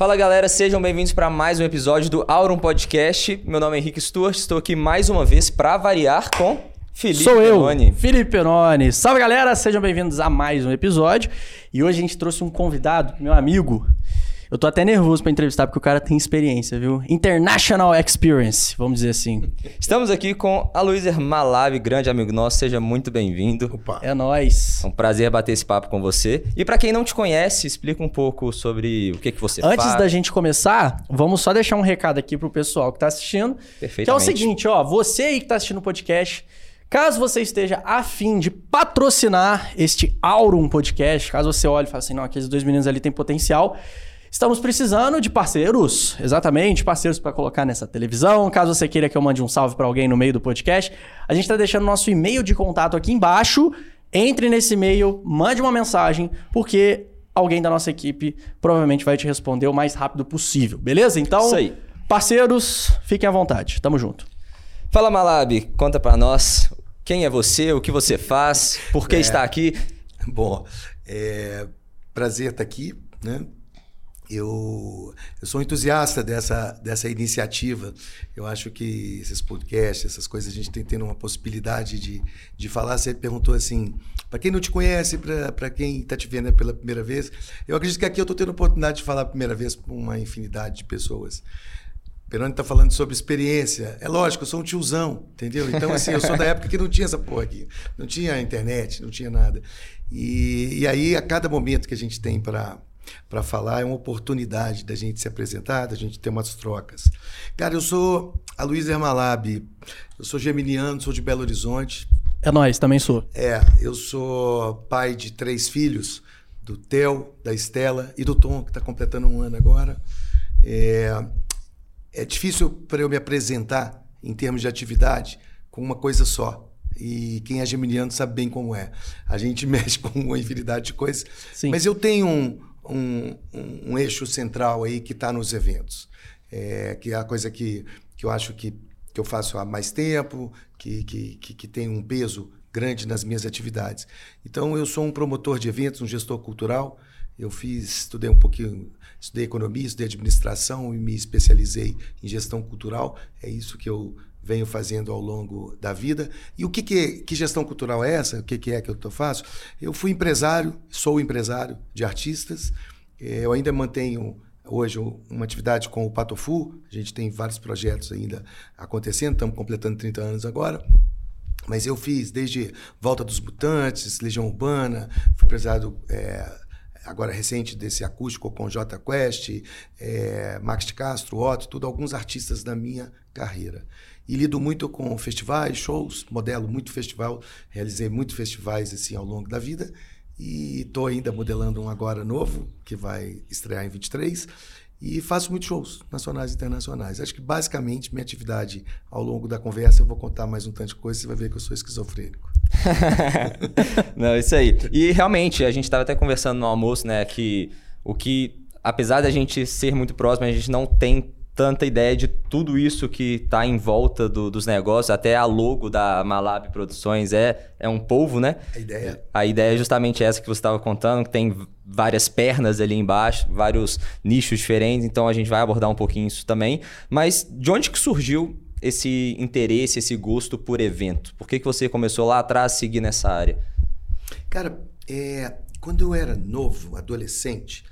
Fala galera, sejam bem-vindos para mais um episódio do Aurum Podcast. Meu nome é Henrique Stuart, estou aqui mais uma vez para variar com Felipe Sou eu, Peroni. Felipe Peroni. Salve galera, sejam bem-vindos a mais um episódio. E hoje a gente trouxe um convidado, meu amigo. Eu tô até nervoso para entrevistar porque o cara tem experiência, viu? International Experience, vamos dizer assim. Estamos aqui com a Luísa Malab, grande amigo nosso, seja muito bem-vindo. Opa. É nóis. É um prazer bater esse papo com você. E para quem não te conhece, explica um pouco sobre o que, que você Antes faz. da gente começar, vamos só deixar um recado aqui pro pessoal que tá assistindo. Que é o Perfeitamente. seguinte, ó, você aí que tá assistindo o podcast, caso você esteja afim de patrocinar este Aurum Podcast, caso você olhe e fale assim, não, aqueles dois meninos ali têm potencial, estamos precisando de parceiros, exatamente, parceiros para colocar nessa televisão. Caso você queira que eu mande um salve para alguém no meio do podcast, a gente tá deixando nosso e-mail de contato aqui embaixo. Entre nesse e-mail, mande uma mensagem, porque alguém da nossa equipe provavelmente vai te responder o mais rápido possível, beleza? Então, Isso aí. Parceiros, fiquem à vontade. Tamo junto. Fala Malab, conta para nós quem é você, o que você faz, por que É. está aqui. Bom, é prazer estar aqui, né? Eu, eu sou entusiasta dessa, dessa iniciativa. Eu acho que esses podcasts, essas coisas, a gente tem tendo uma possibilidade de, de falar. Você perguntou assim, para quem não te conhece, para quem está te vendo pela primeira vez, eu acredito que aqui eu estou tendo a oportunidade de falar a primeira vez para uma infinidade de pessoas. Peroni está falando sobre experiência. É lógico, eu sou um tiozão, entendeu? Então, assim, eu sou da época que não tinha essa porra aqui. Não tinha internet, não tinha nada. E, e aí, a cada momento que a gente tem para para falar, é uma oportunidade da gente se apresentar, da gente ter umas trocas. Cara, eu sou a Luísa Ermalab, eu sou geminiano, sou de Belo Horizonte. É nóis, também sou. É, eu sou pai de três filhos, do Theo, da Estela e do Tom, que está completando um ano agora. É, é difícil para eu me apresentar em termos de atividade com uma coisa só. E quem é geminiano sabe bem como é. A gente mexe com uma infinidade de coisas. Sim. Mas eu tenho um, um, um, um eixo central aí que está nos eventos. É, que é a coisa que, que eu acho que, que eu faço há mais tempo, que, que, que, que tem um peso grande nas minhas atividades. Então, eu sou um promotor de eventos, um gestor cultural. Eu fiz, estudei um pouquinho, estudei economia, estudei administração e me especializei em gestão cultural. É isso que eu venho fazendo ao longo da vida. E o que, que, que gestão cultural é essa? O que, que é que eu faço? Eu fui empresário, sou empresário de artistas. Eh, Eu ainda mantenho hoje uma atividade com o Patofu. A gente tem vários projetos ainda acontecendo, estamos completando 30 anos agora. Mas eu fiz desde Volta dos Mutantes, Legião Urbana, fui empresário é, agora recente desse acústico com J Quest, é, Max de Castro, Otto, tudo alguns artistas da minha carreira. E lido muito com festivais, shows, modelo muito festival, realizei muitos festivais assim ao longo da vida e estou ainda modelando um agora novo que vai estrear em 23 e faço muitos shows nacionais e internacionais. Acho que basicamente minha atividade ao longo da conversa eu vou contar mais um tanto de coisa, você vai ver que eu sou esquizofrênico. Não, isso aí. E realmente, a gente estava até conversando no almoço, né, que o que, apesar da gente ser muito próximo, a gente não tem tanta ideia de tudo isso que está em volta do- dos negócios, até a logo da Malab Produções é, é um polvo, né? A ideia A ideia é justamente essa que você estava contando, que tem várias pernas ali embaixo, vários nichos diferentes, então a gente vai abordar um pouquinho isso também. Mas de onde que surgiu esse interesse, esse gosto por evento? Por que, que você começou lá atrás a seguir nessa área? Cara, é, quando eu era novo, adolescente,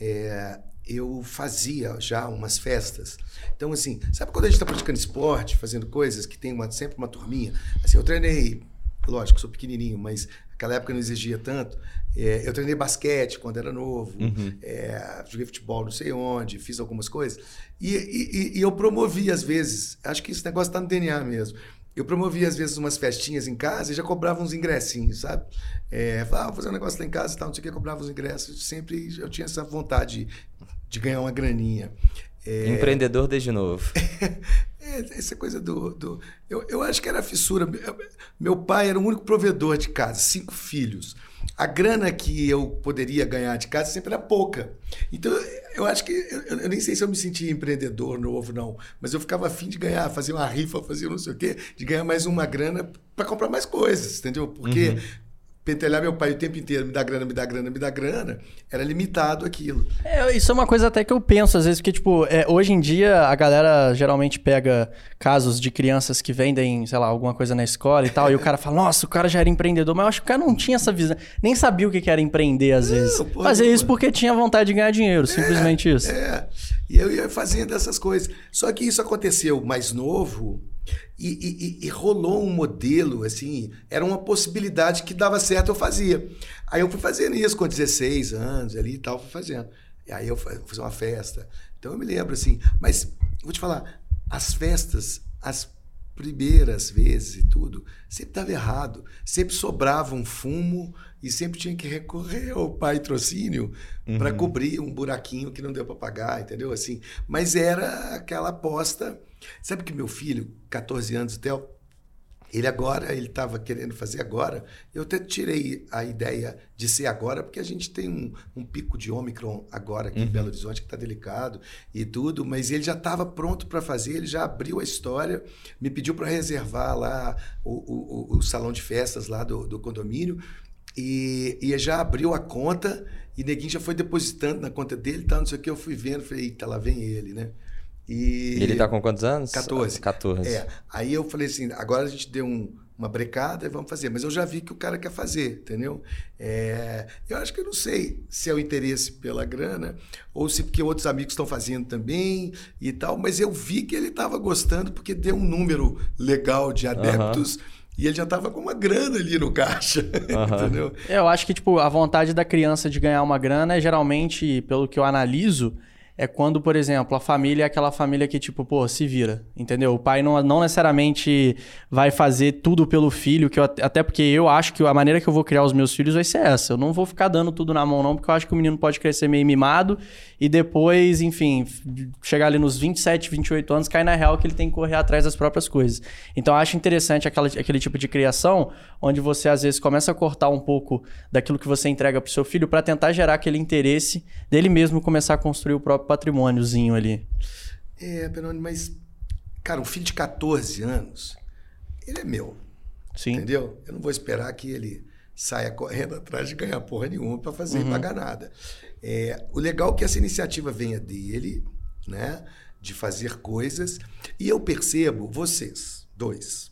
é, eu fazia já umas festas. Então, assim, sabe quando a gente está praticando esporte, fazendo coisas que tem uma- sempre uma turminha? Assim, eu treinei, lógico, sou pequenininho, mas naquela época não exigia tanto. É, eu treinei basquete quando era novo, é, joguei futebol não sei onde, fiz algumas coisas. E, e- e- eu promovia às vezes, acho que esse negócio está no DNA mesmo. Eu promovia às vezes umas festinhas em casa e já cobrava uns ingressinhos, sabe? É, falava, ah, vou fazer um negócio lá em casa e tal, não sei o que, cobrava os ingressos. Sempre eu tinha essa vontade de, ganhar uma graninha. É, Empreendedor desde novo. é, essa coisa do. do eu, eu acho que era fissura. Meu pai era o único provedor de casa, cinco filhos. A grana que eu poderia ganhar de casa sempre era pouca. Então, eu acho que. Eu, eu nem sei se eu me sentia empreendedor novo, não. Mas eu ficava afim de ganhar, fazer uma rifa, fazer não sei o quê, de ganhar mais uma grana para comprar mais coisas, entendeu? Porque. Pentelhar meu pai o tempo inteiro, me dá grana, me dá grana, me dá grana, era limitado aquilo. É, isso é uma coisa até que eu penso às vezes, porque, tipo, é, hoje em dia a galera geralmente pega casos de crianças que vendem, sei lá, alguma coisa na escola e tal, e o cara fala, nossa, o cara já era empreendedor, mas eu acho que o cara não tinha essa visão, nem sabia o que era empreender às vezes. porra Fazia isso porque tinha vontade de ganhar dinheiro, simplesmente isso. É, e eu ia fazendo essas coisas. Só que isso aconteceu mais novo e, e- e- rolou um modelo, assim, era uma possibilidade que dava certo, eu fazia. Aí eu fui fazendo isso com 16 anos ali e tal, fui fazendo. E aí eu fiz uma festa. Então eu me lembro, assim, mas vou te falar, as festas, as primeiras vezes e tudo, sempre estava errado. Sempre sobrava um fumo e sempre tinha que recorrer ao patrocínio para cobrir um buraquinho que não deu para pagar, entendeu? Assim, mas era aquela aposta. Sabe que meu filho, 14 anos, o Theo, ele agora, ele estava querendo fazer agora. Eu até tirei a ideia de ser agora, porque a gente tem um, um pico de Ômicron agora aqui em Belo Horizonte, que está delicado e tudo, mas ele já estava pronto para fazer, ele já abriu a história, me pediu para reservar lá o, o, o- o salão de festas lá do, do condomínio, e, e já abriu a conta, e neguinho já foi depositando na conta dele, tá, não sei o que, eu fui vendo, falei, eita, lá vem ele, né? E Ele tá com quantos anos? 14. 14. É. Aí eu falei assim, agora a gente deu um- uma brecada e vamos fazer. Mas eu já vi que o cara quer fazer, entendeu? É, eu acho que eu não sei se é o interesse pela grana ou se porque outros amigos estão fazendo também e tal, mas eu vi que ele estava gostando porque deu um número legal de adeptos e ele já estava com uma grana ali no caixa, entendeu? Eu acho que, tipo, a vontade da criança de ganhar uma grana é geralmente, pelo que eu analiso, é quando, por exemplo, a família é aquela família que, tipo, pô, se vira, entendeu? O pai não, não necessariamente vai fazer tudo pelo filho, que eu, até porque eu acho que a maneira que eu vou criar os meus filhos vai ser essa. Eu não vou ficar dando tudo na mão, não, porque eu acho que o menino pode crescer meio mimado e depois, enfim, chegar ali nos 27, 28 anos, cair na real que ele tem que correr atrás das próprias coisas. Então, eu acho interessante aquela, aquele tipo de criação onde você, às vezes, começa a cortar um pouco daquilo que você entrega pro seu filho para tentar gerar aquele interesse dele mesmo começar a construir o próprio patrimôniozinho ali. É, Benoni, mas, cara, um filho de 14 anos, ele é meu. Sim. Entendeu? Eu não vou esperar que ele saia correndo atrás de ganhar porra nenhuma para fazer e pagar nada. É, o legal é que essa iniciativa venha dele, né? De fazer coisas. E eu percebo, vocês, dois,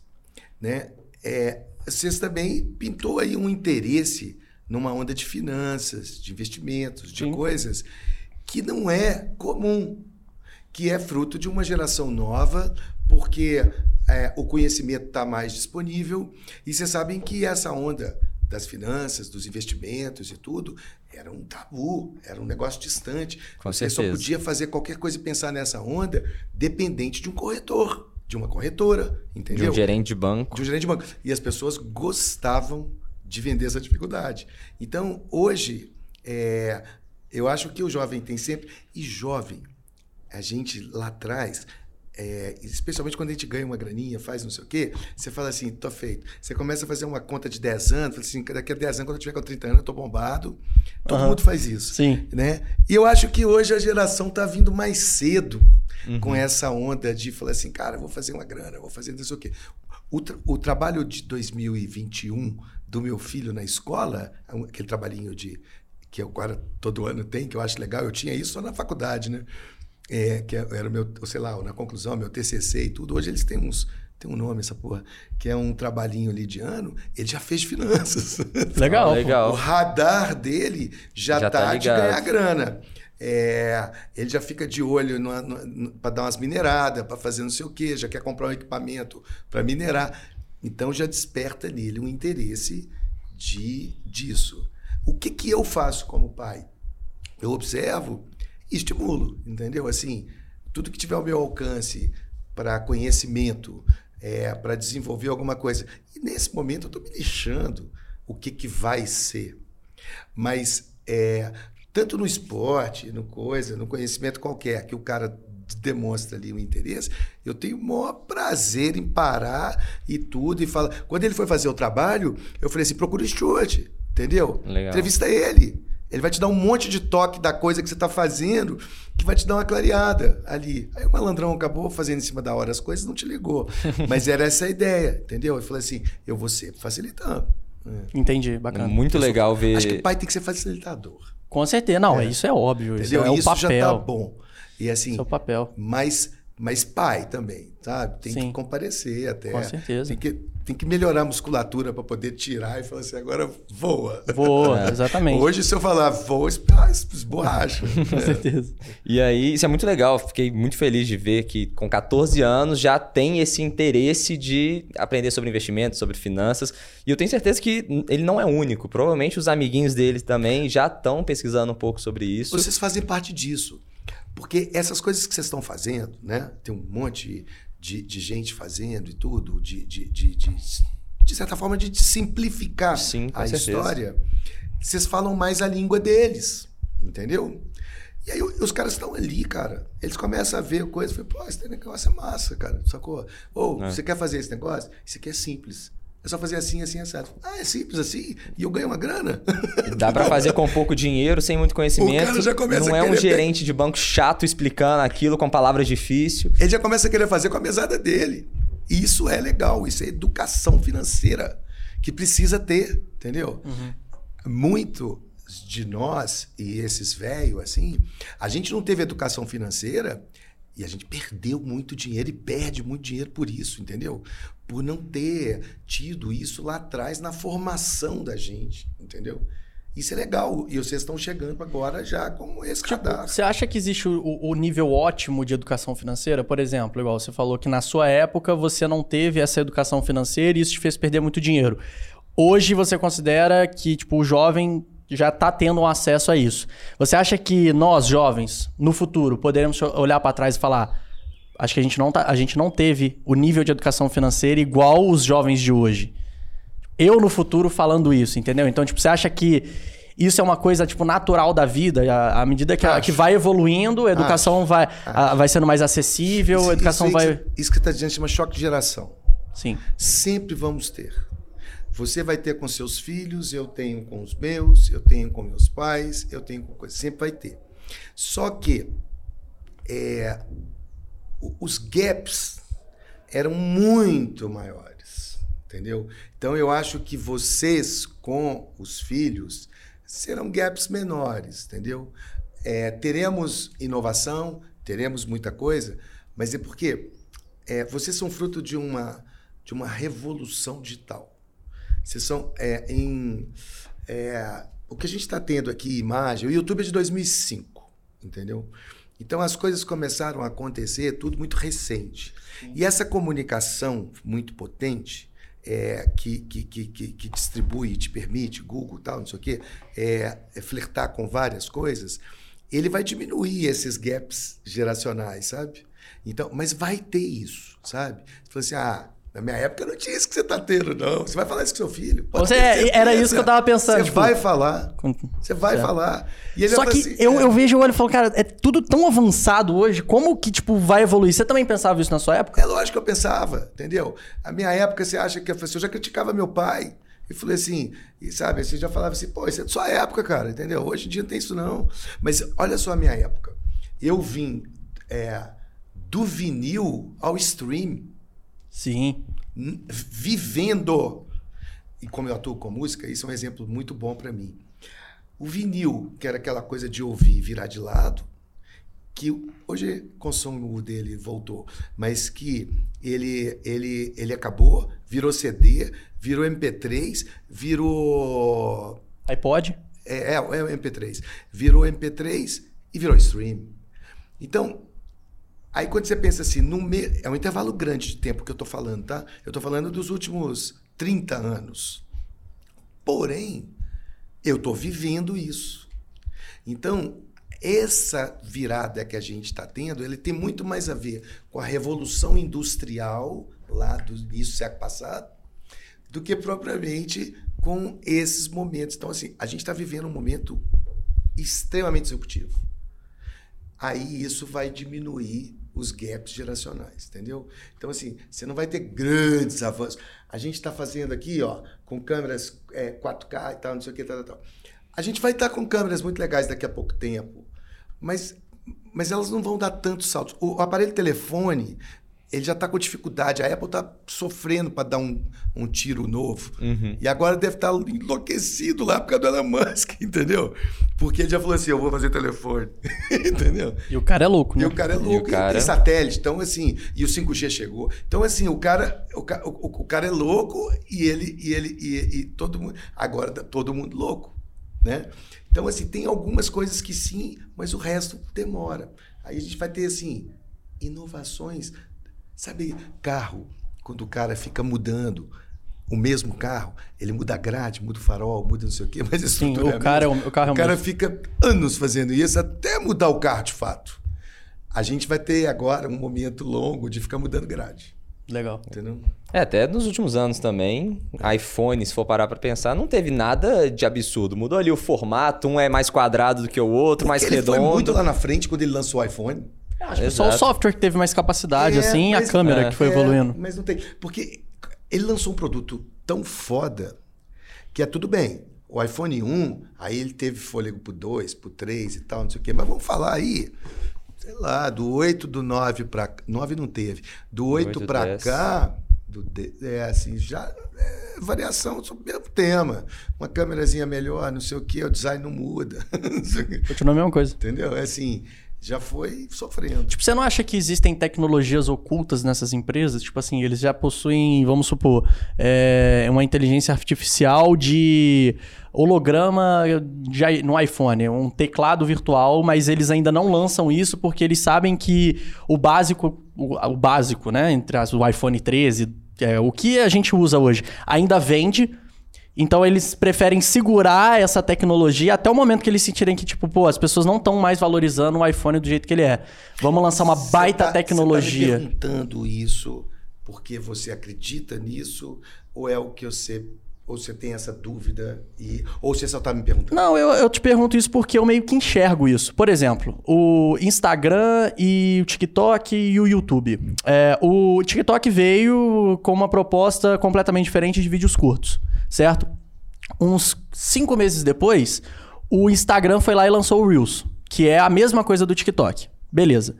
né? É, vocês também pintou aí um interesse numa onda de finanças, de investimentos, de Sim. coisas que não é comum que é fruto de uma geração nova, porque é, o conhecimento está mais disponível e vocês sabem que essa onda das finanças, dos investimentos e tudo era um tabu, era um negócio distante. Com Você só certeza. podia fazer qualquer coisa e pensar nessa onda dependente de um corretor, de uma corretora, De entendeu? um gerente de banco. de um gerente de banco. E as pessoas gostavam de vender essa dificuldade. Então, hoje, é, eu acho que o jovem tem sempre. E jovem, a gente lá atrás. é, especialmente quando a gente ganha uma graninha, faz não sei o quê, você fala assim, tô feito. Você começa a fazer uma conta de 10 anos, fala assim, daqui a 10 anos, quando eu tiver com 30 anos, eu tô bombado. Todo Aham. mundo faz isso Sim. né? E eu acho que hoje a geração tá vindo mais cedo com essa onda de falar assim, cara, eu vou fazer uma grana, vou fazer não sei o quê. O, tra- o trabalho de 2021 do meu filho na escola, um- aquele trabalhinho de que agora todo ano tem, que eu acho legal, eu tinha isso só na faculdade, né? É, que era o meu, sei lá, na conclusão, meu TCC e tudo. Hoje eles têm uns tem um nome essa porra, que é um trabalhinho ali de ano, ele já fez finanças. Legal. Legal. O radar dele já, Já tá, tá de ganhar grana. É, ele já fica de olho para dar umas mineradas, para fazer não sei o quê, já quer comprar um equipamento para minerar. Então já desperta nele um interesse de disso. O que, que eu faço como pai? Eu observo e estimulo, entendeu? Assim, tudo que tiver ao meu alcance para conhecimento, é, para desenvolver alguma coisa. E nesse momento eu estou me lixando o que, que vai ser. Mas é, tanto no esporte, no coisa, no conhecimento qualquer, que o cara demonstra ali o interesse, eu tenho o maior prazer em parar e tudo e falar. Quando ele foi fazer o trabalho, eu falei assim: procura o Stuart, entendeu? Legal. Entrevista ele. Ele vai te dar um monte de toque da coisa que você está fazendo, que vai te dar uma clareada ali. Aí o malandrão acabou fazendo em cima da hora as coisas, não te ligou. Mas era essa a ideia, entendeu? Eu falei assim: eu vou sempre facilitando. Entendi, bacana. Muito legal ver. Acho que o pai tem que ser facilitador. Com certeza. Não, isso é óbvio. Isso Entendeu? é o Isso papel. já tá bom. E assim, Isso é o papel. mas, mas pai também, sabe? Tem Sim. que comparecer até. Com certeza. Tem que, tem que melhorar a musculatura para poder tirar e falar assim, agora voa. Boa, exatamente. Hoje, se eu falar voa, ah, esborracha. Com certeza. E aí, isso é muito legal. Fiquei muito feliz de ver que com 14 anos já tem esse interesse de aprender sobre investimentos, sobre finanças. E eu tenho certeza que ele não é único. Provavelmente os amiguinhos dele também já estão pesquisando um pouco sobre isso. Vocês fazem parte disso. Porque essas coisas que vocês estão fazendo, né? Tem um monte de, de gente fazendo e tudo, de, de, de, de, de certa forma, de simplificar Sim, a certeza. história. Vocês falam mais a língua deles, entendeu? E aí os caras estão ali, cara. Eles começam a ver coisas, falam, pô, esse negócio é massa, cara, sacou? Ou, É. você quer fazer esse negócio? Isso aqui é simples. É só fazer assim, assim, assado. Ah, é simples assim? E eu ganho uma grana? Dá pra fazer com pouco dinheiro, sem muito conhecimento. O cara já começa não é um gerente de banco chato explicando aquilo com palavras difíceis. Ele já começa a querer fazer com a mesada dele. E isso é legal, isso é educação financeira que precisa ter, entendeu? Muito de nós e esses velhos, assim, a gente não teve educação financeira e a gente perdeu muito dinheiro e perde muito dinheiro por isso, entendeu? Por não ter tido isso lá atrás na formação da gente, entendeu? Isso é legal. E vocês estão chegando agora já com esse Tipo, cadastro. você acha que existe o, o nível ótimo de educação financeira? Por exemplo, igual você falou que na sua época você não teve essa educação financeira e isso te fez perder muito dinheiro. Hoje você considera que tipo, o jovem já está tendo um acesso a isso. Você acha que nós, jovens, no futuro, poderemos olhar para trás e falar: acho que a gente, não tá, a gente não teve o nível de educação financeira igual os jovens de hoje? eu no futuro falando isso, entendeu? Então, tipo, você acha que isso é uma coisa, tipo, natural da vida? À, à medida que, a- que vai evoluindo, a educação vai, a- vai sendo mais acessível, a educação isso, vai... que você- isso que está dizendo chama choque de geração. Sim. Sempre vamos ter. Você vai ter com seus filhos, eu tenho com os meus, eu tenho com meus pais, eu tenho com coisa. Sempre vai ter. Só que é, os gaps eram muito maiores, entendeu? Então eu acho que vocês com os filhos serão gaps menores, entendeu? É, teremos inovação, teremos muita coisa, mas é porque é, vocês são fruto de uma de uma revolução digital. Vocês são é, em é, o que a gente está tendo aqui imagem. O YouTube é de 2005, entendeu? Então as coisas começaram a acontecer tudo muito recente. E essa comunicação muito potente é, que, que, que, que, distribui e te permite, Google tal, não sei o quê, é, é flertar com várias coisas, ele vai diminuir esses gaps geracionais, sabe? Então, mas vai ter isso, sabe? Você fala assim, ah, na minha época não tinha isso que você está tendo, não. Você vai falar isso com seu filho. Pode Você- era isso que eu tava pensando, Você tipo- vai falar. Você vai Certo. falar. Só que assim, eu, é, eu vejo o olho e falo, cara, é tudo tão avançado hoje, como que, tipo, vai evoluir? Você também pensava isso na sua época? É lógico que eu pensava, entendeu? A minha época, você acha que eu, assim, já criticava meu pai. E falei assim, e sabe, você já falava assim, pô, isso é de sua época, cara, entendeu? Hoje em dia não tem isso, não. Mas olha só a minha época. Eu vim é, do vinil ao stream, Sim. vivendo. E como eu atuo com música, isso é um exemplo muito bom para mim. O vinil, que era aquela coisa de ouvir virar de lado, que hoje o consumo dele voltou, mas que ele, ele, ele acabou, virou CD, virou MP3, virou. iPod? É, é, é o MP3. Virou MP3 e virou stream. Então, aí quando você pensa assim, me... é um intervalo grande de tempo que eu estou falando, tá? Eu estou falando dos últimos 30 anos. Porém, eu estou vivendo isso. Então, essa virada que a gente está tendo, ele tem muito mais a ver com a revolução industrial lá do início do século passado do que propriamente com esses momentos. Então, assim, a gente está vivendo um momento extremamente disruptivo. Aí isso vai diminuir os gaps geracionais, entendeu? Então, assim, você não vai ter grandes avanços. A gente está fazendo aqui, ó, com câmeras é, 4K e tal, não sei o que, tal, tal. A gente vai estar com câmeras muito legais daqui a pouco tempo, mas, mas elas não vão dar tantos saltos. O aparelho telefone, ele já está com dificuldade. A Apple está sofrendo para dar um, um tiro novo. Uhum. E agora deve estar tá enlouquecido lá por causa do Elon Musk, entendeu? Porque ele já falou assim: eu vou fazer telefone. entendeu? E o cara é louco, né? E o cara é louco. E o cara... tem satélite. Então, assim, e o 5G chegou. Então, assim, o cara, o, o, o cara é louco e ele, e ele, e, e todo mundo. Agora tá todo mundo louco, né? Então, assim, tem algumas coisas que sim, mas o resto demora. Aí a gente vai ter, assim, inovações Sabe, carro, quando o cara fica mudando o mesmo carro, ele muda a grade, muda o farol, muda não sei o quê, mas a Sim, o, cara é o, o carro é o cara fica anos fazendo isso até mudar o carro de fato. A gente vai ter agora um momento longo de ficar mudando grade. Legal. Entendeu? É, até nos últimos anos também, iPhone, se for parar para pensar, não teve nada de absurdo. Mudou ali o formato, um é mais quadrado do que o outro, Porque mais ele redondo. Ele foi muito lá na frente quando ele lançou o iPhone. Acho que só o software que teve mais capacidade, é, assim, mas, e a câmera é, que foi é, evoluindo. Mas não tem. Porque ele lançou um produto tão foda que é tudo bem. O iPhone 1, aí ele teve fôlego pro 2, pro 3 e tal, não sei o quê. Mas vamos falar aí, sei lá, do 8, do 9 para 9 não teve. Do 8, 8 para cá, do, é assim, já é variação sobre o mesmo tema. Uma câmerazinha melhor, não sei o quê, o design não muda. Continua a mesma coisa. Entendeu? É assim, já foi sofrendo. Tipo, você não acha que existem tecnologias ocultas nessas empresas? Tipo assim, eles já possuem, vamos supor, é, uma inteligência artificial de holograma de, no iPhone, um teclado virtual, mas eles ainda não lançam isso porque eles sabem que o básico, o, o básico, né, entre as, o iPhone 13, é, o que a gente usa hoje, ainda vende então eles preferem segurar essa tecnologia até o momento que eles sentirem que, tipo, pô, as pessoas não estão mais valorizando o iPhone do jeito que ele é. Vamos lançar uma cê baita tá, tecnologia. Você tá perguntando isso porque você acredita nisso? Ou é o que você. Ou você tem essa dúvida? E, ou você só está me perguntando? Não, eu, eu te pergunto isso porque eu meio que enxergo isso. Por exemplo, o Instagram e o TikTok e o YouTube. É, o TikTok veio com uma proposta completamente diferente de vídeos curtos certo? Uns cinco meses depois, o Instagram foi lá e lançou o Reels, que é a mesma coisa do TikTok. Beleza.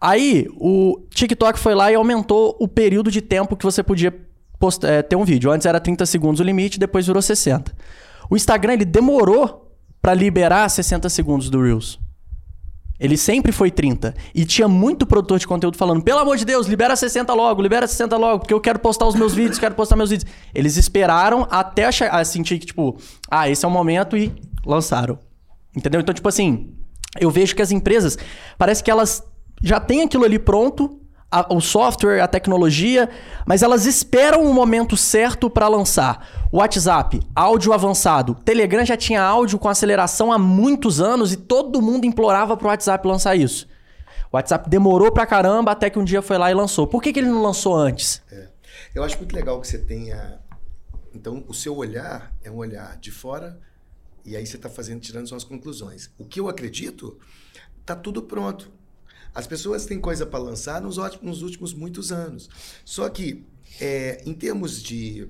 Aí, o TikTok foi lá e aumentou o período de tempo que você podia é, ter um vídeo. Antes era 30 segundos o limite, depois virou 60. O Instagram ele demorou para liberar 60 segundos do Reels. Ele sempre foi 30. E tinha muito produtor de conteúdo falando: pelo amor de Deus, libera 60 logo, libera 60 logo, porque eu quero postar os meus vídeos, quero postar meus vídeos. Eles esperaram até a sentir que, tipo, ah, esse é o momento e lançaram. Entendeu? Então, tipo assim, eu vejo que as empresas, parece que elas já têm aquilo ali pronto, a, o software, a tecnologia, mas elas esperam o momento certo para lançar. WhatsApp, áudio avançado. Telegram já tinha áudio com aceleração há muitos anos e todo mundo implorava pro WhatsApp lançar isso. O WhatsApp demorou pra caramba até que um dia foi lá e lançou. Por que, que ele não lançou antes? É. Eu acho muito legal que você tenha. Então, o seu olhar é um olhar de fora e aí você está fazendo, tirando suas conclusões. O que eu acredito, tá tudo pronto. As pessoas têm coisa para lançar nos, ótimos, nos, últimos muitos anos. Só que, é, em termos de.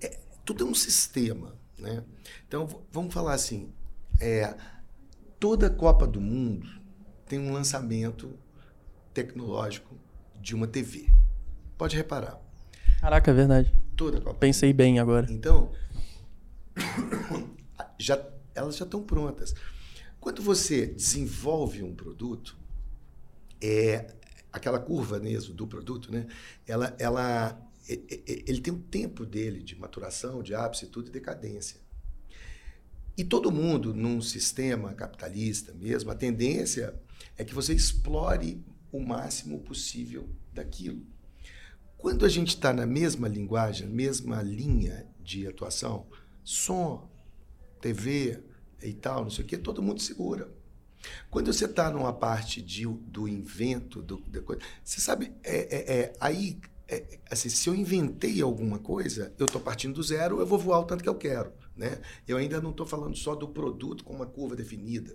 É, tudo é um sistema. Né? Então, vamos falar assim: é, toda Copa do Mundo tem um lançamento tecnológico de uma TV. Pode reparar. Caraca, é verdade. Toda Copa. Pensei bem agora. Então, já, elas já estão prontas. Quando você desenvolve um produto, é aquela curva mesmo do produto, né? Ela, ela, ele tem um tempo dele de maturação, de ápice, tudo e decadência. E todo mundo num sistema capitalista mesmo, a tendência é que você explore o máximo possível daquilo. Quando a gente está na mesma linguagem, mesma linha de atuação, som, TV e tal, não sei o quê, todo mundo segura. Quando você está numa parte de, do invento, do, da coisa, você sabe, é, é, é aí, é, assim, se eu inventei alguma coisa, eu estou partindo do zero, eu vou voar o tanto que eu quero. Né? Eu ainda não estou falando só do produto com uma curva definida.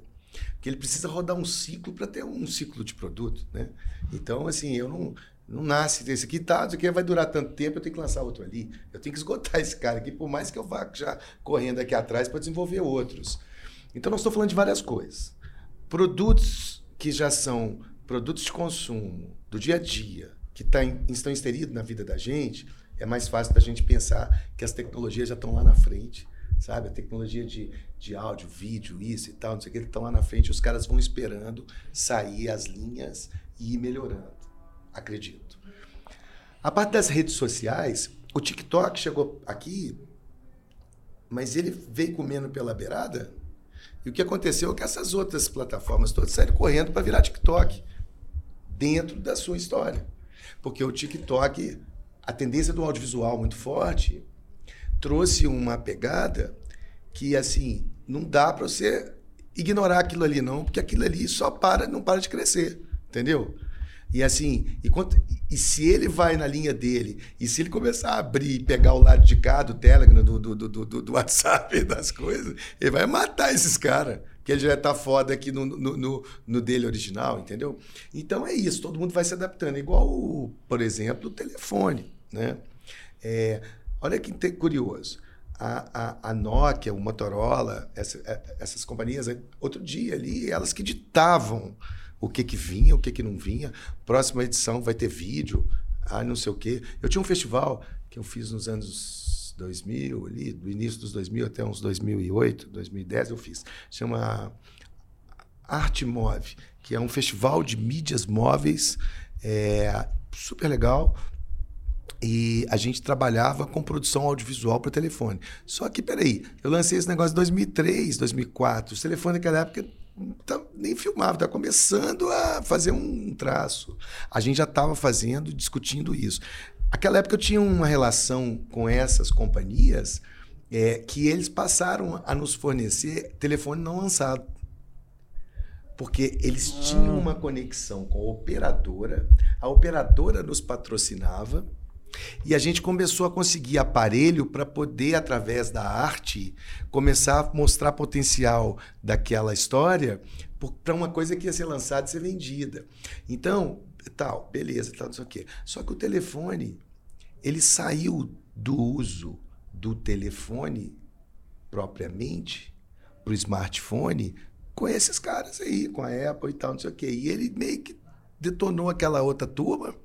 Porque ele precisa rodar um ciclo para ter um ciclo de produto. Né? Então, assim, eu não, não nasce esse aqui, tá, isso aqui vai durar tanto tempo, eu tenho que lançar outro ali. Eu tenho que esgotar esse cara aqui, por mais que eu vá já correndo aqui atrás para desenvolver outros. Então, nós estamos falando de várias coisas produtos que já são produtos de consumo do dia a dia, que tá in, estão inseridos na vida da gente, é mais fácil da gente pensar que as tecnologias já estão lá na frente, sabe? A tecnologia de, de áudio, vídeo, isso e tal, não sei o que, estão lá na frente, os caras vão esperando sair as linhas e ir melhorando, acredito. A parte das redes sociais, o TikTok chegou aqui, mas ele veio comendo pela beirada. E o que aconteceu é que essas outras plataformas todas saíram correndo para virar TikTok dentro da sua história. Porque o TikTok, a tendência do audiovisual muito forte, trouxe uma pegada que, assim, não dá para você ignorar aquilo ali, não, porque aquilo ali só para, não para de crescer, entendeu? E assim, e, quanto, e se ele vai na linha dele, e se ele começar a abrir e pegar o lado de cá do Telegram, do, do, do, do, do WhatsApp, das coisas, ele vai matar esses caras. Que ele já tá foda aqui no, no, no, no, dele original, entendeu? Então é isso, todo mundo vai se adaptando. Igual, por exemplo, o telefone, né? É, olha que curioso. A, a, a, Nokia, o Motorola, essa, é, essas companhias, outro dia ali, elas que ditavam o que que vinha, o que que não vinha. Próxima edição vai ter vídeo, ah, não sei o quê. Eu tinha um festival que eu fiz nos anos 2000, ali, do início dos 2000 até uns 2008, 2010 eu fiz. Chama Arte Move, que é um festival de mídias móveis, é, super legal. E a gente trabalhava com produção audiovisual para telefone. Só que, peraí, eu lancei esse negócio em 2003, 2004. O telefone naquela época tá, nem filmava, está começando a fazer um traço. A gente já estava fazendo, discutindo isso. Aquela época eu tinha uma relação com essas companhias é, que eles passaram a nos fornecer telefone não lançado. Porque eles tinham uma conexão com a operadora, a operadora nos patrocinava e a gente começou a conseguir aparelho para poder, através da arte, começar a mostrar potencial daquela história para uma coisa que ia ser lançada e ser vendida. Então, tal, beleza, tal, não sei o quê. Só que o telefone, ele saiu do uso do telefone propriamente para o smartphone com esses caras aí, com a Apple e tal, não sei o quê. E ele meio que detonou aquela outra turma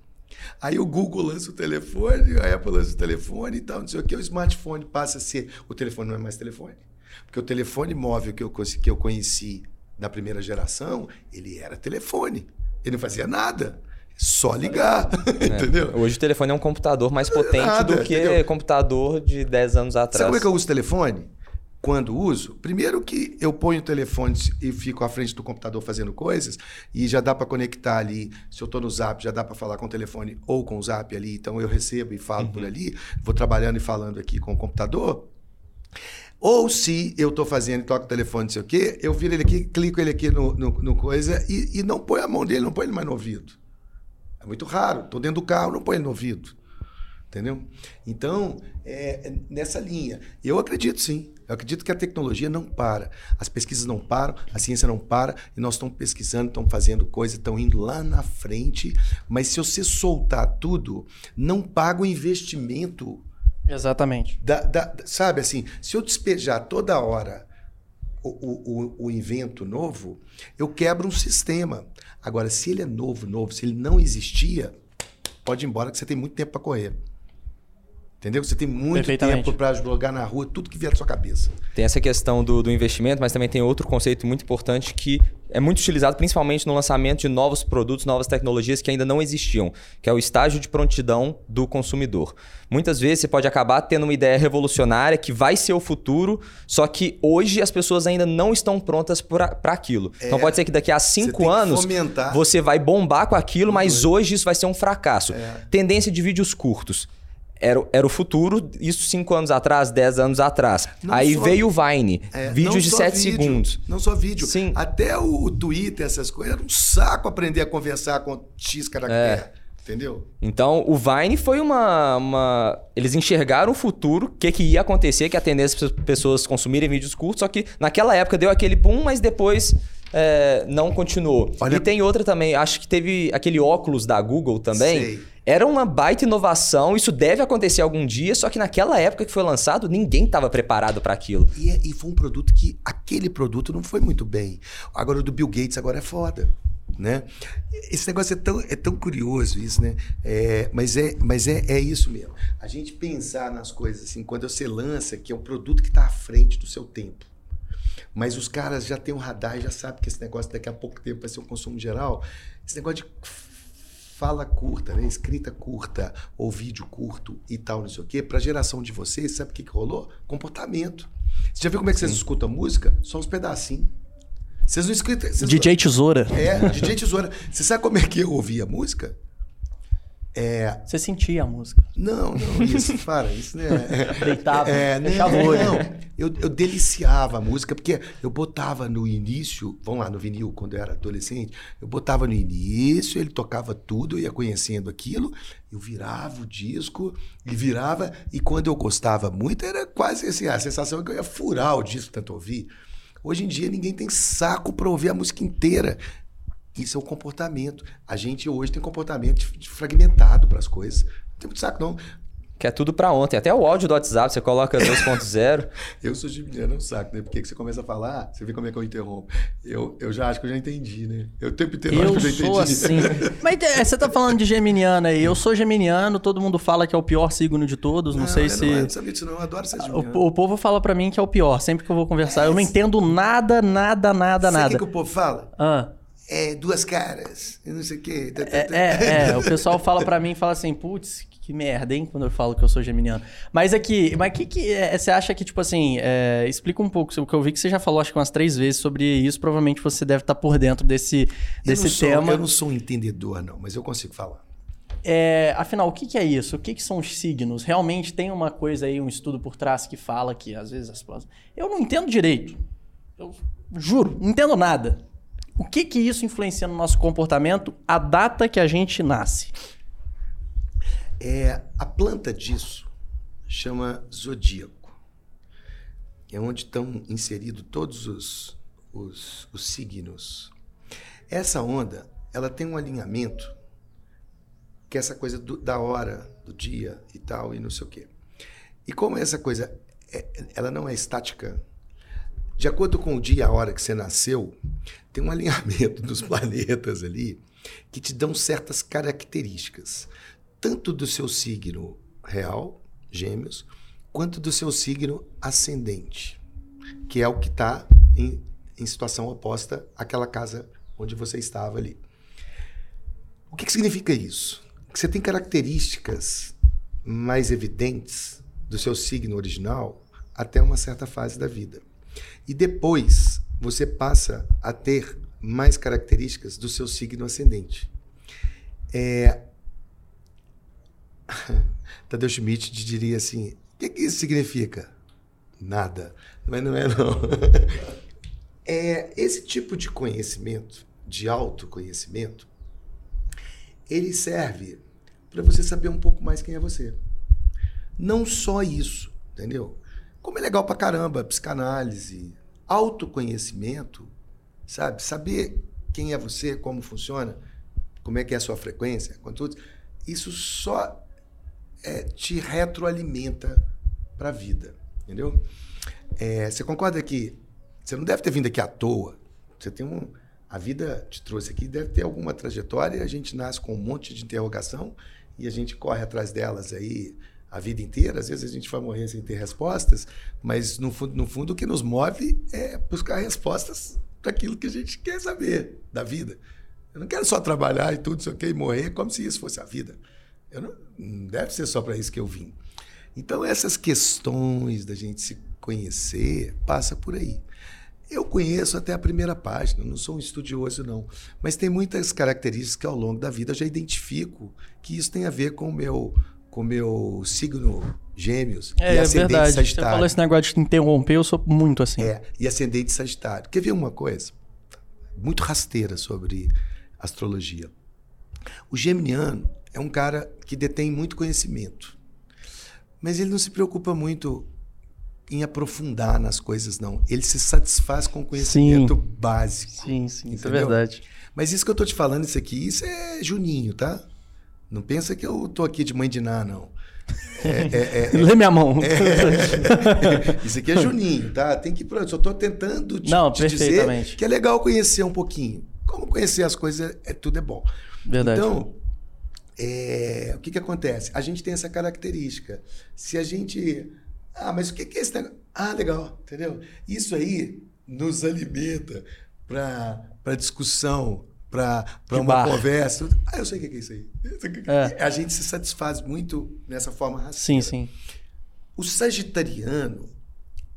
Aí o Google lança o telefone, a Apple lança o telefone e tal, não sei o que, o smartphone passa a ser. O telefone não é mais telefone. Porque o telefone móvel que eu, que eu conheci da primeira geração, ele era telefone. Ele não fazia nada. Só ligar, é. entendeu? Hoje o telefone é um computador mais potente nada, do que entendeu? computador de 10 anos atrás. Sabe como é que eu uso o telefone? Quando uso, primeiro que eu ponho o telefone e fico à frente do computador fazendo coisas e já dá para conectar ali. Se eu estou no Zap, já dá para falar com o telefone ou com o Zap ali. Então eu recebo e falo uhum. por ali, vou trabalhando e falando aqui com o computador. Ou se eu estou fazendo e toco o telefone, não sei o quê, eu viro ele aqui, clico ele aqui no, no, no coisa e, e, não põe a mão dele, não põe ele mais no ouvido. É muito raro. Estou dentro do carro, não põe ele no ouvido. Entendeu? Então, é, é nessa linha. Eu acredito sim. Eu acredito que a tecnologia não para. As pesquisas não param, a ciência não para, e nós estamos pesquisando, estamos fazendo coisas, estamos indo lá na frente. Mas se você soltar tudo, não paga o investimento. Exatamente. Da, da, sabe assim, se eu despejar toda hora o, o, o invento novo, eu quebro um sistema. Agora, se ele é novo, novo, se ele não existia, pode ir embora que você tem muito tempo para correr. Entendeu? Você tem muito tempo para jogar na rua tudo que vier da sua cabeça. Tem essa questão do, do, investimento, mas também tem outro conceito muito importante que é muito utilizado principalmente no lançamento de novos produtos, novas tecnologias que ainda não existiam, que é o estágio de prontidão do consumidor. Muitas vezes você pode acabar tendo uma ideia revolucionária que vai ser o futuro, só que hoje as pessoas ainda não estão prontas para aquilo. É, então pode ser que daqui a cinco anos você vai bombar com aquilo, mas hoje isso vai ser um fracasso. É. Tendência de vídeos curtos era, era o futuro, isso cinco anos atrás, dez anos atrás. Não Aí só, veio o Vine, é, vídeo de sete segundos. Não só vídeo. Sim. Até o Twitter, essas coisas, era um saco aprender a conversar com X caractere. É. Entendeu? Então, o Vine foi uma, uma. Eles enxergaram o futuro, o que, que ia acontecer, que a tendência as pessoas consumirem vídeos curtos, só que naquela época deu aquele boom, mas depois é, não continuou. Olha... E tem outra também, acho que teve aquele óculos da Google também. Sei era uma baita inovação, isso deve acontecer algum dia, só que naquela época que foi lançado, ninguém estava preparado para aquilo. E, é, e, foi um produto que, aquele produto não foi muito bem. Agora o do Bill Gates agora é foda. né? Esse negócio é tão, é tão curioso isso, né? É, mas é, mas é, é isso mesmo. A gente pensar nas coisas assim, quando você lança, que é um produto que está à frente do seu tempo. Mas os caras já têm um radar e já sabem que esse negócio daqui a pouco tempo vai ser um consumo geral. Esse negócio de fala curta, né? escrita curta, ou vídeo curto e tal, não sei o quê, para a geração de vocês, sabe o que, que rolou? Comportamento. Você já viu como é que vocês escutam música? Só uns pedacinhos. Vocês não escutam. Vocês DJ Tesoura. É, DJ Tesoura. Você sabe como é que eu ouvia música? É, Você sentia a música. não, não, isso, para, isso né? Deitava, É, fechava não, olho. não. Eu, eu deliciava a música, porque eu botava no início, vamos lá, no vinil, quando eu era adolescente, eu botava no início, ele tocava tudo, eu ia conhecendo aquilo, eu virava o disco, e virava, e quando eu gostava muito, era quase assim, a sensação é que eu ia furar o disco, tanto ouvir. Hoje em dia, ninguém tem saco para ouvir a música inteira. Isso é o comportamento. A gente hoje tem comportamento fragmentado para as coisas. Não tem muito saco, não. Que é tudo pra ontem. Até o áudio do WhatsApp, você coloca 2.0. Eu sou geminiano, é um saco, né? Porque que você começa a falar, você vê como é que eu interrompo. Eu, eu já acho que eu já entendi, né? Eu o tempo inteiro acho Eu que eu já sou entendi. assim. Mas é, você tá falando de geminiano aí. Eu sou geminiano, todo mundo fala que é o pior signo de todos. Não, sei eu se. Não, eu não sabia disso, não. Eu adoro ser geminiano. O, o povo fala pra mim que é o pior, sempre que eu vou conversar. Eu não entendo nada, nada, nada, Sabe o nada. que, que o povo fala? Ah, É duas caras, e não sei o quê. tá, tá, é, tá. é, é, o pessoal fala pra mim, fala assim, putz, que, merda, hein, quando eu falo que eu sou geminiano. Mas aqui, mas que que é, você acha que, tipo assim, é, explica um pouco, o que eu vi que você já falou acho que umas três vezes sobre isso, provavelmente você deve estar por dentro desse, Eu desse sou- tema. Eu não sou um entendedor, não, mas eu consigo falar. É, afinal, o que, que é isso? O que, que são os signos? Realmente tem uma coisa aí, um estudo por trás que fala que às vezes as pessoas. Eu não entendo direito. Eu juro, não entendo nada. O que que isso influencia no nosso comportamento? A data que a gente nasce. É, a planta disso chama zodíaco. É onde estão inseridos todos os, os, os signos. Essa onda, ela tem um alinhamento, que é essa coisa do- da hora, do dia e tal, e não sei o quê. E como essa coisa, é- ela não é estática, de acordo com o dia e a hora que você nasceu, tem um alinhamento dos planetas ali que te dão certas características, tanto do seu signo real, Gêmeos, quanto do seu signo ascendente, que é o que está em, em situação oposta àquela casa onde você estava ali. O que, que significa isso? Que você tem características mais evidentes do seu signo original até uma certa fase da vida. E depois você passa a ter mais características do seu signo ascendente. É... Tadeu Schmidt diria assim: o que, que isso significa? Nada. Mas não é, não. É, esse tipo de conhecimento, de autoconhecimento, ele serve para você saber um pouco mais quem é você. Não só isso, entendeu? Como é legal pra caramba, psicanálise, autoconhecimento, sabe? Saber quem é você, como funciona, como é que é a sua frequência, quanto isso só é, te retroalimenta para a vida, entendeu? É, você concorda que você não deve ter vindo aqui à toa? Você tem um, a vida te trouxe aqui, deve ter alguma trajetória. A gente nasce com um monte de interrogação e a gente corre atrás delas aí a vida inteira. Às vezes a gente vai morrer sem ter respostas, mas no fundo, no fundo o que nos move é buscar respostas para aquilo que a gente quer saber da vida. Eu não quero só trabalhar e tudo, isso aqui, e morrer como se isso fosse a vida. Eu não, não deve ser só para isso que eu vim. Então essas questões da gente se conhecer passa por aí. Eu conheço até a primeira página, não sou um estudioso não, mas tem muitas características que ao longo da vida eu já identifico que isso tem a ver com o meu com o meu signo Gêmeos É, e é ascendente verdade. Você Sagitário. falou esse negócio de interromper, eu sou muito assim. É, e ascendente Sagitário. Quer ver uma coisa? Muito rasteira sobre astrologia. O geminiano é um cara que detém muito conhecimento, mas ele não se preocupa muito em aprofundar nas coisas, não. Ele se satisfaz com o conhecimento básico. Sim, sim, isso é Entendeu? verdade. Mas isso que eu tô te falando, isso aqui, isso é Juninho, tá? Não pensa que eu tô aqui de mãe de Ná, não. É, é- é- Lê minha mão. isso aqui é Juninho, tá? Tem que. Eu só tô tentando te, Não, te dizer que é legal conhecer um pouquinho. vamos conhecer as coisas, é, tudo é bom. Verdade. Então, é, o que, que acontece? A gente tem essa característica. Se a gente. Ah, mas o que, que é esse negócio? Ah, legal, entendeu? Isso aí nos alimenta para discussão, para uma bar. conversa. Ah, eu sei o que é isso aí. É. A gente se satisfaz muito nessa forma racional. Sim, sim. O sagitariano,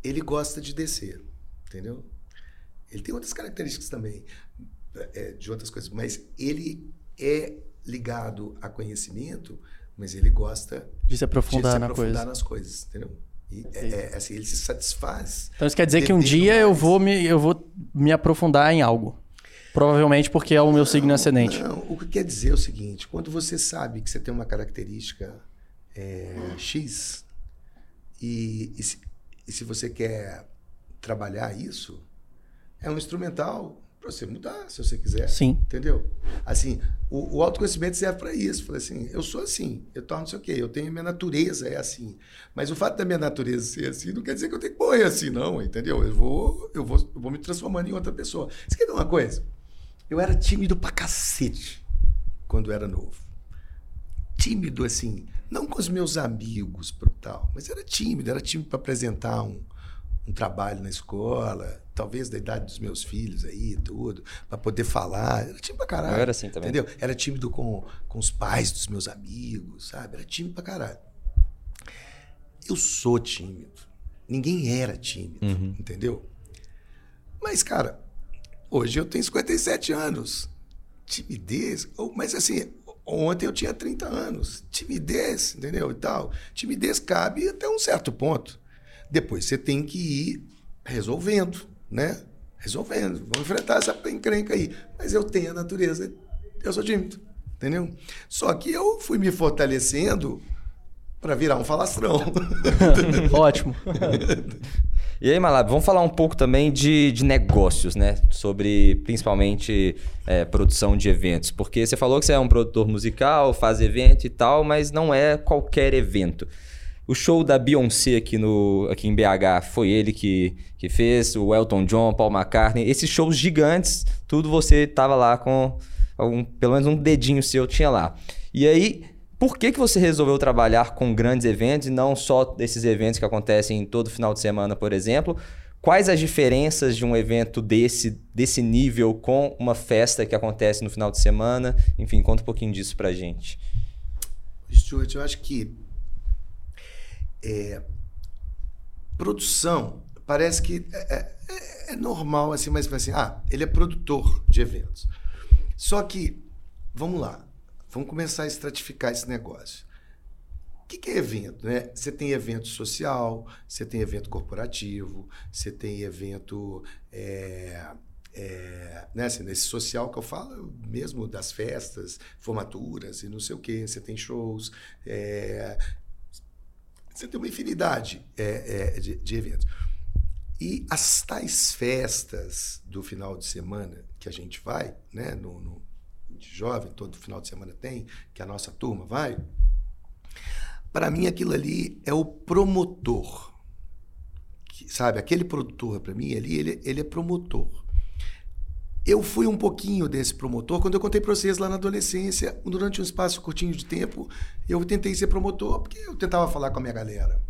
ele gosta de descer, entendeu? Ele tem outras características também, é, de outras coisas, mas ele é ligado a conhecimento, mas ele gosta De se aprofundar de se na aprofundar coisa. nas coisas, entendeu? E é, é, assim, ele se satisfaz. Então isso quer dizer que um dia eu mais. vou, me, eu vou me aprofundar em algo. Provavelmente porque é o meu signo ascendente. Não, o que quer dizer é o seguinte: quando você sabe que você tem uma característica é, X, e, e, se, e se você quer trabalhar isso, é um instrumental para você mudar, se você quiser. Sim. Entendeu? Assim, o, o autoconhecimento serve para isso. Falei assim, eu sou assim, eu torno não sei o quê, eu tenho minha natureza é assim. Mas o fato da minha natureza ser assim não quer dizer que eu tenho que morrer assim, não, entendeu? Eu vou, eu vou, eu vou me transformando em outra pessoa. Você quer ver uma coisa? Eu era tímido pra cacete quando era novo. Tímido, assim, não com os meus amigos pro tal, mas era tímido, era tímido para apresentar um, um trabalho na escola, talvez da idade dos meus filhos aí, tudo, para poder falar. Era tímido pra caralho. Eu era assim também. Entendeu? Era tímido com, com os pais dos meus amigos, sabe? Era tímido pra caralho. Eu sou tímido. Ninguém era tímido, entendeu? Mas, cara, hoje eu tenho 57 anos. Timidez, ou- mas assim, ontem eu tinha 30 anos. Timidez, entendeu? E tal. Timidez cabe até um certo ponto. Depois você tem que ir resolvendo, né? Resolvendo. Vamos enfrentar essa encrenca aí. Mas eu tenho a natureza, eu sou tímido, entendeu? Só que eu fui me fortalecendo para virar um falastrão. Ótimo. E aí, Malab, vamos falar um pouco também de, de negócios, né? Sobre principalmente é, produção de eventos. Porque você falou que você é um produtor musical, faz evento e tal, mas não é qualquer evento. O show da Beyoncé aqui, no, aqui em BH foi ele que, que fez, o Elton John, Paul McCartney. Esses shows gigantes, tudo você tava lá com algum, pelo menos um dedinho seu tinha lá. E aí, por que, que você resolveu trabalhar com grandes eventos e não só desses eventos que acontecem todo final de semana, por exemplo? Quais as diferenças de um evento desse, desse nível com uma festa que acontece no final de semana? Enfim, conta um pouquinho disso pra gente. Stuart, eu acho que é, produção parece que é, é- é normal, assim, mas assim, ah, ele é produtor de eventos. Só que, vamos lá, vamos começar a estratificar esse negócio. O que, que é evento? Né? Você tem evento social, você tem evento corporativo, você tem evento. É, é, né, assim, nesse social que eu falo, mesmo das festas, formaturas e não sei o quê, você tem shows, é, você tem uma infinidade é, é, de, de eventos. E as tais festas do final de semana que a gente vai, né, no, no- de jovem, todo final de semana tem, que a nossa turma vai, para mim aquilo ali é o promotor. Que, sabe, aquele produtor, para mim, ali, ele, ele é promotor. Eu fui um pouquinho desse promotor quando eu contei para vocês lá na adolescência, durante um espaço curtinho de tempo, eu tentei ser promotor porque eu tentava falar com a minha galera.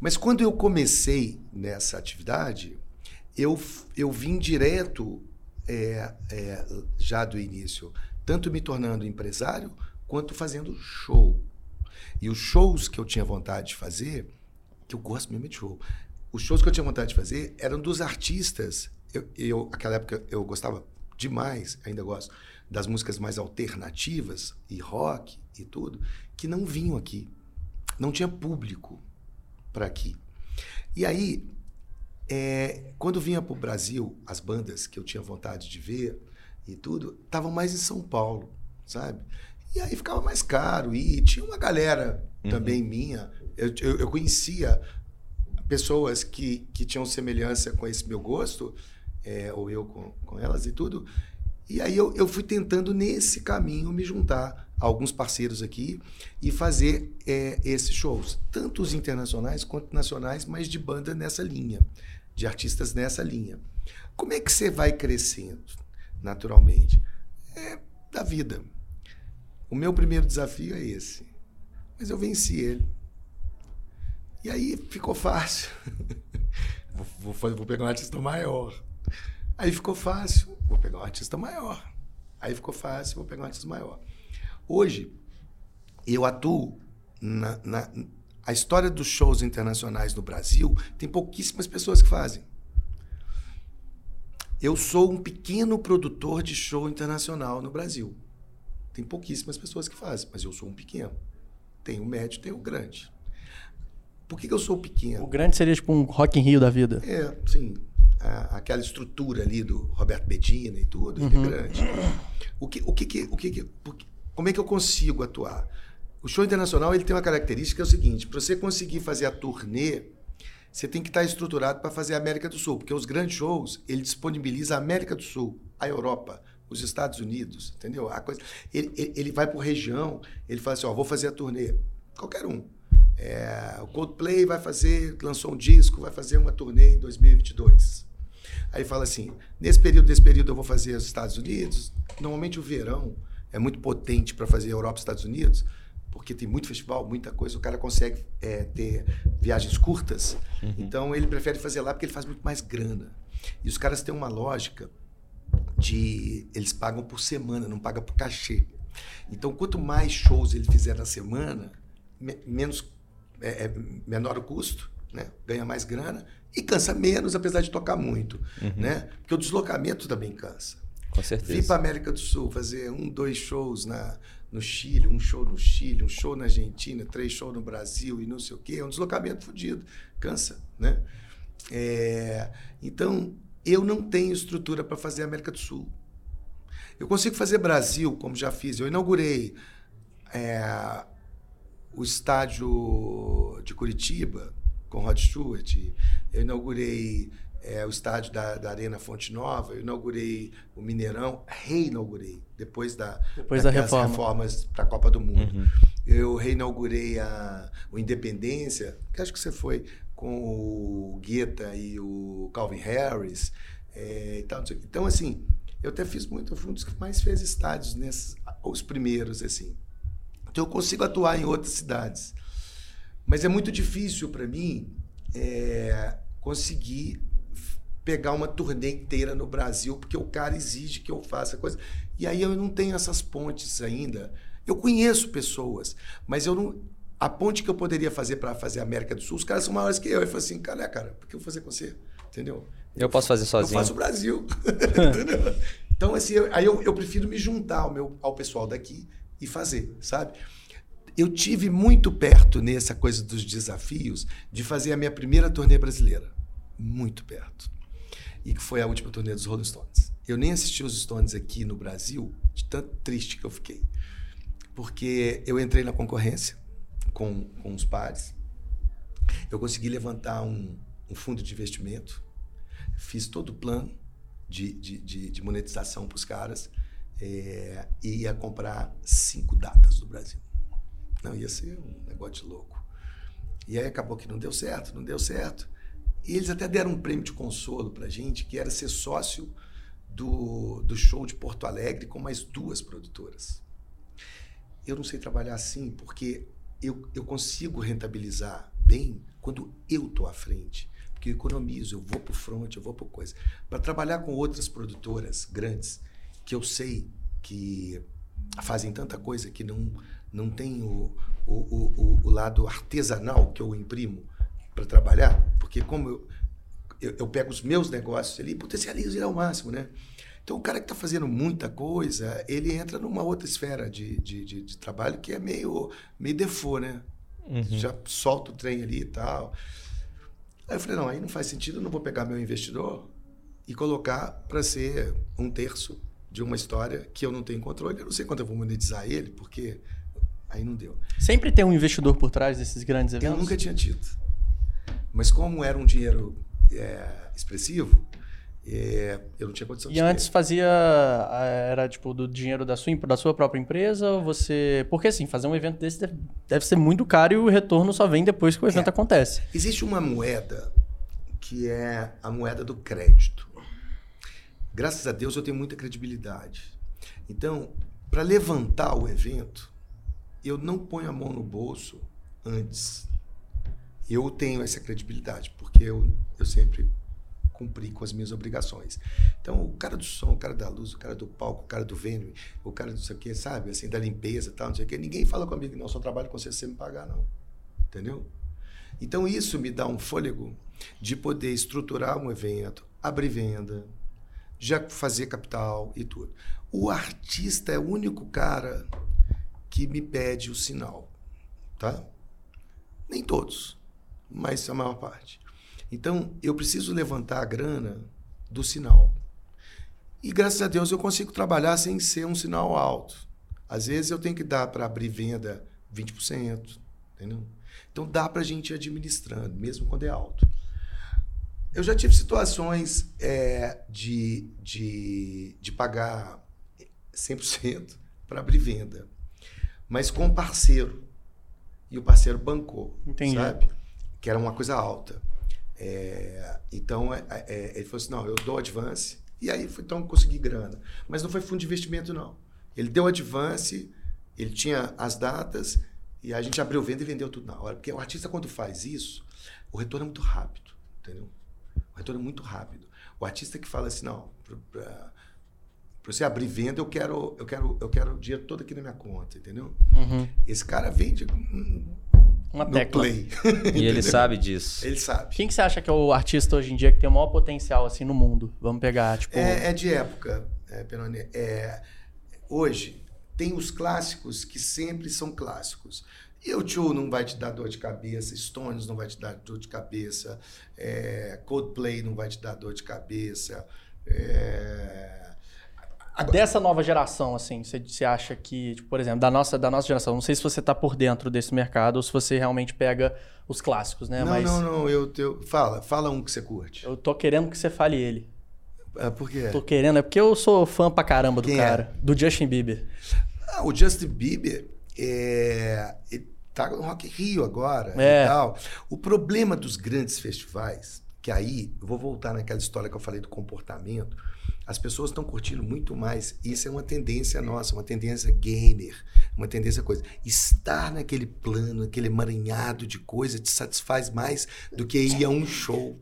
Mas quando eu comecei nessa atividade, eu, eu vim direto é, é, já do início, tanto me tornando empresário quanto fazendo show. E os shows que eu tinha vontade de fazer, que eu gosto mesmo de show, os shows que eu tinha vontade de fazer eram dos artistas. Eu, eu aquela época eu gostava demais, ainda gosto, das músicas mais alternativas e rock e tudo, que não vinham aqui. Não tinha público para aqui. E aí, é, quando vinha para o Brasil, as bandas que eu tinha vontade de ver e tudo, estavam mais em São Paulo, sabe? E aí ficava mais caro. E tinha uma galera também minha, eu, eu, eu conhecia pessoas que, que tinham semelhança com esse meu gosto, é, ou eu com, com elas e tudo. E aí eu, eu fui tentando nesse caminho me juntar a alguns parceiros aqui e fazer é, esses shows, tanto os internacionais quanto nacionais, mas de banda nessa linha, de artistas nessa linha. Como é que você vai crescendo? naturalmente? É da vida. O meu primeiro desafio é esse. Mas eu venci ele. E aí ficou fácil. vou, vou, vou pegar um artista maior. Aí ficou fácil, vou pegar um artista maior. Aí ficou fácil, vou pegar um artista maior. Hoje, eu atuo na, na, a história dos shows internacionais no Brasil tem pouquíssimas pessoas que fazem. Eu sou um pequeno produtor de show internacional no Brasil. Tem pouquíssimas pessoas que fazem, mas eu sou um pequeno. Tem o médio, tem o grande. Por que, que eu sou pequeno? O grande seria tipo um Rock in Rio da vida. É, sim. A, aquela estrutura ali do Roberto Bedina e tudo, uhum. é grande. O que, o que, o que como é que eu consigo atuar? O show internacional ele tem uma característica que é o seguinte: para você conseguir fazer a turnê, você tem que estar estruturado para fazer a América do Sul, porque os grandes shows ele disponibiliza a América do Sul, a Europa, os Estados Unidos, entendeu? A coisa, ele, ele, vai por região, ele fala assim: ó, vou fazer a turnê, qualquer um. É, o Coldplay vai fazer, lançou um disco, vai fazer uma turnê em 2022. Aí fala assim: nesse período, desse período eu vou fazer os Estados Unidos. Normalmente o verão é muito potente para fazer Europa e Estados Unidos, porque tem muito festival, muita coisa. O cara consegue é, ter viagens curtas. Uhum. Então ele prefere fazer lá porque ele faz muito mais grana. E os caras têm uma lógica de eles pagam por semana, não pagam por cachê. Então quanto mais shows ele fizer na semana, me menos é, é, menor o custo, né? ganha mais grana e cansa menos, apesar de tocar muito. Uhum. Né? Porque o deslocamento também cansa. Com certeza. Vir para América do Sul, fazer um, dois shows na, no Chile, um show no Chile, um show na Argentina, três shows no Brasil e não sei o quê, é um deslocamento fodido. Cansa, né? É, então, eu não tenho estrutura para fazer América do Sul. Eu consigo fazer Brasil, como já fiz. Eu inaugurei é, o estádio de Curitiba com Rod Stewart. Eu inaugurei é, o estádio da, da, Arena Fonte Nova, eu inaugurei o Mineirão, reinaugurei, depois, da, depois da reforma. reformas para a Copa do Mundo. Uhum. Eu reinaugurei a, o Independência, que acho que você foi, com o Guetta e o Calvin Harris. É, e tal, então, assim, eu até fiz muito, eu fui um dos que mais fez estádios nesses, os primeiros, assim. Então eu consigo atuar em outras cidades. Mas é muito difícil para mim é, conseguir pegar uma turnê inteira no Brasil, porque o cara exige que eu faça coisa. E aí eu não tenho essas pontes ainda. Eu conheço pessoas, mas eu não. A ponte que eu poderia fazer para fazer a América do Sul, os caras são maiores que eu. Eu falo assim, cara, é, cara, por que eu vou fazer com você? Entendeu? Eu posso fazer sozinho. Eu faço o Brasil. então, assim, eu, aí eu, eu prefiro me juntar ao, meu, ao pessoal daqui e fazer, sabe? Eu tive muito perto nessa coisa dos desafios de fazer a minha primeira turnê brasileira. Muito perto. E que foi a última turnê dos Rolling Stones. Eu nem assisti os Stones aqui no Brasil, de tanto triste que eu fiquei. Porque eu entrei na concorrência com, com os pares. Eu consegui levantar um, um fundo de investimento. Fiz todo o plano de, de, de, de monetização para os caras é, e ia comprar cinco datas do Brasil. Não, ia ser um negócio de louco. E aí acabou que não deu certo, não deu certo. E eles até deram um prêmio de consolo para gente, que era ser sócio do, do show de Porto Alegre com mais duas produtoras. Eu não sei trabalhar assim, porque eu, eu consigo rentabilizar bem quando eu estou à frente. Porque eu economizo, eu vou para o front, eu vou para coisa. Para trabalhar com outras produtoras grandes, que eu sei que fazem tanta coisa que não, não tem o, o, o, o lado artesanal que eu imprimo para trabalhar, porque como eu, eu, eu, pego os meus negócios ali e potencializo ele ao máximo, né? Então, o cara que está fazendo muita coisa, ele entra numa outra esfera de, de, de, de trabalho que é meio, meio default, né? Uhum. Já solta o trem ali e tal. Aí eu falei, não, aí não faz sentido, eu não vou pegar meu investidor e colocar para ser um terço de uma história que eu não tenho controle. Eu não sei quanto eu vou monetizar ele, porque aí não deu. Sempre tem um investidor por trás desses grandes eventos? Eu nunca tinha tido. Mas como era um dinheiro é, expressivo, é, eu não tinha condição e de E antes ter. fazia. Era tipo do dinheiro da sua, da sua própria empresa? Ou você. Porque assim, fazer um evento desse deve, deve ser muito caro e o retorno só vem depois que o evento é. acontece. Existe uma moeda que é a moeda do crédito graças a Deus eu tenho muita credibilidade. Então, para levantar o evento, eu não ponho a mão no bolso antes. Eu tenho essa credibilidade, porque eu, eu sempre cumpri com as minhas obrigações. Então, o cara do som, o cara da luz, o cara do palco, o cara do venue, o cara do sei o quê, sabe? Assim, da limpeza tal, não sei o quê. Ninguém fala comigo, não, só trabalho com você se você me pagar, não. Entendeu? Então, isso me dá um fôlego de poder estruturar um evento, abrir venda, já fazer capital e tudo. O artista é o único cara que me pede o sinal, tá? Nem todos, mas a maior parte. Então, eu preciso levantar a grana do sinal. E graças a Deus eu consigo trabalhar sem ser um sinal alto. Às vezes eu tenho que dar para abrir venda 20%, entendeu? Então dá para a gente ir administrando, mesmo quando é alto. Eu já tive situações é, de, de, de pagar 100% para abrir venda, mas com parceiro. E o parceiro bancou, Entendi. sabe? Que era uma coisa alta. É, então, é, é, ele falou assim, não, eu dou advance. E aí, foi, então, consegui grana. Mas não foi fundo de investimento, não. Ele deu advance, ele tinha as datas, e a gente abriu venda e vendeu tudo na hora. Porque o artista, quando faz isso, o retorno é muito rápido, entendeu? O retorno é muito rápido. O artista que fala assim, não, para você abrir venda, eu quero, eu quero, eu quero o dinheiro todo aqui na minha conta, entendeu? Uhum. Esse cara vende uma tecla. Play. e ele sabe disso. Ele sabe. Quem que você acha que é o artista hoje em dia que tem o maior potencial assim no mundo? Vamos pegar, tipo... É, é de época, é, Penone. É, hoje, tem os clássicos que sempre são clássicos. E o Tio não vai te dar dor de cabeça, Stones não vai te dar dor de cabeça, é, Coldplay não vai te dar dor de cabeça, é. Dessa nova geração, assim, você, você acha que, tipo, por exemplo, da nossa, da nossa geração, não sei se você está por dentro desse mercado ou se você realmente pega os clássicos, né? Não, Mas... não, não, eu, eu... Fala, fala um que você curte. Eu tô querendo que você fale ele. É, por quê? Tô querendo, é porque eu sou fã pra caramba do Quem é? cara. É? Do Justin Bieber. Ah, o Justin Bieber é... Ele tá no Rock Rio agora é. e tal. O problema dos grandes festivais, que aí, eu vou voltar naquela história que eu falei do comportamento, as pessoas estão curtindo muito mais. Isso é uma tendência nossa, uma tendência gamer, uma tendência coisa. Estar naquele plano, aquele emaranhado de coisa, te satisfaz mais do que ir a um show.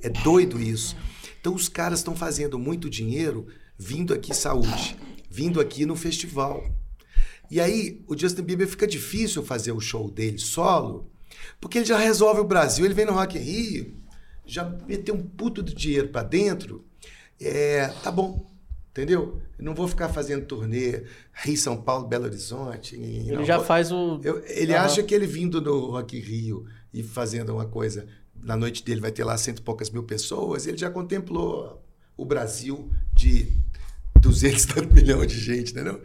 É doido isso. Então os caras estão fazendo muito dinheiro vindo aqui saúde, vindo aqui no festival. E aí o Justin Bieber fica difícil fazer o show dele solo, porque ele já resolve o Brasil, ele vem no Rock in Rio, já meteu um puto de dinheiro para dentro é, tá bom, entendeu? Eu não vou ficar fazendo turnê Rio, São Paulo, Belo Horizonte. Ele não. já faz o. Eu, ele uhum. acha que ele vindo do Rock Rio e fazendo uma coisa, na noite dele vai ter lá cento e poucas mil pessoas, ele já contemplou o Brasil de 200 milhões de gente, entendeu?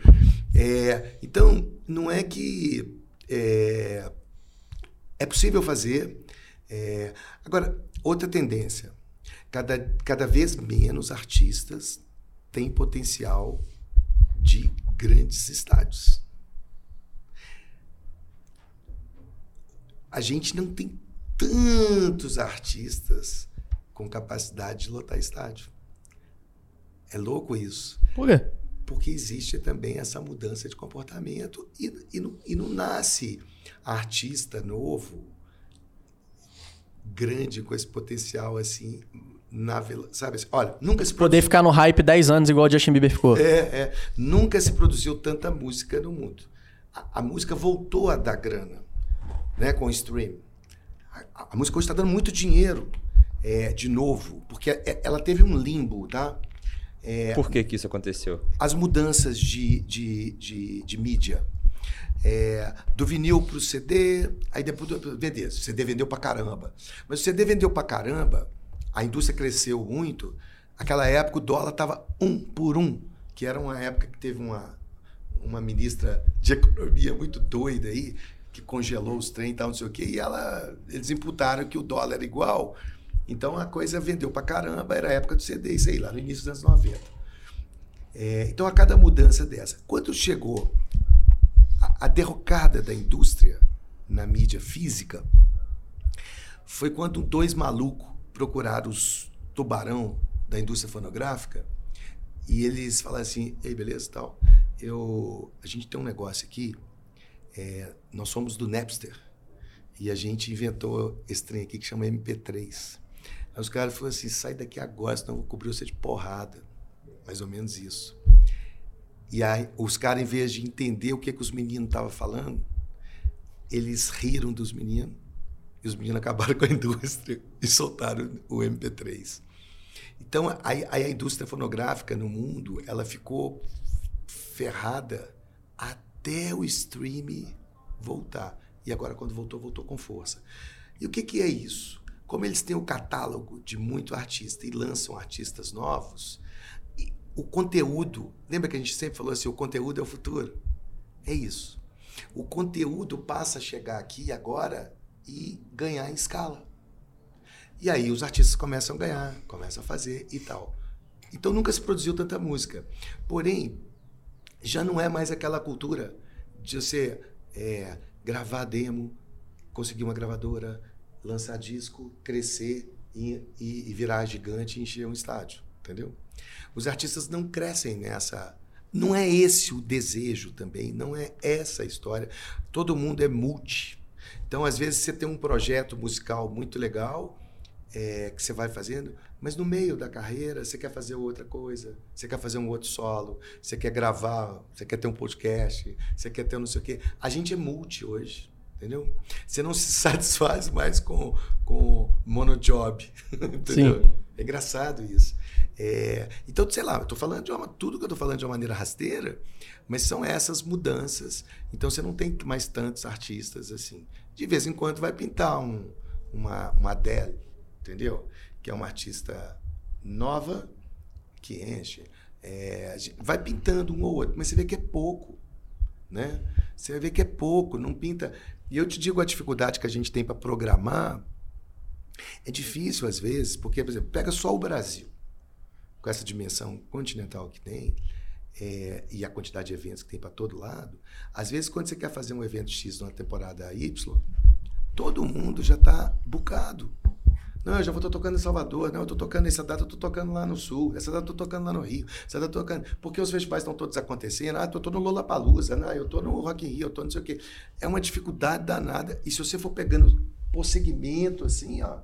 É, então, não é que é, é possível fazer. É, agora, outra tendência cada, cada vez menos artistas têm potencial de grandes estádios. A gente não tem tantos artistas com capacidade de lotar estádio. É louco isso. Por quê? Porque existe também essa mudança de comportamento e, e, não, e não nasce artista novo, grande, com esse potencial assim na sabe assim, olha, nunca se poder ficar no hype 10 anos igual o Justin Bieber ficou. É, é, nunca se produziu tanta música no mundo. A, a música voltou a dar grana, né, com o stream. A, a música hoje está dando muito dinheiro, é, de novo, porque é, ela teve um limbo, tá? É, Por que que isso aconteceu? As mudanças de, de, de, de mídia. É, do vinil para o CD, aí depois do CD. O CD vendeu para caramba. Mas o CD vendeu para caramba, a indústria cresceu muito, aquela época o dólar estava um por um, que era uma época que teve uma, uma ministra de economia muito doida aí, que congelou os trem e tal, não sei o quê, e ela, eles imputaram que o dólar era igual. Então a coisa vendeu para caramba, era a época do CD, sei lá, no início dos anos 90. É, então a cada mudança dessa, quando chegou a, a derrocada da indústria na mídia física, foi quando dois malucos procurar os tubarão da indústria fonográfica e eles falaram assim, ei, beleza, tal. Eu, a gente tem um negócio aqui, é, nós somos do Napster e a gente inventou esse trem aqui que chama MP3. Aí os caras falaram assim, sai daqui agora, senão eu vou cobrir você de porrada. Mais ou menos isso. E aí os caras, em vez de entender o que, que os meninos estavam falando, eles riram dos meninos e os meninos acabaram com a indústria e soltaram o MP3. Então, a, a indústria fonográfica no mundo, ela ficou ferrada até o stream voltar. E agora, quando voltou, voltou com força. E o que, que é isso? Como eles têm o catálogo de muito artista e lançam artistas novos, o conteúdo, lembra que a gente sempre falou assim, o conteúdo é o futuro? É isso. O conteúdo passa a chegar aqui agora e ganhar em escala. E aí os artistas começam a ganhar, começam a fazer e tal. Então nunca se produziu tanta música. Porém, já não é mais aquela cultura de você é, gravar demo, conseguir uma gravadora, lançar disco, crescer e, e, e virar gigante e encher um estádio, entendeu? Os artistas não crescem nessa. Não é esse o desejo também, não é essa a história. Todo mundo é multi. Então, às vezes, você tem um projeto musical muito legal é, que você vai fazendo, mas no meio da carreira você quer fazer outra coisa, você quer fazer um outro solo, você quer gravar, você quer ter um podcast, você quer ter um não sei o quê. A gente é multi hoje, entendeu? Você não se satisfaz mais com, com monojob, entendeu? Sim. É engraçado isso. É, então, sei lá, eu tô falando de uma, tudo que eu estou falando de uma maneira rasteira, mas são essas mudanças. Então, você não tem mais tantos artistas assim. De vez em quando vai pintar um, uma, uma Adele, entendeu? Que é uma artista nova que enche. É, vai pintando um ou outro, mas você vê que é pouco, né? Você ver que é pouco, não pinta. E eu te digo a dificuldade que a gente tem para programar. É difícil às vezes, porque, por exemplo, pega só o Brasil com essa dimensão continental que tem é, e a quantidade de eventos que tem para todo lado, às vezes quando você quer fazer um evento X numa temporada Y, todo mundo já está bucado. Não, eu já vou estar tocando em Salvador, não, eu estou tocando essa data, eu estou tocando lá no Sul, essa data eu estou tocando lá no Rio, essa data eu estou tocando. Porque os festivais estão todos acontecendo, ah, eu estou no Lollapalooza, não, eu estou no Rock in Rio, eu estou não sei o quê. É uma dificuldade danada. E se você for pegando por segmento, assim, ó,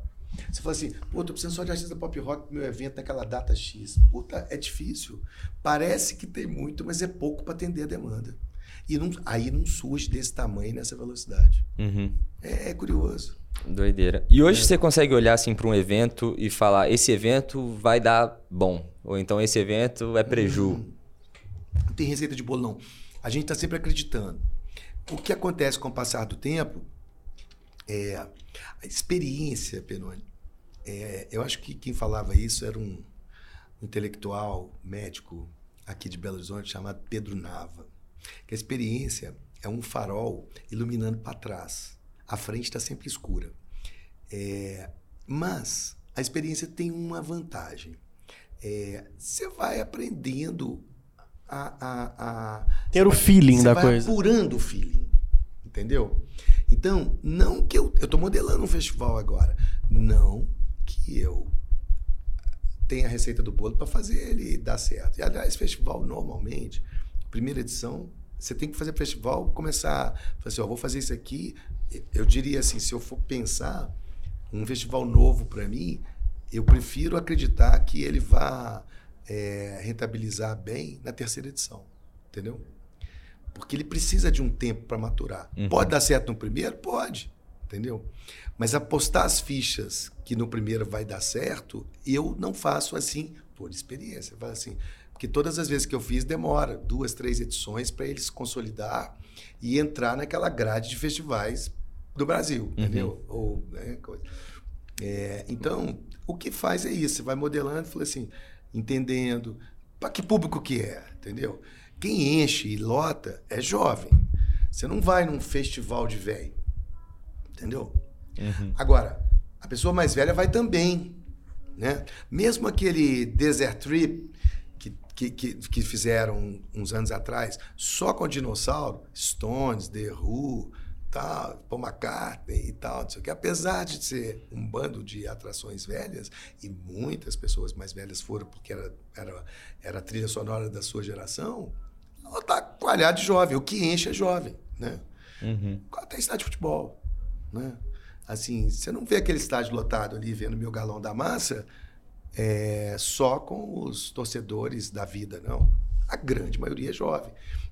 você fala assim, pô, tô precisando só de artista pop rock pro meu evento naquela data X. Puta, é difícil. Parece que tem muito, mas é pouco para atender a demanda. E não, aí não surge desse tamanho nessa velocidade. Uhum. É, é, curioso. Doideira. E hoje é. você consegue olhar assim para um evento e falar: esse evento vai dar bom. Ou então esse evento é preju. Hum, não tem receita de bolo, não. A gente está sempre acreditando. O que acontece com o passar do tempo é a experiência, Penone. É, eu acho que quem falava isso era um, um intelectual médico aqui de Belo Horizonte chamado Pedro Nava. Que a experiência é um farol iluminando para trás. A frente está sempre escura. É, mas a experiência tem uma vantagem. É, você vai aprendendo a, a, a ter o feeling da vai coisa. apurando o feeling, entendeu? Então, não que eu. Eu estou modelando um festival agora. Não que eu tenha a receita do bolo para fazer ele dar certo. E, aliás, festival, normalmente, primeira edição, você tem que fazer festival, começar. Falar assim, ó, vou fazer isso aqui. Eu diria assim, se eu for pensar um festival novo para mim, eu prefiro acreditar que ele vá é, rentabilizar bem na terceira edição. Entendeu? Porque ele precisa de um tempo para maturar. Uhum. Pode dar certo no primeiro? Pode. Entendeu? Mas apostar as fichas que no primeiro vai dar certo, eu não faço assim por experiência. Eu faço assim, porque todas as vezes que eu fiz demora duas, três edições para eles consolidar e entrar naquela grade de festivais do Brasil, uhum. entendeu? Ou, né, é, então, o que faz é isso, você vai modelando, fala assim, entendendo para que público que é, entendeu? Quem enche e lota é jovem. Você não vai num festival de velho. Entendeu? Uhum. Agora, a pessoa mais velha vai também. Né? Mesmo aquele Desert Trip que, que, que, que fizeram uns anos atrás, só com dinossauro, Stones, The Who, tal, Paul McCartney e tal, não sei o que. Apesar de ser um bando de atrações velhas, e muitas pessoas mais velhas foram porque era, era, era a trilha sonora da sua geração, ela tá coalhada de jovem. O que enche é jovem, né? Uhum. Até estádio de futebol, né? Assim, você não vê aquele estádio lotado ali vendo meu galão da massa é, só com os torcedores da vida, não. A grande maioria é jovem.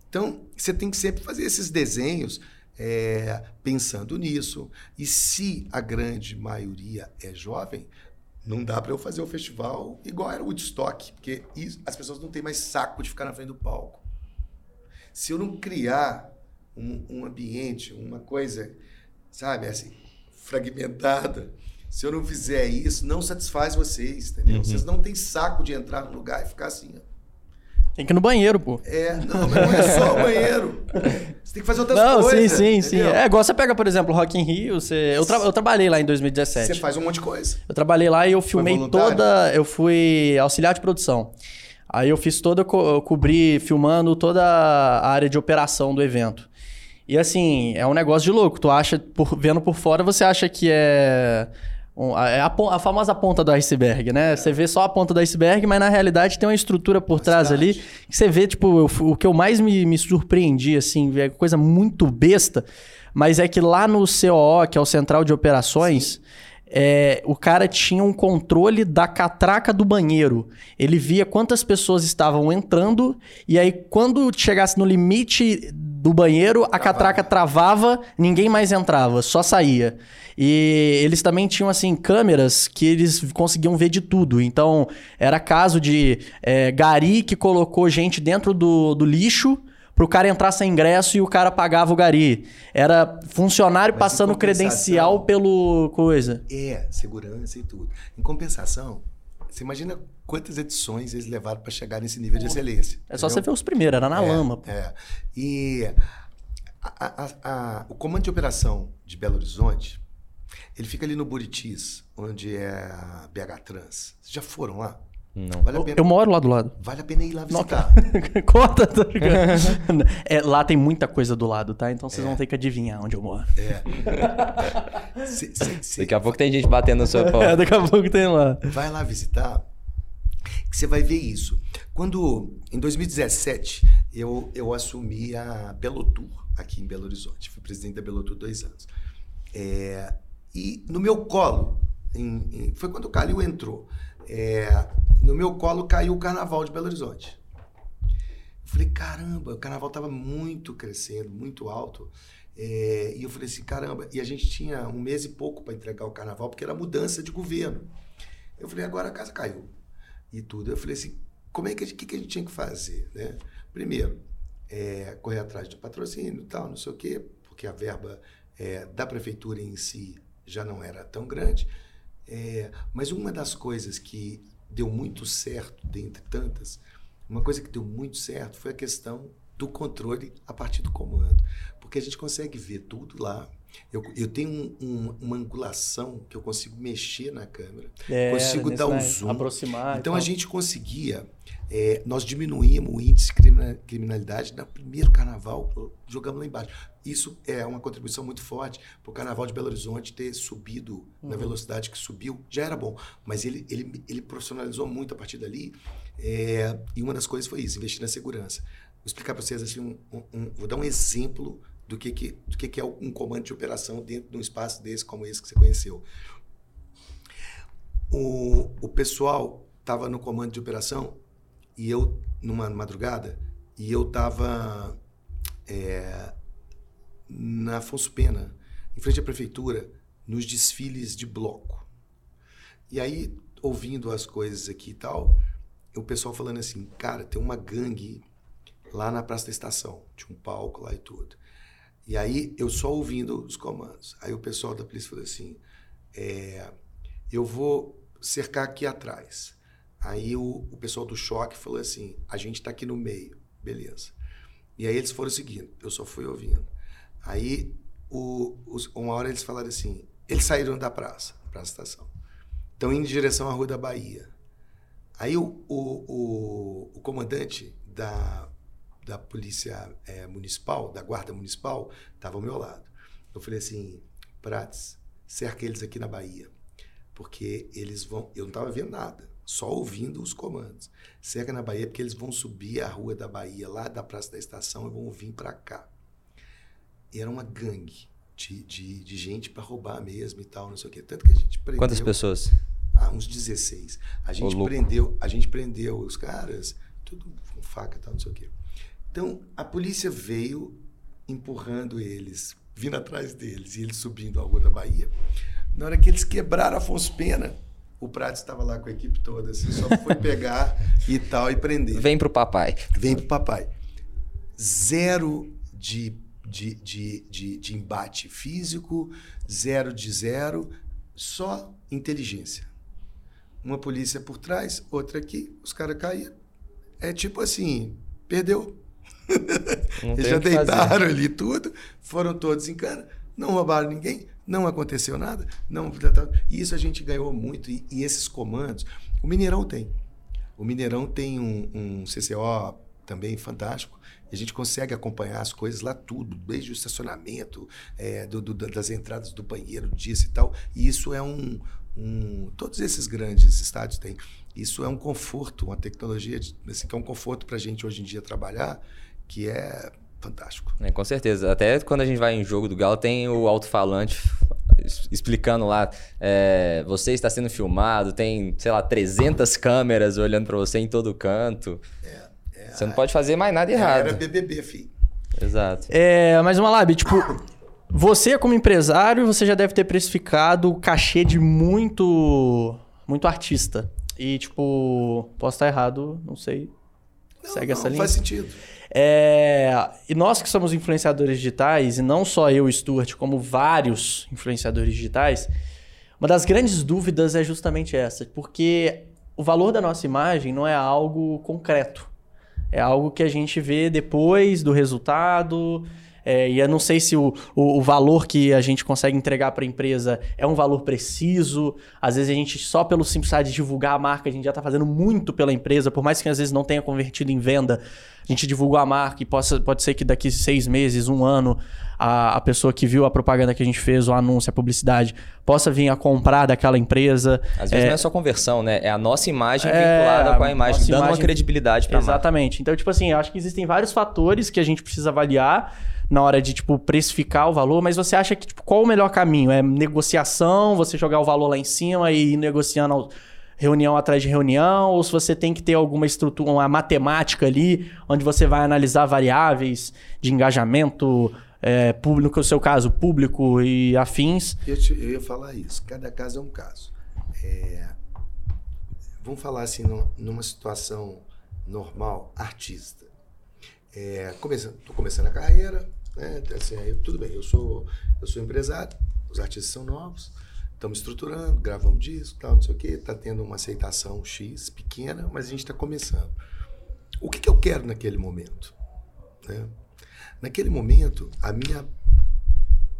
Então, você tem que sempre fazer esses desenhos é, pensando nisso. E se a grande maioria é jovem, não dá para eu fazer o festival igual era o Woodstock, porque as pessoas não têm mais saco de ficar na frente do palco. Se eu não criar um, um ambiente, uma coisa, sabe, assim, fragmentada, se eu não fizer isso, não satisfaz vocês, entendeu? Uhum. Vocês não têm saco de entrar no lugar e ficar assim, ó. Tem que ir no banheiro, pô. É, não, mas não é só o banheiro. Você tem que fazer outras não, coisas. Sim, sim, sim. É igual você pega, por exemplo, Rock in Rio. Você... Eu, tra... eu trabalhei lá em 2017. Você faz um monte de coisa. Eu trabalhei lá e eu filmei toda. Eu fui auxiliar de produção. Aí eu fiz toda. Eu cobri filmando toda a área de operação do evento. E assim, é um negócio de louco. Tu acha, por... vendo por fora, você acha que é é a, a, famosa ponta do iceberg, né? Você vê só a ponta do iceberg, mas na realidade tem uma estrutura por trás ali. Que você vê, tipo, o, o que eu mais me, me surpreendi, assim, é coisa muito besta, mas é que lá no COO, que é o Central de Operações, é, o cara tinha um controle da catraca do banheiro. Ele via quantas pessoas estavam entrando, e aí, quando chegasse no limite do banheiro, a travava. catraca travava, ninguém mais entrava, só saía. E eles também tinham, assim, câmeras que eles conseguiam ver de tudo. Então, era caso de é, gari que colocou gente dentro do, do lixo pro cara entrar sem ingresso e o cara pagava o gari. Era funcionário Mas passando credencial pelo coisa. É, segurança e tudo. Em compensação, você imagina quantas edições eles levaram para chegar nesse nível de excelência. É só você ver os primeiros, era na é, lama. Pô. É. E a, a, a, o comando de operação de Belo Horizonte, ele fica ali no Buritis, onde é a BH Trans. Vocês já foram lá? Não. Vale pena... Eu moro lá do lado. Vale a pena ir lá visitar. Conta, tá é, Lá tem muita coisa do lado, tá? Então vocês é. vão ter que adivinhar onde eu moro. É. se, se, se... Daqui a pouco tem gente batendo na sua porta. É, daqui a pouco tem lá. Vai lá visitar, que você vai ver isso. Quando, em 2017, eu, eu assumi a Belotur aqui em Belo Horizonte. Fui presidente da Belotur dois anos. É, e no meu colo, em, em, foi quando o Calil entrou, é, no meu colo caiu o Carnaval de Belo Horizonte. Eu falei, caramba, o Carnaval estava muito crescendo, muito alto. É, e eu falei assim, caramba, e a gente tinha um mês e pouco para entregar o Carnaval, porque era mudança de governo. Eu falei, agora a casa caiu. E tudo. Eu falei assim, como é que, que, que a gente tinha que fazer? Né? Primeiro, é, correr atrás do patrocínio e tal, não sei o quê, porque a verba é, da prefeitura em si já não era tão grande. É, mas uma das coisas que deu muito certo, dentre tantas, uma coisa que deu muito certo foi a questão do controle a partir do comando. Porque a gente consegue ver tudo lá. Eu, eu tenho um, um, uma angulação que eu consigo mexer na câmera, é, consigo dar o zoom. Aproximar. Então a gente conseguia é, nós diminuímos o índice de criminalidade no primeiro carnaval, jogamos lá embaixo. Isso é uma contribuição muito forte para o carnaval de Belo Horizonte ter subido uhum. na velocidade que subiu. Já era bom, mas ele, ele, ele profissionalizou muito a partir dali. É, e uma das coisas foi isso, investir na segurança. Vou explicar para vocês assim, um, um, um, vou dar um exemplo do que, que, do que, que é um comando de operação dentro de um espaço desse como esse que você conheceu. O, o pessoal estava no comando de operação e eu, numa madrugada, e eu tava é, na Afonso Pena, em frente à prefeitura, nos desfiles de bloco. E aí, ouvindo as coisas aqui e tal, o pessoal falando assim, cara, tem uma gangue lá na Praça da Estação, tinha um palco lá e tudo. E aí, eu só ouvindo os comandos. Aí o pessoal da polícia falou assim, é, eu vou cercar aqui atrás. Aí o, o pessoal do choque falou assim: a gente está aqui no meio, beleza. E aí eles foram seguindo, eu só fui ouvindo. Aí, o, os, uma hora eles falaram assim: eles saíram da praça, praça estação, estão indo em direção à Rua da Bahia. Aí o, o, o, o comandante da, da Polícia é, Municipal, da Guarda Municipal, estava ao meu lado. Eu falei assim, Prates, cerca eles aqui na Bahia. Porque eles vão. Eu não estava vendo nada, só ouvindo os comandos. Cerca na Bahia, porque eles vão subir a rua da Bahia, lá da Praça da Estação, e vão vir para cá. E era uma gangue de, de, de gente para roubar mesmo e tal, não sei o quê. Tanto que a gente prendeu. Quantas pessoas? Ah, uns 16. A gente prendeu, a gente prendeu os caras, tudo com faca e tal, não sei o quê. Então, a polícia veio empurrando eles, vindo atrás deles, e eles subindo a rua da Bahia. Na hora que eles quebraram Afonso Pena, o Prato estava lá com a equipe toda, assim, só foi pegar e tal e prender. Vem pro papai. Vem pro papai. Zero de, de, de, de, de embate físico, zero de zero, só inteligência. Uma polícia por trás, outra aqui, os caras caíram. É tipo assim, perdeu. Eles já deitaram ali tudo, foram todos em cana, não roubaram ninguém, não aconteceu nada, não. E isso a gente ganhou muito. E, e esses comandos, o Mineirão tem. O Mineirão tem um, um CCO também fantástico. A gente consegue acompanhar as coisas lá tudo, desde o estacionamento, é, do, do, das entradas do banheiro, disso e tal. E isso é um, um, todos esses grandes estádios têm. Isso é um conforto, uma tecnologia assim, que é um conforto para a gente hoje em dia trabalhar, que é fantástico. É, com certeza. Até quando a gente vai em jogo do Galo, tem o alto-falante explicando lá, é, você está sendo filmado, tem, sei lá, 300 câmeras olhando para você em todo canto. É, é, você não pode fazer mais nada errado. Era BBB, filho. Exato. É, mas uma lab, tipo, você como empresário, você já deve ter precificado o cachê de muito, muito artista. E, tipo, posso estar errado, não sei. Não, Segue não, essa linha. faz sentido. É, e nós que somos influenciadores digitais, e não só eu, Stuart, como vários influenciadores digitais, uma das grandes dúvidas é justamente essa, porque o valor da nossa imagem não é algo concreto. É algo que a gente vê depois do resultado, é, e eu não sei se o, o, o, valor que a gente consegue entregar para a empresa é um valor preciso. Às vezes a gente, só pelo simples de divulgar a marca, a gente já está fazendo muito pela empresa, por mais que às vezes não tenha convertido em venda. A gente divulgou a marca e possa, pode ser que daqui seis meses, um ano, a, a pessoa que viu a propaganda que a gente fez, o anúncio, a publicidade, possa vir a comprar daquela empresa. Às vezes é, não é só conversão, né? É a nossa imagem é, vinculada com a imagem, dando imagem... uma credibilidade para a marca. Exatamente. Então, tipo assim, eu acho que existem vários fatores que a gente precisa avaliar na hora de, tipo, precificar o valor, mas você acha que, tipo, qual o melhor caminho? É negociação, você jogar o valor lá em cima e ir negociando reunião atrás de reunião, ou se você tem que ter alguma estrutura, uma matemática ali, onde você vai analisar variáveis de engajamento, é, público, no seu caso, público e afins? Eu, te, eu ia falar isso. Cada caso é um caso. É, vamos falar assim, numa situação normal, artista. É, começando, tô começando a carreira, né? Assim, aí, tudo bem, eu sou, eu sou empresário, os artistas são novos, estamos estruturando, gravamos disco, tal, não sei o quê, está tendo uma aceitação X pequena, mas a gente está começando. O que, que, eu quero naquele momento? Né? Naquele momento, a minha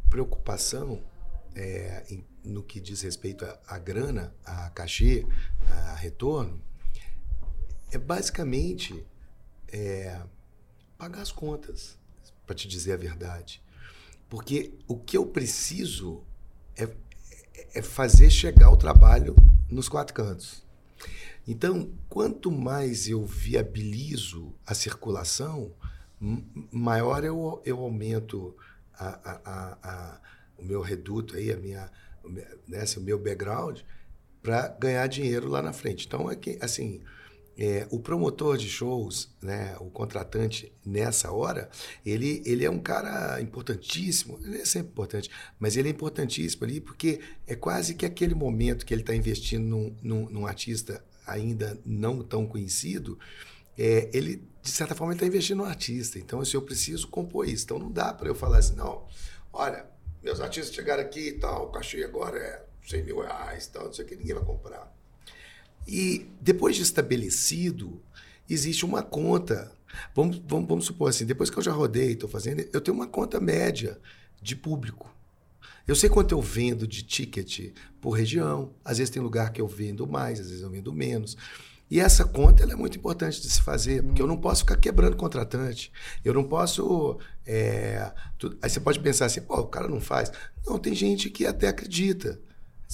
preocupação é, em, no que diz respeito à grana, a cachê, a retorno, é basicamente é, pagar as contas, para te dizer a verdade. Porque o que eu preciso é, é fazer chegar o trabalho nos quatro cantos. Então, quanto mais eu viabilizo a circulação, maior eu, eu aumento a, a, a, o meu reduto, aí, a minha, né, assim, o meu background, para ganhar dinheiro lá na frente. Então, é que, assim, é, o promotor de shows, né, o contratante nessa hora, ele, ele é um cara importantíssimo, ele é sempre importante, mas ele é importantíssimo ali porque é quase que aquele momento que ele está investindo num, num, num, artista ainda não tão conhecido, é, ele, de certa forma, está investindo no artista. Então, assim, eu preciso compor isso. Então, não dá para eu falar assim, não, olha, meus artistas chegaram aqui e tal, o cachê agora é 100 mil reais tal, não sei o que, ninguém vai comprar. E depois de estabelecido, existe uma conta. Vamos, vamos, vamos supor assim, depois que eu já rodei, estou fazendo, eu tenho uma conta média de público. Eu sei quanto eu vendo de ticket por região. Às vezes tem lugar que eu vendo mais, às vezes eu vendo menos. E essa conta é muito importante de se fazer, porque eu não posso ficar quebrando contratante. Eu não posso. É, tu, aí você pode pensar assim, pô, o cara não faz. Não, tem gente que até acredita.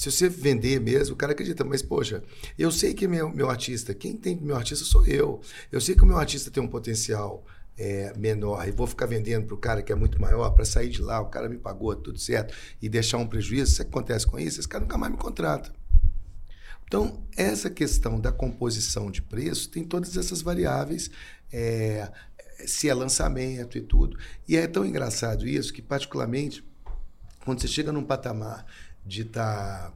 Se você vender mesmo, o cara acredita. Mas, poxa, eu sei que meu, meu artista, quem tem meu artista sou eu. Eu sei que o meu artista tem um potencial é, menor e vou ficar vendendo para o cara que é muito maior para sair de lá, o cara me pagou, tudo certo, e deixar um prejuízo. O que acontece com isso? Esse cara nunca mais me contrata. Então, essa questão da composição de preço tem todas essas variáveis, é, se é lançamento e tudo. E é tão engraçado isso que, particularmente, quando você chega num patamar de estar tá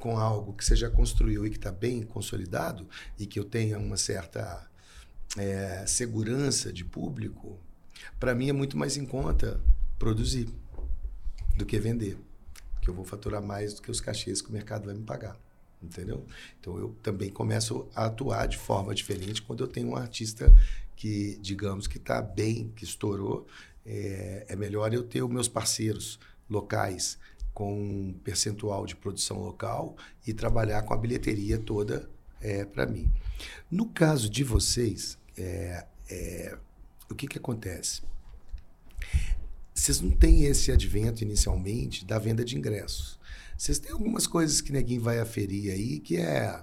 com algo que você já construiu e que está bem consolidado e que eu tenha uma certa é, segurança de público, para mim é muito mais em conta produzir do que vender. Que eu vou faturar mais do que os cachês que o mercado vai me pagar. Entendeu? Então eu também começo a atuar de forma diferente quando eu tenho um artista que, digamos, que está bem, que estourou. É, é melhor eu ter os meus parceiros locais com um percentual de produção local e trabalhar com a bilheteria toda é, para mim. No caso de vocês, é, é, o que, que acontece? Vocês não têm esse advento inicialmente da venda de ingressos. Vocês têm algumas coisas que ninguém vai aferir aí, que é.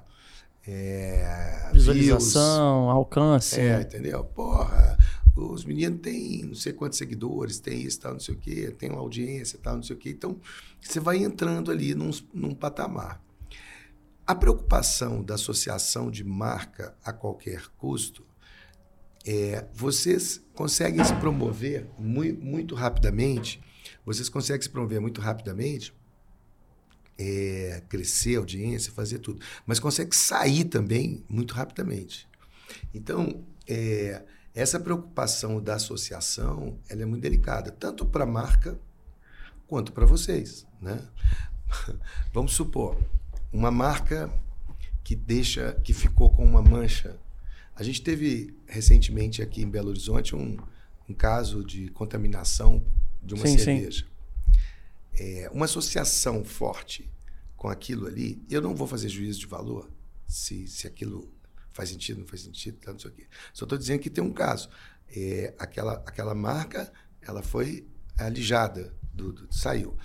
é Visualização, views, alcance. É, entendeu? Porra, os meninos têm não sei quantos seguidores, tem isso, tal, não sei o quê, tem uma audiência, tal, não sei o quê. Então, você vai entrando ali num, num patamar. A preocupação da associação de marca a qualquer custo é, vocês conseguem se promover muito, muito rapidamente, vocês conseguem se promover muito rapidamente, é, crescer a audiência, fazer tudo, mas consegue sair também muito rapidamente. Então, é, essa preocupação da associação ela é muito delicada, tanto para a marca quanto para vocês. Né? Vamos supor, uma marca que deixa, que ficou com uma mancha a gente teve recentemente aqui em Belo Horizonte um, um caso de contaminação de uma sim, cerveja. Sim. É, uma associação forte com aquilo ali, eu não vou fazer juízo de valor se, se aquilo faz sentido, não faz sentido, tá, não sei o quê. Só estou dizendo que tem um caso. É, aquela, aquela marca, ela foi alijada, do, do, saiu.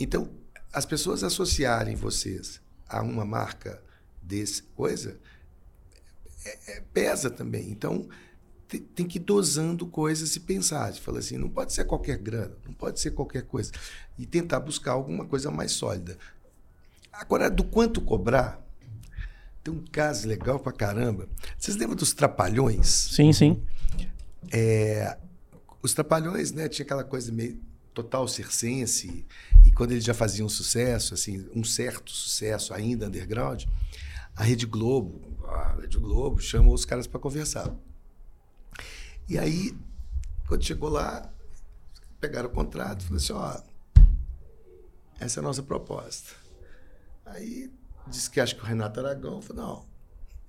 Então, as pessoas associarem vocês a uma marca desse coisa, é, é, pesa também. Então, tem, que ir dosando coisas e pensar. Você fala assim, não pode ser qualquer grana, não pode ser qualquer coisa. E tentar buscar alguma coisa mais sólida. Agora, do quanto cobrar, tem um caso legal pra caramba. Vocês lembram dos Trapalhões? Sim, sim. É, os Trapalhões, né, tinha aquela coisa meio total circense, e quando eles já faziam sucesso, assim, um certo sucesso ainda underground, a Rede Globo, a Rede Globo chamou os caras para conversar. E aí, quando chegou lá, pegaram o contrato, falaram assim, ó, essa é a nossa proposta. Aí disse que acho que o Renato Aragão falou, não,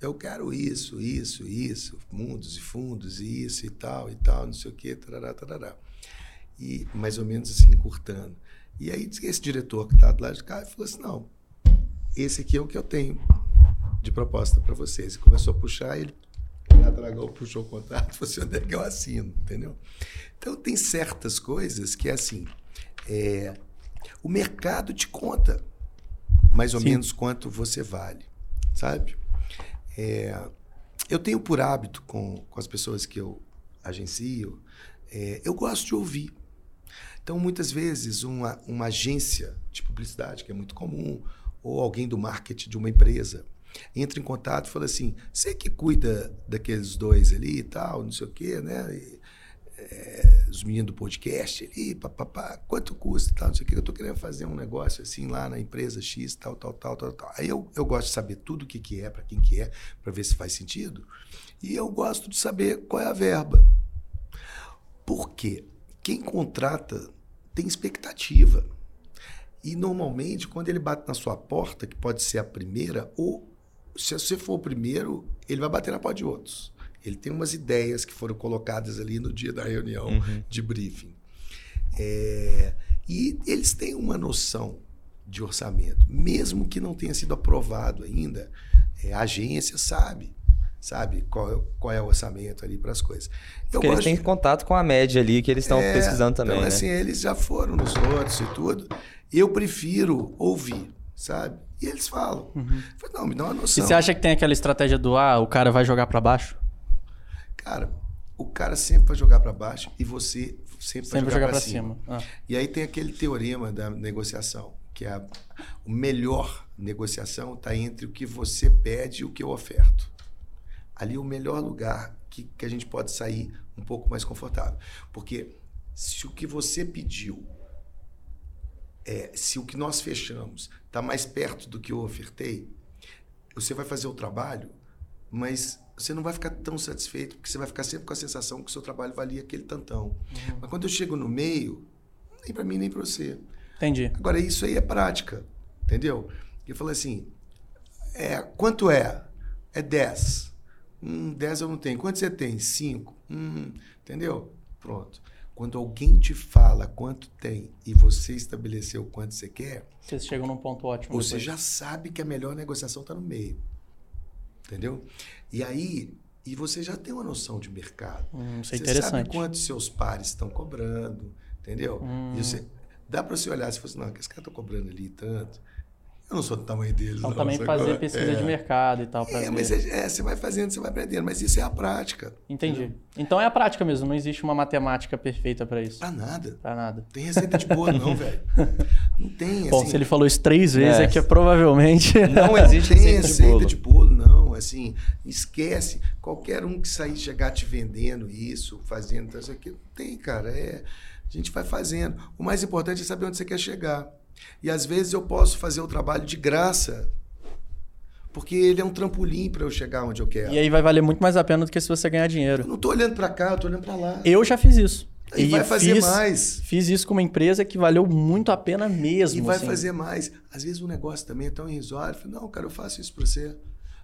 eu quero isso, isso, isso, mundos e fundos, e isso e tal, e tal, não sei o quê, tarará, tarará. E mais ou menos assim, encurtando. E aí esse diretor que está do lado de cá falou assim, não, esse aqui é o que eu tenho de proposta para vocês. E começou a puxar, ele, Renato Aragão puxou o contrato, falou assim, onde é que eu assino, entendeu? Então, tem certas coisas que é assim, é, o mercado te conta mais ou Sim. menos quanto você vale, sabe? É, eu tenho por hábito com, com as pessoas que eu agencio, é, eu gosto de ouvir. Então, muitas vezes, uma, uma agência de publicidade, que é muito comum, ou alguém do marketing de uma empresa, entra em contato e fala assim: você que cuida daqueles dois ali e tal, não sei o quê, né? E, é, os meninos do podcast ali, papapá, quanto custa tal, não sei o quê. Eu estou querendo fazer um negócio assim lá na empresa X, tal, tal, tal, tal, tal. Aí eu, eu gosto de saber tudo o que, que é, para quem que é, para ver se faz sentido. E eu gosto de saber qual é a verba. Por quê? Quem contrata tem expectativa. E normalmente, quando ele bate na sua porta, que pode ser a primeira, ou se você for o primeiro, ele vai bater na porta de outros. Ele tem umas ideias que foram colocadas ali no dia da reunião uhum. de briefing. É, e eles têm uma noção de orçamento, mesmo que não tenha sido aprovado ainda. É, a agência sabe, sabe qual, é- qual é o orçamento ali para as coisas. Eu Porque eles têm contato com a média ali que eles estão é, pesquisando também, então, né? assim, eles já foram nos lotes e tudo. Eu prefiro ouvir, sabe? E eles falam. Falo, não, me dá uma Uhum. E noção. você acha que tem aquela estratégia do, ah, o cara vai jogar pra baixo? Cara, o cara sempre vai jogar para baixo e você sempre, Sempre vai jogar jogar, para cima. cima. Ah. E aí tem aquele teorema da negociação, que é a, o melhor negociação está entre o que você pede e o que eu oferto. Ali é o melhor lugar que, que a gente pode sair um pouco mais confortável. Porque se o que você pediu, é, se o que nós fechamos está mais perto do que eu ofertei, você vai fazer o trabalho, mas você não vai ficar tão satisfeito, porque você vai ficar sempre com a sensação que o seu trabalho valia aquele tantão. Mas quando eu chego no meio, nem para mim nem para você. Entendi. Agora, isso aí é prática, entendeu? Eu falei assim, é, quanto é? É 10. Hum, 10 eu não tenho. Quanto você tem? 5. Hum, entendeu? Pronto. Quando alguém te fala quanto tem e você estabeleceu quanto você quer, Vocês chegam num ponto ótimo. você depois. já sabe que a melhor negociação está no meio. Entendeu? E aí, e você já tem uma noção de mercado. Hum, isso é você interessante. sabe quanto seus pares estão cobrando, entendeu? Hum. E você, dá para você olhar e falar assim, não, que esse cara está cobrando ali tanto. Eu não sou do tamanho deles. Então não, também fazer pesquisa é. de mercado e tal. Pra É, ver. mas é, é, você vai fazendo, você vai aprendendo, mas isso é a prática. Entendi. Então é a prática mesmo, não existe uma matemática perfeita pra isso. Pra nada. Pra nada. Não tem receita de bolo, não, velho. Não tem, Bom, assim, se ele falou isso três vezes, é, É. que provavelmente. Não existe tem receita de receita bolo. de bolo, não. Assim, esquece. Qualquer um que sair chegar te vendendo isso, fazendo isso aqui, não tem, cara. É, a gente vai fazendo. O mais importante é saber onde você quer chegar. E às vezes eu posso fazer o trabalho de graça, porque ele é um trampolim para eu chegar onde eu quero. E aí vai valer muito mais a pena do que se você ganhar Eu dinheiro. não tô olhando para cá, eu tô olhando para lá. Eu já fiz isso. E vai fazer fiz, mais. Fiz isso com uma empresa que valeu muito a pena mesmo. E vai assim. fazer mais. Às vezes o negócio também é tão irrisório. eu falo, Não, cara, eu faço isso para você.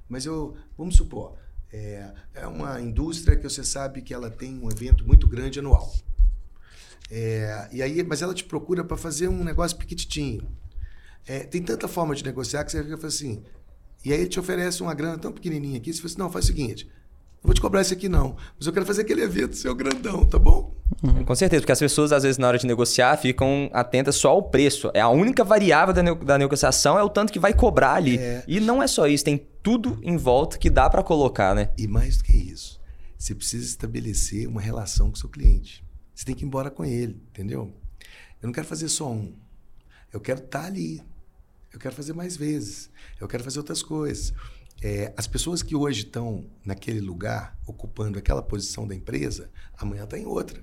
Mas eu, vamos supor, é, é uma indústria que você sabe que ela tem um evento muito grande anual. É, e aí, mas ela te procura para fazer um negócio pequititinho. É, tem tanta forma de negociar que você fica assim. E aí ele te oferece uma grana tão pequenininha aqui. Você fala assim: não, faz o seguinte. Não vou te cobrar isso aqui, não. Mas eu quero fazer aquele evento seu grandão, tá bom? Com certeza, porque as pessoas, às vezes, na hora de negociar, ficam atentas só ao preço. É a única variável da, ne- da negociação é o tanto que vai cobrar ali. É. E não é só isso, tem tudo em volta que dá pra colocar, né? E mais do que isso, você precisa estabelecer uma relação com o seu cliente. Você tem que ir embora com ele, entendeu? Eu não quero fazer só um. Eu quero estar ali. Eu quero fazer mais vezes. Eu quero fazer outras coisas. É, as pessoas que hoje estão naquele lugar, ocupando aquela posição da empresa, amanhã está em outra.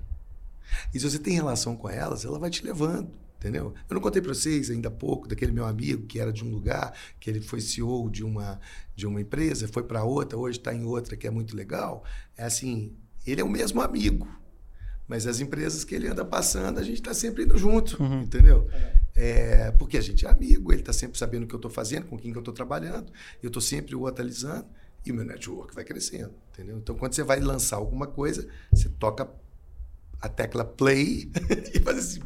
E se você tem relação com elas, ela vai te levando, entendeu? Eu não contei para vocês ainda há pouco daquele meu amigo que era de um lugar, que ele foi CEO de uma, de uma empresa, foi para outra, hoje está em outra que é muito legal. É assim, ele é o mesmo amigo, mas as empresas que ele anda passando, a gente está sempre indo junto, entendeu? É, porque a gente é amigo, ele está sempre sabendo o que eu estou fazendo, com quem que eu estou trabalhando, eu estou sempre o atualizando e o meu network vai crescendo, entendeu? Então, quando você vai lançar alguma coisa, você toca a tecla play e faz assim,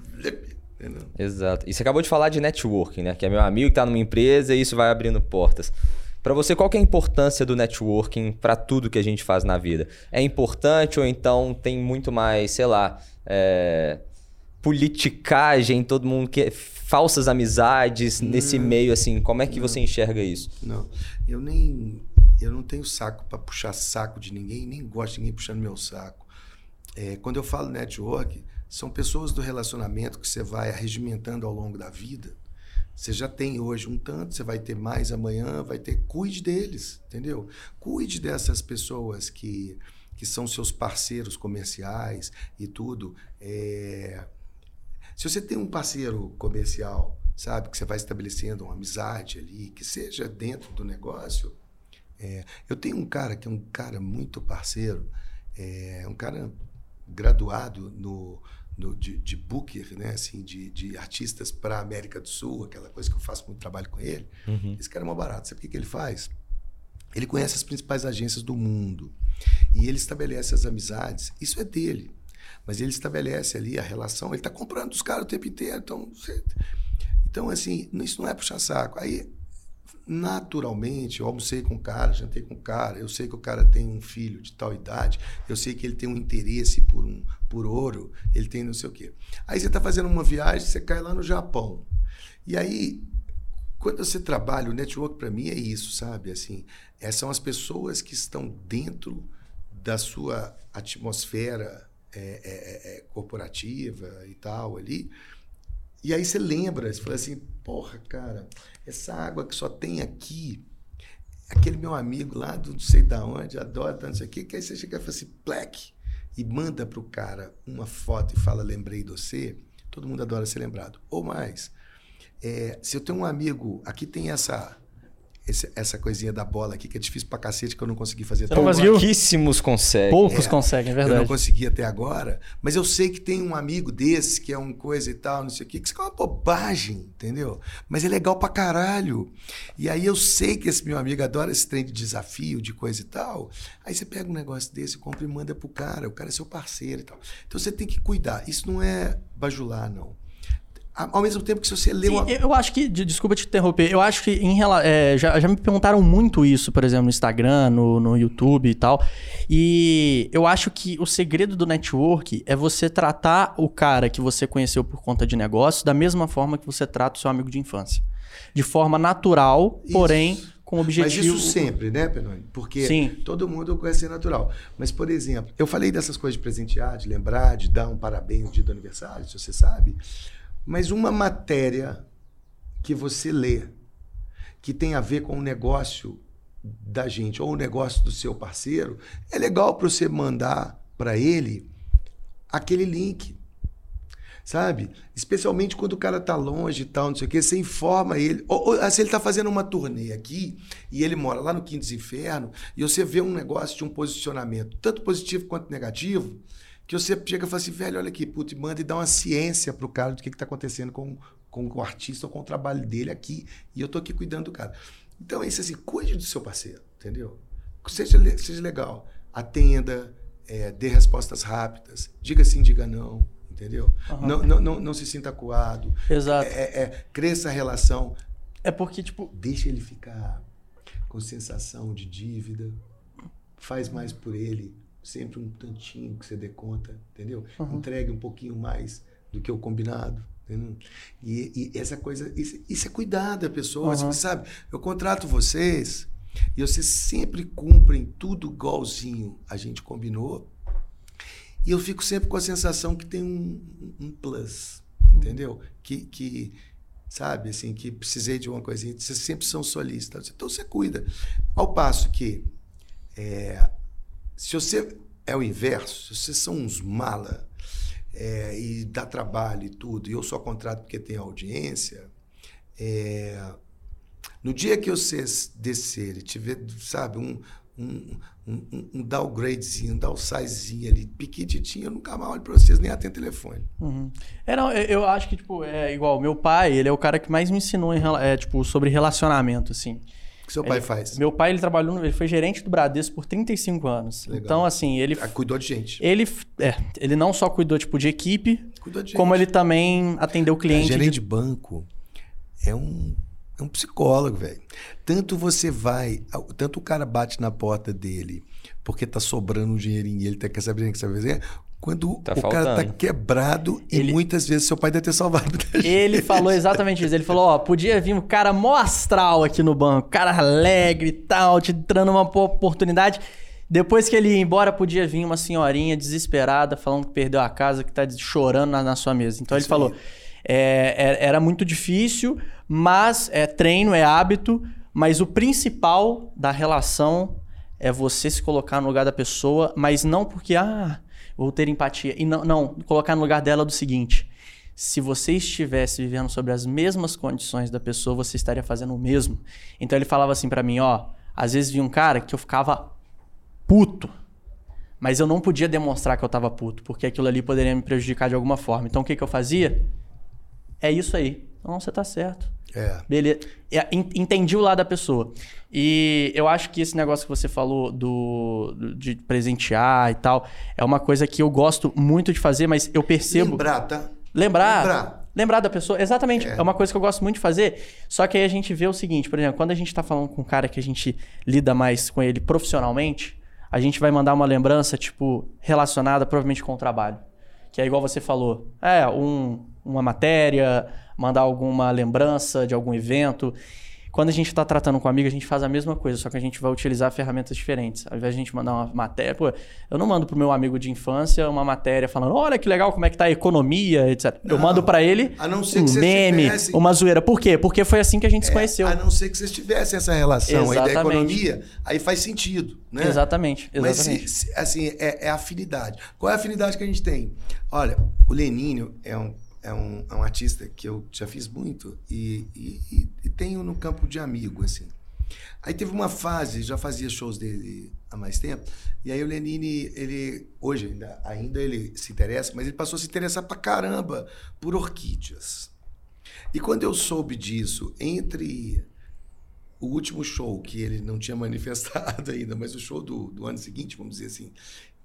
entendeu? Exato. E você acabou de falar de networking, né? Que é meu amigo que tá numa empresa e isso vai abrindo portas. Pra você, qual é a importância do networking pra tudo que a gente faz na vida? É importante ou então tem muito mais, sei lá, é, politicagem, todo mundo que falsas amizades nesse meio assim? Como é que você enxerga isso? Não, eu nem eu não tenho saco para puxar saco de ninguém, nem gosto de ninguém puxando meu saco. É, quando eu falo network, são pessoas do relacionamento que você vai arregimentando ao longo da vida. Você já tem hoje um tanto, você vai ter mais amanhã, vai ter. Cuide deles, entendeu? Cuide dessas pessoas que, que são seus parceiros comerciais e tudo. É, se você tem um parceiro comercial, sabe, que você vai estabelecendo uma amizade ali, que seja dentro do negócio. é, eu tenho um cara que é um cara muito parceiro, é um cara graduado no, no de, de booker, né, assim, de, de artistas para a América do Sul, aquela coisa que eu faço muito trabalho com ele. Esse cara é mó barato. Sabe o que, que ele faz? Ele conhece as principais agências do mundo e ele estabelece as amizades. Isso é dele. Mas ele estabelece ali a relação. Ele está comprando dos caras o tempo inteiro. Então, então assim, isso não é puxar saco. Aí naturalmente, eu almocei com o cara, jantei com o cara, eu sei que o cara tem um filho de tal idade, eu sei que ele tem um interesse por um por ouro, ele tem não sei o quê. Aí você está fazendo uma viagem, você cai lá no Japão. E aí, quando você trabalha, o network para mim é isso, sabe? Assim, são as pessoas que estão dentro da sua atmosfera é, é, é, corporativa e tal ali. E aí você lembra, você fala assim, porra, cara, essa água que só tem aqui, aquele meu amigo lá do não sei da onde, adora, não sei o quê, que aí você chega e fala assim, Black, e manda pro cara uma foto e fala, lembrei de você, todo mundo adora ser lembrado. Ou mais, é, se eu tenho um amigo, aqui tem essa esse, essa coisinha da bola aqui, que é difícil pra cacete, que eu não consegui fazer não conseguiu? Pouquíssimos conseguem. Poucos conseguem, é Eu verdade. não consegui até agora, mas eu sei que tem um amigo desse que é um coisa e tal, não sei o quê, que isso é uma bobagem, entendeu? Mas é legal pra caralho. E aí eu sei que esse meu amigo adora esse trem de desafio, de coisa e tal. Aí você pega um negócio desse, compra e manda pro cara, o cara é seu parceiro e tal. Então você tem que cuidar. Isso não é bajular, não. Ao mesmo tempo que se você lê Sim, uma. eu acho que, de- desculpa te interromper, eu acho que em é, já, já me perguntaram muito isso, por exemplo, no Instagram, no, no YouTube e tal. E eu acho que o segredo do network é você tratar o cara que você conheceu por conta de negócio da mesma forma que você trata o seu amigo de infância. De forma natural, Isso. porém com Mas objetivo. isso sempre, né, Penoni? Porque Sim. todo mundo conhece natural. Mas, por exemplo, eu falei dessas coisas de presentear, de lembrar, de dar um parabéns no dia do aniversário, se você sabe. Mas uma matéria que você lê que tem a ver com o negócio da gente ou o negócio do seu parceiro, é legal para você mandar para ele aquele link. Sabe? Especialmente quando o cara tá longe e tal, não sei o quê, você informa ele. Ou, ou, se ele tá fazendo uma turnê aqui e ele mora lá no Quinto dos Inferno, e você vê um negócio de um posicionamento, tanto positivo quanto negativo, que você chega e fala assim, velho, olha aqui, puto, e manda e dá uma ciência pro cara do que, que tá acontecendo com, com o artista ou com o trabalho dele aqui. E eu tô aqui cuidando do cara. Então é isso assim, cuide do seu parceiro, entendeu? Seja, seja legal, atenda, é, dê respostas rápidas, diga sim, diga não, entendeu? Aham. Não, não, não, não se sinta acuado. Exato. É, é, é, cresça a relação, É porque, tipo, deixa ele ficar com sensação de dívida, faz mais por ele, sempre um tantinho que você dê conta, entendeu? Uhum. Entregue um pouquinho mais do que o combinado. E, e essa coisa, isso, isso é cuidar da pessoa, Uhum. sabe? Eu contrato vocês e vocês sempre cumprem tudo igualzinho a gente combinou. E eu fico sempre com a sensação que tem um, um plus, entendeu? Que, que, sabe, assim, que precisei de uma coisinha. Vocês sempre são solistas. Então você cuida. Ao passo que, é, se você é o inverso, se vocês são uns mala é, e dá trabalho e tudo, e eu só contrato porque tem audiência, é, no dia que vocês descerem, tiver, sabe, um, um, um, um downgradezinho, um downsizezinho ali, pequititinho, eu nunca mais olho pra vocês, nem atendo telefone. Uhum. É, não, eu, acho que, tipo, é igual, meu pai, ele é o cara que mais me ensinou em, é, tipo, sobre relacionamento, assim. O que seu pai Ele- faz? Meu pai, ele trabalhou, no- ele foi gerente do Bradesco por 35 anos. Legal. Então, assim, ele, Ah, Cuidou de gente. ele, é, ele não só cuidou, tipo, de equipe, Cuidou de gente. como ele também atendeu cliente. Cara, gerente de- de banco é um, é um psicólogo, velho. Tanto você vai, tanto o cara bate na porta dele porque tá sobrando um dinheirinho e ele tá, quer saber o que você vai fazer, quando Tá o cara tá faltando. quebrado Ele- e muitas vezes seu pai deve ter salvado. Ele falou exatamente isso. Ele falou, ó, podia vir um cara mó astral aqui no banco, cara alegre e tal, te dando uma oportunidade. Depois que ele ia embora, podia vir uma senhorinha desesperada, falando que perdeu a casa, que tá chorando na, na sua mesa. Então ele Isso falou, aí. é, é- era muito difícil, mas é treino, é hábito, mas o principal da relação é você se colocar no lugar da pessoa, mas não porque, ah, vou ter empatia. E não, não, colocar no lugar dela do seguinte: se você estivesse vivendo sobre as mesmas condições da pessoa, você estaria fazendo o mesmo. Então ele falava assim pra mim, ó, às vezes vinha um cara que eu ficava puto, mas eu não podia demonstrar que eu tava puto, porque aquilo ali poderia me prejudicar de alguma forma. Então o que que eu fazia? É isso aí. Não, você tá certo. É. Beleza. É, en- Entendi o lado da pessoa. E eu acho que esse negócio que você falou do, do- de presentear e tal é uma coisa que eu gosto muito de fazer, mas eu percebo. Lembrar, tá? Lembrar. Lembrar. Lembrar da pessoa, exatamente. É. é. uma coisa que eu gosto muito de fazer. Só que aí a gente vê o seguinte, por exemplo, quando a gente tá falando com um cara que a gente lida mais com ele profissionalmente, a gente vai mandar uma lembrança, tipo, relacionada provavelmente com o trabalho. Que é igual você falou. É, um, uma matéria, mandar alguma lembrança de algum evento. Quando a gente está tratando com um amigo, a gente faz a mesma coisa, só que a gente vai utilizar ferramentas diferentes. Ao invés de a gente mandar uma matéria, pô, eu não mando pro meu amigo de infância uma matéria falando, olha que legal, como é que tá a economia, etc. Não, eu mando para ele um meme, tivessem... uma zoeira. Por quê? Porque foi assim que a gente é, se conheceu. A não ser que vocês tivessem essa relação aí da economia, aí faz sentido, né? Exatamente, exatamente. Mas, se, assim, é, é afinidade. Qual é a afinidade que a gente tem? Olha, o Lenínio é um é um, é um artista que eu já fiz muito e, e, e, tenho no campo de amigo, assim. Aí teve uma fase, já fazia shows dele há mais tempo, e aí o Lenine, ele, hoje ainda, ainda ele se interessa, mas ele passou a se interessar pra caramba por orquídeas. E quando eu soube disso, entre o último show, que ele não tinha manifestado ainda, mas o show do, do ano seguinte, vamos dizer assim,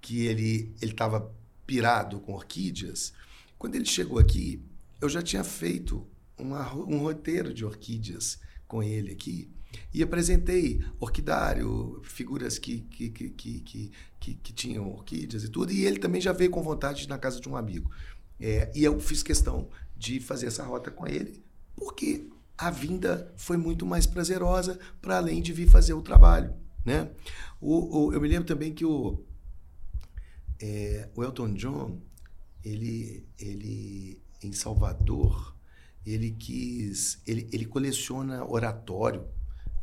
que ele estava pirado com orquídeas, quando ele chegou aqui, eu já tinha feito uma, um roteiro de orquídeas com ele aqui e apresentei orquidário, figuras que, que, que, que, que, tinham orquídeas e tudo. E ele também já veio com vontade na casa de um amigo. É, e eu fiz questão de fazer essa rota com ele, porque a vinda foi muito mais prazerosa para além de vir fazer o trabalho. Né? O, o eu me lembro também que o, é, o Elton John ele, ele em Salvador, ele quis, ele, ele coleciona oratório,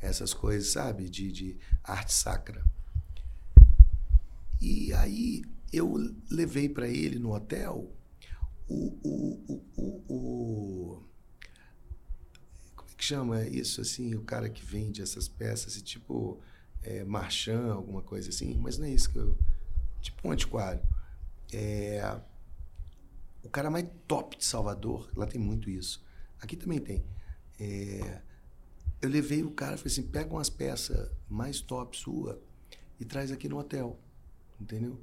essas coisas, sabe, de, de arte sacra. E aí eu levei para ele no hotel o, o, o, o, como é que chama isso assim, o cara que vende essas peças, tipo é, marchand, alguma coisa assim, mas não é isso que eu, tipo um antiquário. É, o cara mais top de Salvador, lá tem muito isso. Aqui também tem. É, eu levei o cara, falei assim, pega umas peças mais top sua e traz aqui no hotel, entendeu?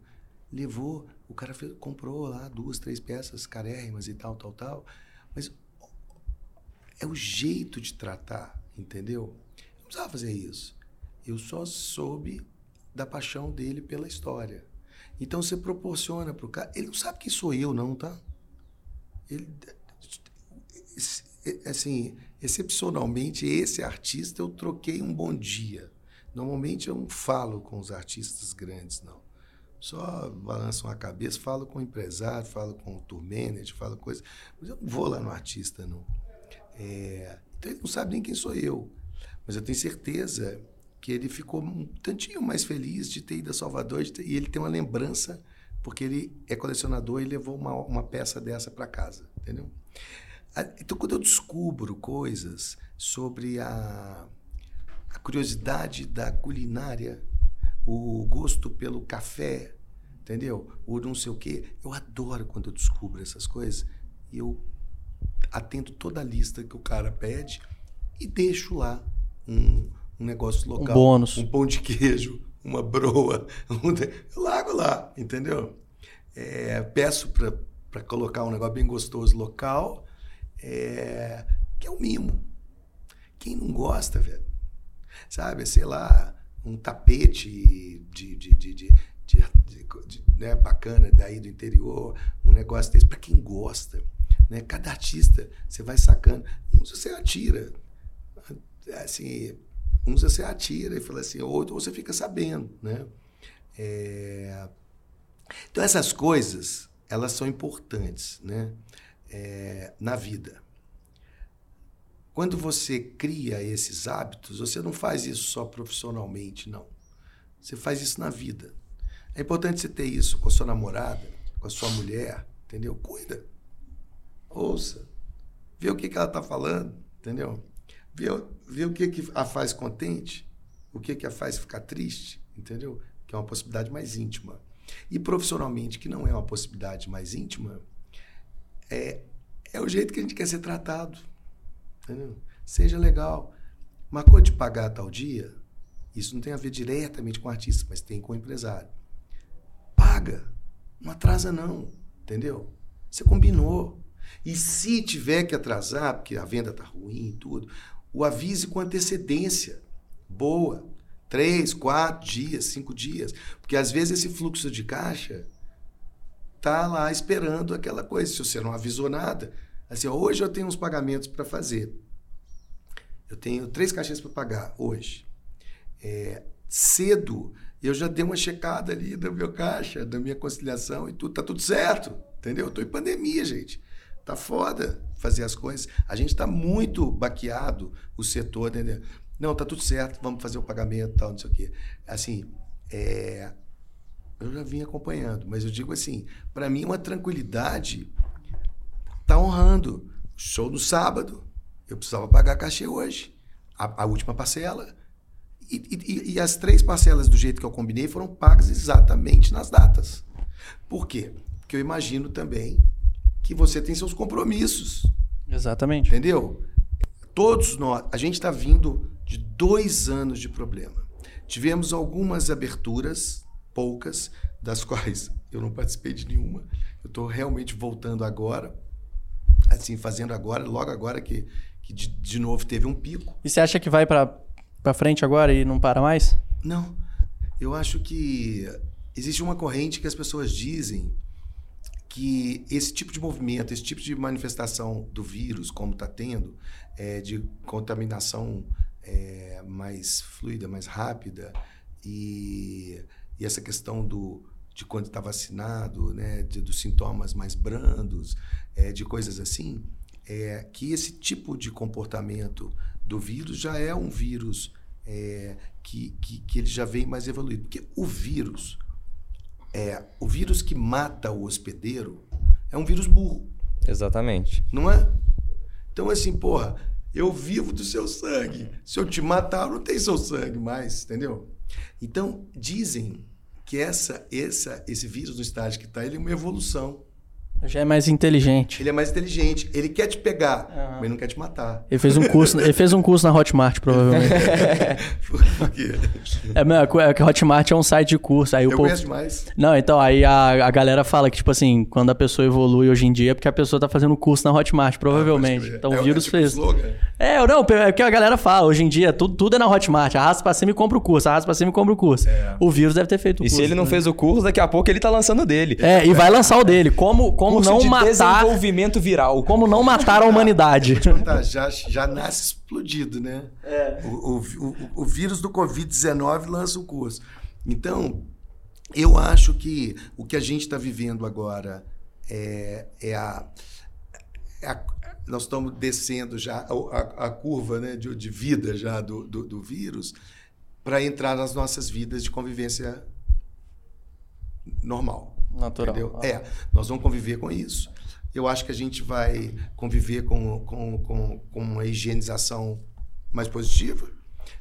Levou, o cara fez, comprou lá duas, três peças carérrimas e tal, tal, tal. Mas é o jeito de tratar, entendeu? não precisava fazer isso. Eu só soube da paixão dele pela história. Então você proporciona para o cara. Ele não sabe quem sou eu, não, tá? Ele, assim, excepcionalmente, esse artista eu troquei um bom dia. Normalmente eu não falo com os artistas grandes, não. Só balançam a cabeça, falo com o empresário, falo com o tour manager, falo coisas. Mas eu não vou lá no artista, não. É, então ele não sabe nem quem sou eu. Mas eu tenho certeza que ele ficou um tantinho mais feliz de ter ido a Salvador ter, e ele tem uma lembrança porque ele é colecionador e levou uma, uma peça dessa para casa, entendeu? Então, quando eu descubro coisas sobre a, a curiosidade da culinária, o gosto pelo café, entendeu? O não sei o quê, eu adoro quando eu descubro essas coisas e eu atendo toda a lista que o cara pede e deixo lá um, um negócio local. Um bônus. Um pão de queijo, uma broa. eu largo lá, entendeu? É, peço para colocar um negócio bem gostoso local, é, que é o um mimo. Quem não gosta, velho? Sabe, sei lá, um tapete de, de, de, de, de né, bacana daí do interior, um negócio desse, para quem gosta. Né? Cada artista, você vai sacando. Você atira, assim, uns você atira e fala assim, ou você fica sabendo, né? É... Então essas coisas, elas são importantes, né? É, na vida. Quando você cria esses hábitos, você não faz isso só profissionalmente, não. Você faz isso na vida. É importante você ter isso com a sua namorada, com a sua mulher, entendeu? Cuida. Ouça. Vê o que, que ela está falando, entendeu? Vê, vê o que, que a faz contente, o que, que a faz ficar triste, entendeu? Que é uma possibilidade mais íntima. E profissionalmente, que não é uma possibilidade mais íntima, é, é o jeito que a gente quer ser tratado. Entendeu? Seja legal. Marcou de pagar tal dia, isso não tem a ver diretamente com o artista, mas tem com o empresário. Paga. Não atrasa, não. Entendeu? Você combinou. E se tiver que atrasar, porque a venda está ruim e tudo, o avise com antecedência. Boa. Três, quatro dias, cinco dias. Porque às vezes esse fluxo de caixa tá lá esperando aquela coisa. Se você não avisou nada, assim, hoje eu tenho uns pagamentos para fazer. Eu tenho três caixinhas para pagar hoje. É, cedo, eu já dei uma checada ali da meu caixa, da minha conciliação e tudo. Tá tudo certo, entendeu? Eu tô em pandemia, gente. Tá foda fazer as coisas. A gente tá muito baqueado, o setor, entendeu? Não, tá tudo certo, vamos fazer o pagamento tal, não sei o quê. Assim, é, eu já vim acompanhando, mas eu digo assim, para mim uma tranquilidade tá honrando. Show no sábado, eu precisava pagar cachê hoje, a, a última parcela. E, e, e, as três parcelas do jeito que eu combinei foram pagas exatamente nas datas. Por quê? Porque eu imagino também que você tem seus compromissos. Exatamente. Entendeu? Todos nós, a gente está vindo de dois anos de problema. Tivemos algumas aberturas, poucas, das quais eu não participei de nenhuma. Eu estou realmente voltando agora, assim, fazendo agora, logo agora que, que de, de novo teve um pico. E você acha que vai para frente agora e não para mais? Não. Eu acho que existe uma corrente que as pessoas dizem que esse tipo de movimento, esse tipo de manifestação do vírus, como está tendo, é, de contaminação é, mais fluida, mais rápida, e, e essa questão do, de quando está vacinado, né, de, dos sintomas mais brandos, é, de coisas assim, é, que esse tipo de comportamento do vírus já é um vírus é, que, que, que ele já vem mais evoluído. Porque o vírus, é, o vírus que mata o hospedeiro é um vírus burro. Exatamente. Não é? Então, assim, porra, eu vivo do seu sangue. Se eu te matar, eu não tenho seu sangue mais, entendeu? Então, dizem que essa, essa, esse vírus no estágio que está, ele é uma evolução. Já é mais inteligente. Ele é mais inteligente. Ele quer te pegar, uhum. mas não quer te matar. Ele fez um curso, ele fez um curso na Hotmart, provavelmente. Por quê? É, é que Hotmart é um site de curso. Aí Eu o povo... conheço demais. Não, então, aí a, a galera fala que, tipo assim, quando a pessoa evolui hoje em dia é porque a pessoa tá fazendo curso na Hotmart, provavelmente. Ah, então é, o vírus é tipo fez. Slogan. É, não, é que a galera fala, hoje em dia, tudo, tudo é na Hotmart. Arrasta pra cima e compra o curso, arrasta pra cima e compra o curso. É. O vírus deve ter feito o curso. E se ele não né? fez o curso, daqui a pouco ele tá lançando o dele. É, e vai lançar o dele. Como, como não matar desenvolvimento viral. Como não matar a humanidade. já, já nasce explodido, né? É. O, o, o, o vírus do Covid-19 lança o curso. Então, eu acho que o que a gente está vivendo agora é, é, a, é, a, Nós estamos descendo já a, a curva né, de, de, vida já do, do, do vírus para entrar nas nossas vidas de convivência normal. Natural. Entendeu? Ah. É, nós vamos conviver com isso eu acho que a gente vai conviver com, com, com, com uma higienização mais positiva.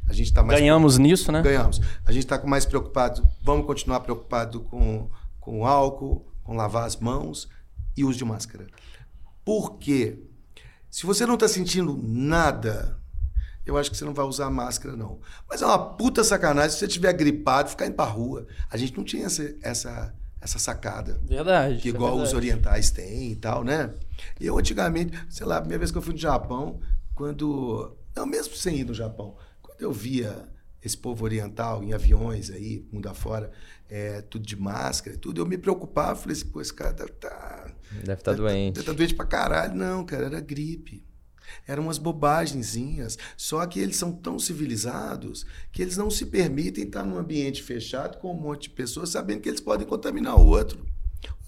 A gente tá mais Ganhamos nisso, né? Ganhamos. A gente está mais preocupado, vamos continuar preocupado com, com álcool, com lavar as mãos e uso de máscara. Por quê? Se você não está sentindo nada, eu acho que você não vai usar máscara, não. Mas é uma puta sacanagem se você estiver gripado, ficar indo pra rua. A gente não tinha essa, essa, essa sacada. Verdade. Que igual é verdade. os orientais têm e tal, né? Eu antigamente, sei lá, a primeira vez que eu fui no Japão, quando. Não, mesmo sem ir no Japão, quando eu via esse povo oriental em aviões aí, mundo afora, é, tudo de máscara e tudo, eu me preocupava, falei assim, pô, esse cara deve estar. Tá, deve estar tá doente. Deve estar tá doente pra caralho. Não, cara, era gripe. Eram umas bobagenzinhas. Só que eles são tão civilizados que eles não se permitem estar num ambiente fechado com um monte de pessoas sabendo que eles podem contaminar o outro.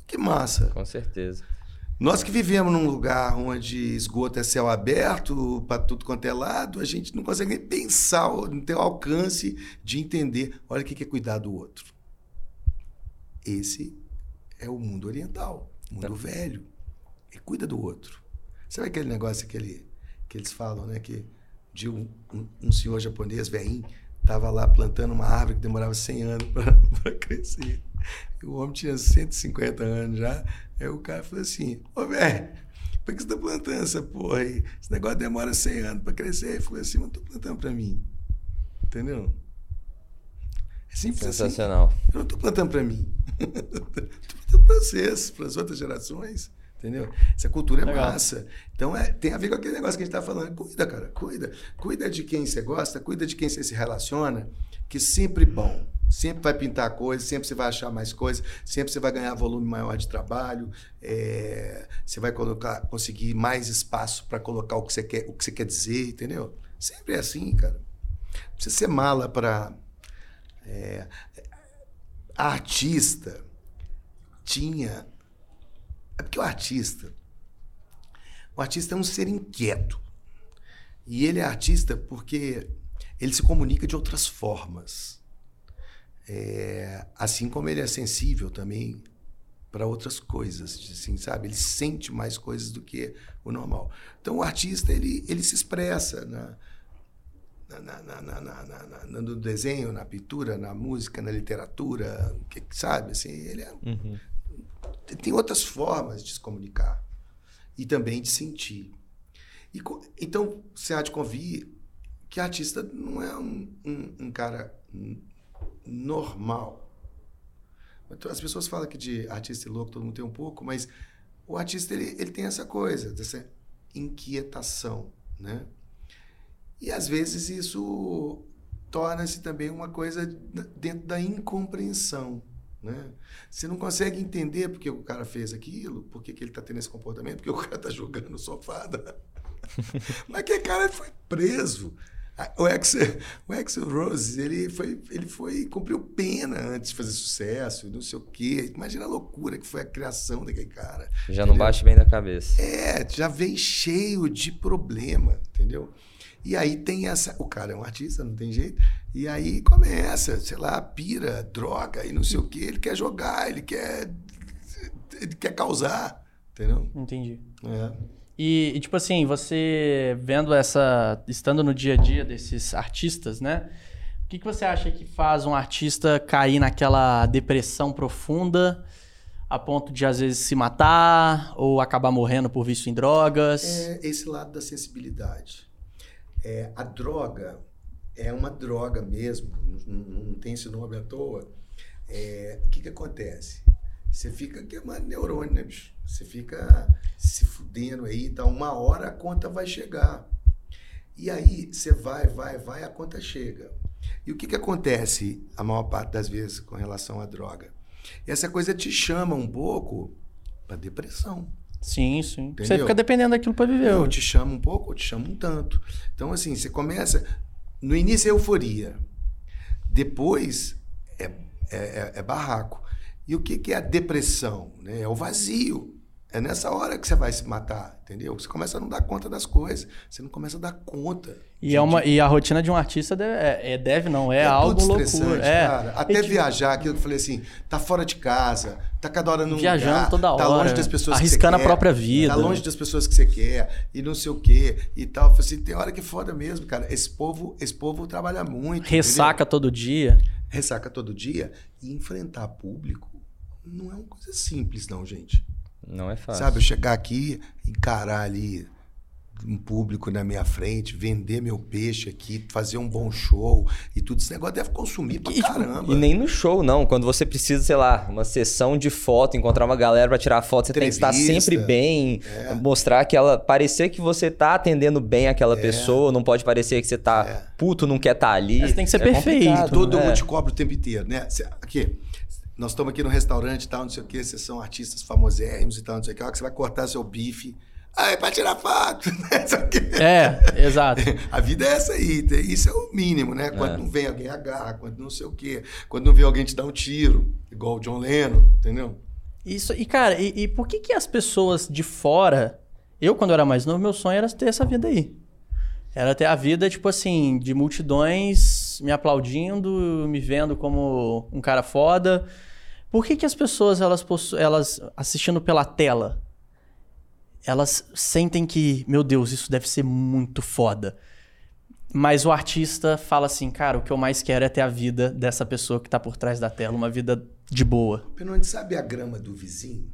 Que massa. Com certeza. Nós que vivemos num lugar onde esgoto é céu aberto para tudo quanto é lado, a gente não consegue nem pensar, não tem o alcance de entender. Olha o que é cuidar do outro. Esse é o mundo oriental, o mundo é. velho. E cuida do outro. Sabe aquele negócio, aquele que eles falam, né? Que de um, um, um senhor japonês, velhinho, estava lá plantando uma árvore que demorava 100 anos para crescer. O homem tinha 150 anos já. Aí o cara falou assim: Ô, velho, por que você está plantando essa porra aí? Esse negócio demora 100 anos para crescer. Ele falou assim: Mas estou plantando para mim. Entendeu? É simples assim. Sensacional. Assim. Eu não estou plantando para mim. Estou plantando para vocês, para as outras gerações. Entendeu? Essa cultura é Legal. massa. Então é, tem a ver com aquele negócio que a gente tá falando. Cuida, cara, cuida. Cuida de quem você gosta, cuida de quem você se relaciona, que sempre bom. Sempre vai pintar coisa, sempre você vai achar mais coisas, sempre você vai ganhar volume maior de trabalho, é, você vai colocar, conseguir mais espaço para colocar o que você quer, o que você quer dizer, entendeu? Sempre é assim, cara. Não precisa ser mala para é, a artista tinha. É porque o artista. O artista é um ser inquieto. E ele é artista porque ele se comunica de outras formas. É, assim como ele é sensível também para outras coisas, assim, sabe? Ele sente mais coisas do que o normal. Então o artista ele, ele se expressa na, na, na, na, no desenho, na pintura, na música, na literatura, que, sabe? Assim, ele é, Uhum. Tem outras formas de se comunicar e também de sentir. E então, você há de convir que artista não é um, um, um cara normal. Então, As pessoas falam que de artista e louco todo mundo tem um pouco, mas o artista ele, ele tem essa coisa, dessa inquietação, né? E às vezes isso torna-se também uma coisa dentro da incompreensão. Né? Você não consegue entender porque o cara fez aquilo, por que ele está tendo esse comportamento, porque o cara está jogando né? Mas que cara foi preso. Ah, O Axel, o Axel Rose, ele foi, ele foi cumpriu pena antes de fazer sucesso, não sei o quê. Imagina a loucura que foi a criação daquele cara. Já não entendeu? bate bem da cabeça. É, já vem cheio de problema, entendeu? E aí tem essa. O cara é um artista, não tem jeito. E aí começa, sei lá, pira, droga e não sei o quê. Ele quer jogar, ele quer. Ele quer causar, entendeu? Entendi. É. E, e, tipo assim, você vendo essa. estando no dia a dia desses artistas, né? O que, que você acha que faz um artista cair naquela depressão profunda a ponto de, às vezes, se matar ou acabar morrendo por vício em drogas? É esse lado da sensibilidade. É, a droga é uma droga mesmo, não, não tem esse nome à toa. É, o que, que acontece? Você fica queimando neurônio, né, bicho? Você fica se fudendo aí, então uma hora a conta vai chegar. E aí você vai, vai, vai, a conta chega. E o que, que acontece a maior parte das vezes com relação à droga? Essa coisa te chama um pouco para depressão. Sim, sim. Você Entendeu? fica dependendo daquilo pra viver. Eu te chamo um pouco, eu te chamo um tanto. Então, assim, você começa. No início é euforia. Depois é, é, é- é barraco. E o que, que é a depressão? né? É o vazio. É nessa hora que você vai se matar, entendeu? Você começa a não dar conta das coisas. Você não começa a dar conta. E, de- é uma, e a rotina de um artista deve, é, é- deve não, é, é algo tudo loucura. estressante, É. cara. Até E, tipo, viajar, aquilo que eu falei assim, tá fora de casa, tá cada hora num Viajando lugar, toda tá hora, longe das pessoas que arriscando a você quer, própria vida. Tá longe das pessoas que você quer e não sei o quê e tal. Eu falei assim, tem hora que é foda mesmo, cara. Esse povo, esse povo trabalha muito. Ressaca entendeu? todo dia. Ressaca todo dia e enfrentar público não é uma coisa simples, não, gente. Não é fácil. Sabe, eu chegar aqui, encarar ali um público na minha frente, vender meu peixe aqui, fazer um bom show e tudo esse negócio deve consumir pra E, tipo, caramba. e nem no show, não. Quando você precisa, sei lá, uma sessão de foto, encontrar uma galera pra tirar foto, você tem que estar Entrevista. sempre bem, É. mostrar que ela. Parecer que você tá atendendo bem aquela pessoa, não pode parecer que você tá É. puto, não quer estar ali. Mas tem que ser É perfeito, Todo né? mundo te cobra o tempo inteiro, né? Aqui, nós estamos aqui no restaurante e tal, não sei o quê, vocês são artistas famosérrimos e tal, não sei o que. A hora que você vai cortar seu bife, ah, é pra tirar foto, né? É, exato. A vida é essa aí, isso é o mínimo, né? Quando É. não vem alguém agarra, quando não sei o quê, quando não vem alguém te dar um tiro, igual o John Lennon, entendeu? Isso, e cara, e, e por que que as pessoas de fora. Eu, quando era mais novo, meu sonho era ter essa vida aí. Era ter a vida, tipo assim, de multidões me aplaudindo, me vendo como um cara foda. Por que que as pessoas, elas, elas assistindo pela tela, elas sentem que, meu Deus, isso deve ser muito foda. Mas o artista fala assim, cara, o que eu mais quero é ter a vida dessa pessoa que tá por trás da tela, uma vida de boa. Fernando, sabe a grama do vizinho?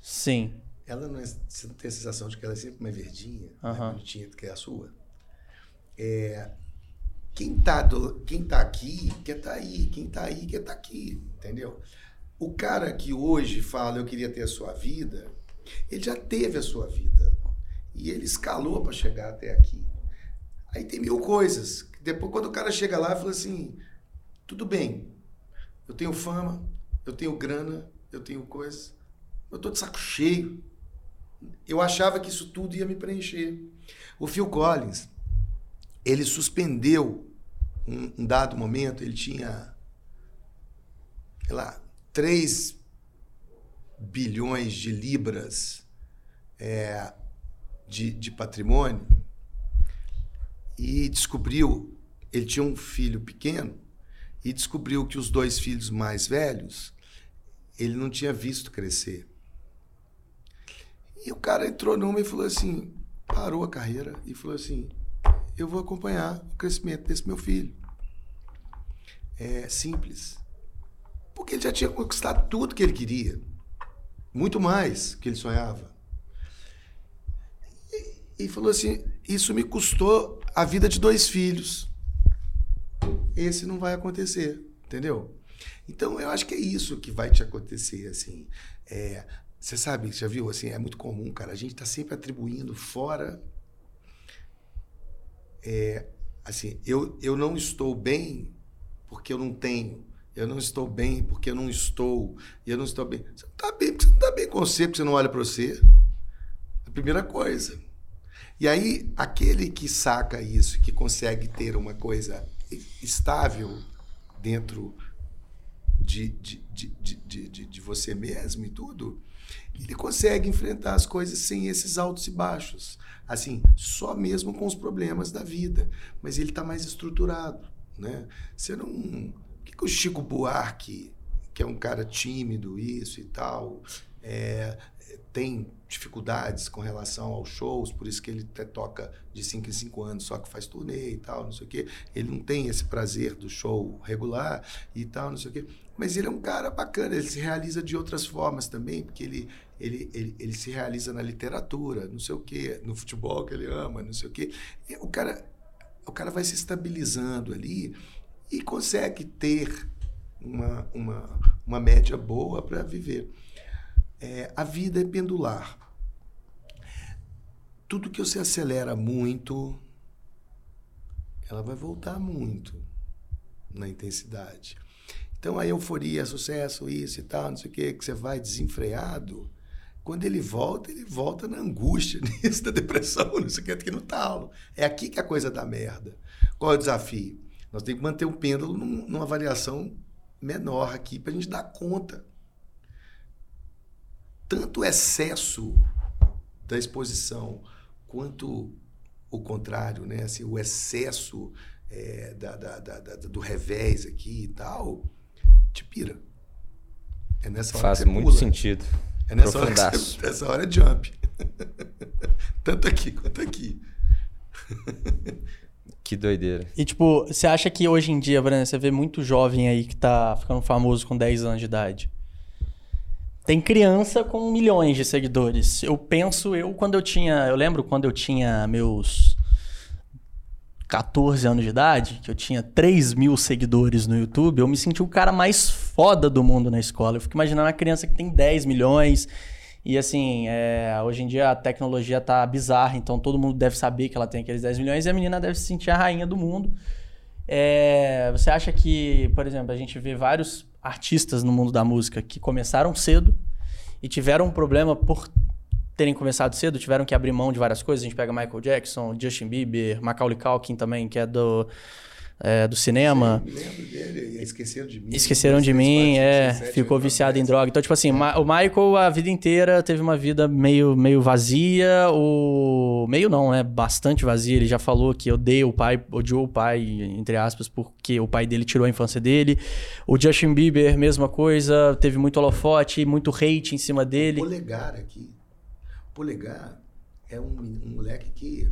Sim. Ela não é, você não tem a sensação de que ela é sempre mais verdinha, Aham. mais bonitinha do que a sua? É, quem, tá do, quem tá aqui quer tá aí, quem tá aí quer tá aqui, entendeu? O cara que hoje fala eu queria ter a sua vida, Ele já teve a sua vida. E ele escalou para chegar até aqui. Aí tem mil coisas. Depois, quando o cara chega lá, fala assim: tudo bem, eu tenho fama, eu tenho grana, eu tenho coisas, eu tô de saco cheio. Eu achava que isso tudo ia me preencher. O Phil Collins, ele suspendeu um, um dado momento, ele tinha, sei lá, 3 bilhões de libras é, de, de patrimônio e descobriu, ele tinha um filho pequeno e descobriu que os dois filhos mais velhos ele não tinha visto crescer. E o cara entrou numa e falou assim, parou a carreira e falou assim, eu vou acompanhar o crescimento desse meu filho. É simples. Porque ele já tinha conquistado tudo que ele queria. Muito mais que ele sonhava. E, e falou assim: Isso me custou a vida de dois filhos. Esse não vai acontecer, entendeu? Então eu acho que é isso que vai te acontecer, assim. É, você sabe, já viu, assim, é muito comum, cara. A gente está sempre atribuindo fora. É, assim, eu, eu não estou bem porque eu não tenho. Eu não estou bem porque eu não estou. Eu não estou bem. Você não está bem porque você não está bem com você, porque você não olha para você. A primeira coisa. E aí, aquele que saca isso, que consegue ter uma coisa estável dentro de, de, de, de, de, de você mesmo e tudo, ele consegue enfrentar as coisas sem esses altos e baixos. Assim, só mesmo com os problemas da vida. Mas ele está mais estruturado. Né? Você não. O que, que o Chico Buarque, que é um cara tímido, isso e tal, é, tem dificuldades com relação aos shows, por isso que ele até toca de 5 em 5 anos, só que faz turnê e tal, não sei o quê. Ele não tem esse prazer do show regular e tal, não sei o quê. Mas ele é um cara bacana, ele se realiza de outras formas também, porque ele, ele, ele, ele se realiza na literatura, não sei o quê, no futebol que ele ama, não sei o quê. E o cara, o cara vai se estabilizando ali e consegue ter uma, uma, uma média boa para viver. É, a vida é pendular. Tudo que você acelera muito, ela vai voltar muito na intensidade. Então a euforia, sucesso, isso e tal, não sei o quê, que você vai desenfreado, quando ele volta, ele volta na angústia, nisso, da depressão, não sei o que, aqui no talo. É aqui que a coisa dá merda. Qual é o desafio? Nós temos que manter o pêndulo num, numa variação menor aqui para a gente dar conta. Tanto o excesso da exposição quanto o contrário, né? Assim, o excesso é, da, da, da, do revés aqui e tal, te pira. É nessa Faz muito pula. sentido. É nessa hora, você, nessa hora é jump. Tanto aqui quanto aqui. Que doideira. E, tipo, você acha que hoje em dia, Brana, você vê muito jovem aí que tá ficando famoso com 10 anos de idade? Tem criança com milhões de seguidores. Eu penso, eu quando eu tinha. Eu lembro quando eu tinha meus 14 anos de idade, que eu tinha 3 mil seguidores no YouTube, eu me senti o cara mais foda do mundo na escola. Eu fico imaginando uma criança que tem 10 milhões. E assim, é, hoje em dia a tecnologia tá bizarra, então todo mundo deve saber que ela tem aqueles 10 milhões e a menina deve se sentir a rainha do mundo. É, você acha que, por exemplo, a gente vê vários artistas no mundo da música que começaram cedo e tiveram um problema por terem começado cedo, tiveram que abrir mão de várias coisas. A gente pega Michael Jackson, Justin Bieber, Macaulay Culkin também, que é do, é, do cinema. Sim, lembro dele, esqueceram de mim. Esqueceram de mim, é, ficou viciado em droga. Então, tipo assim, é. o Michael a vida inteira teve uma vida meio, meio vazia, o meio não, né, bastante vazia. Ele já falou que odeia o pai, odiou o pai, entre aspas, porque o pai dele tirou a infância dele. O Justin Bieber, mesma coisa, teve muito holofote, muito hate em cima dele. O polegar aqui Polegar é um, um moleque que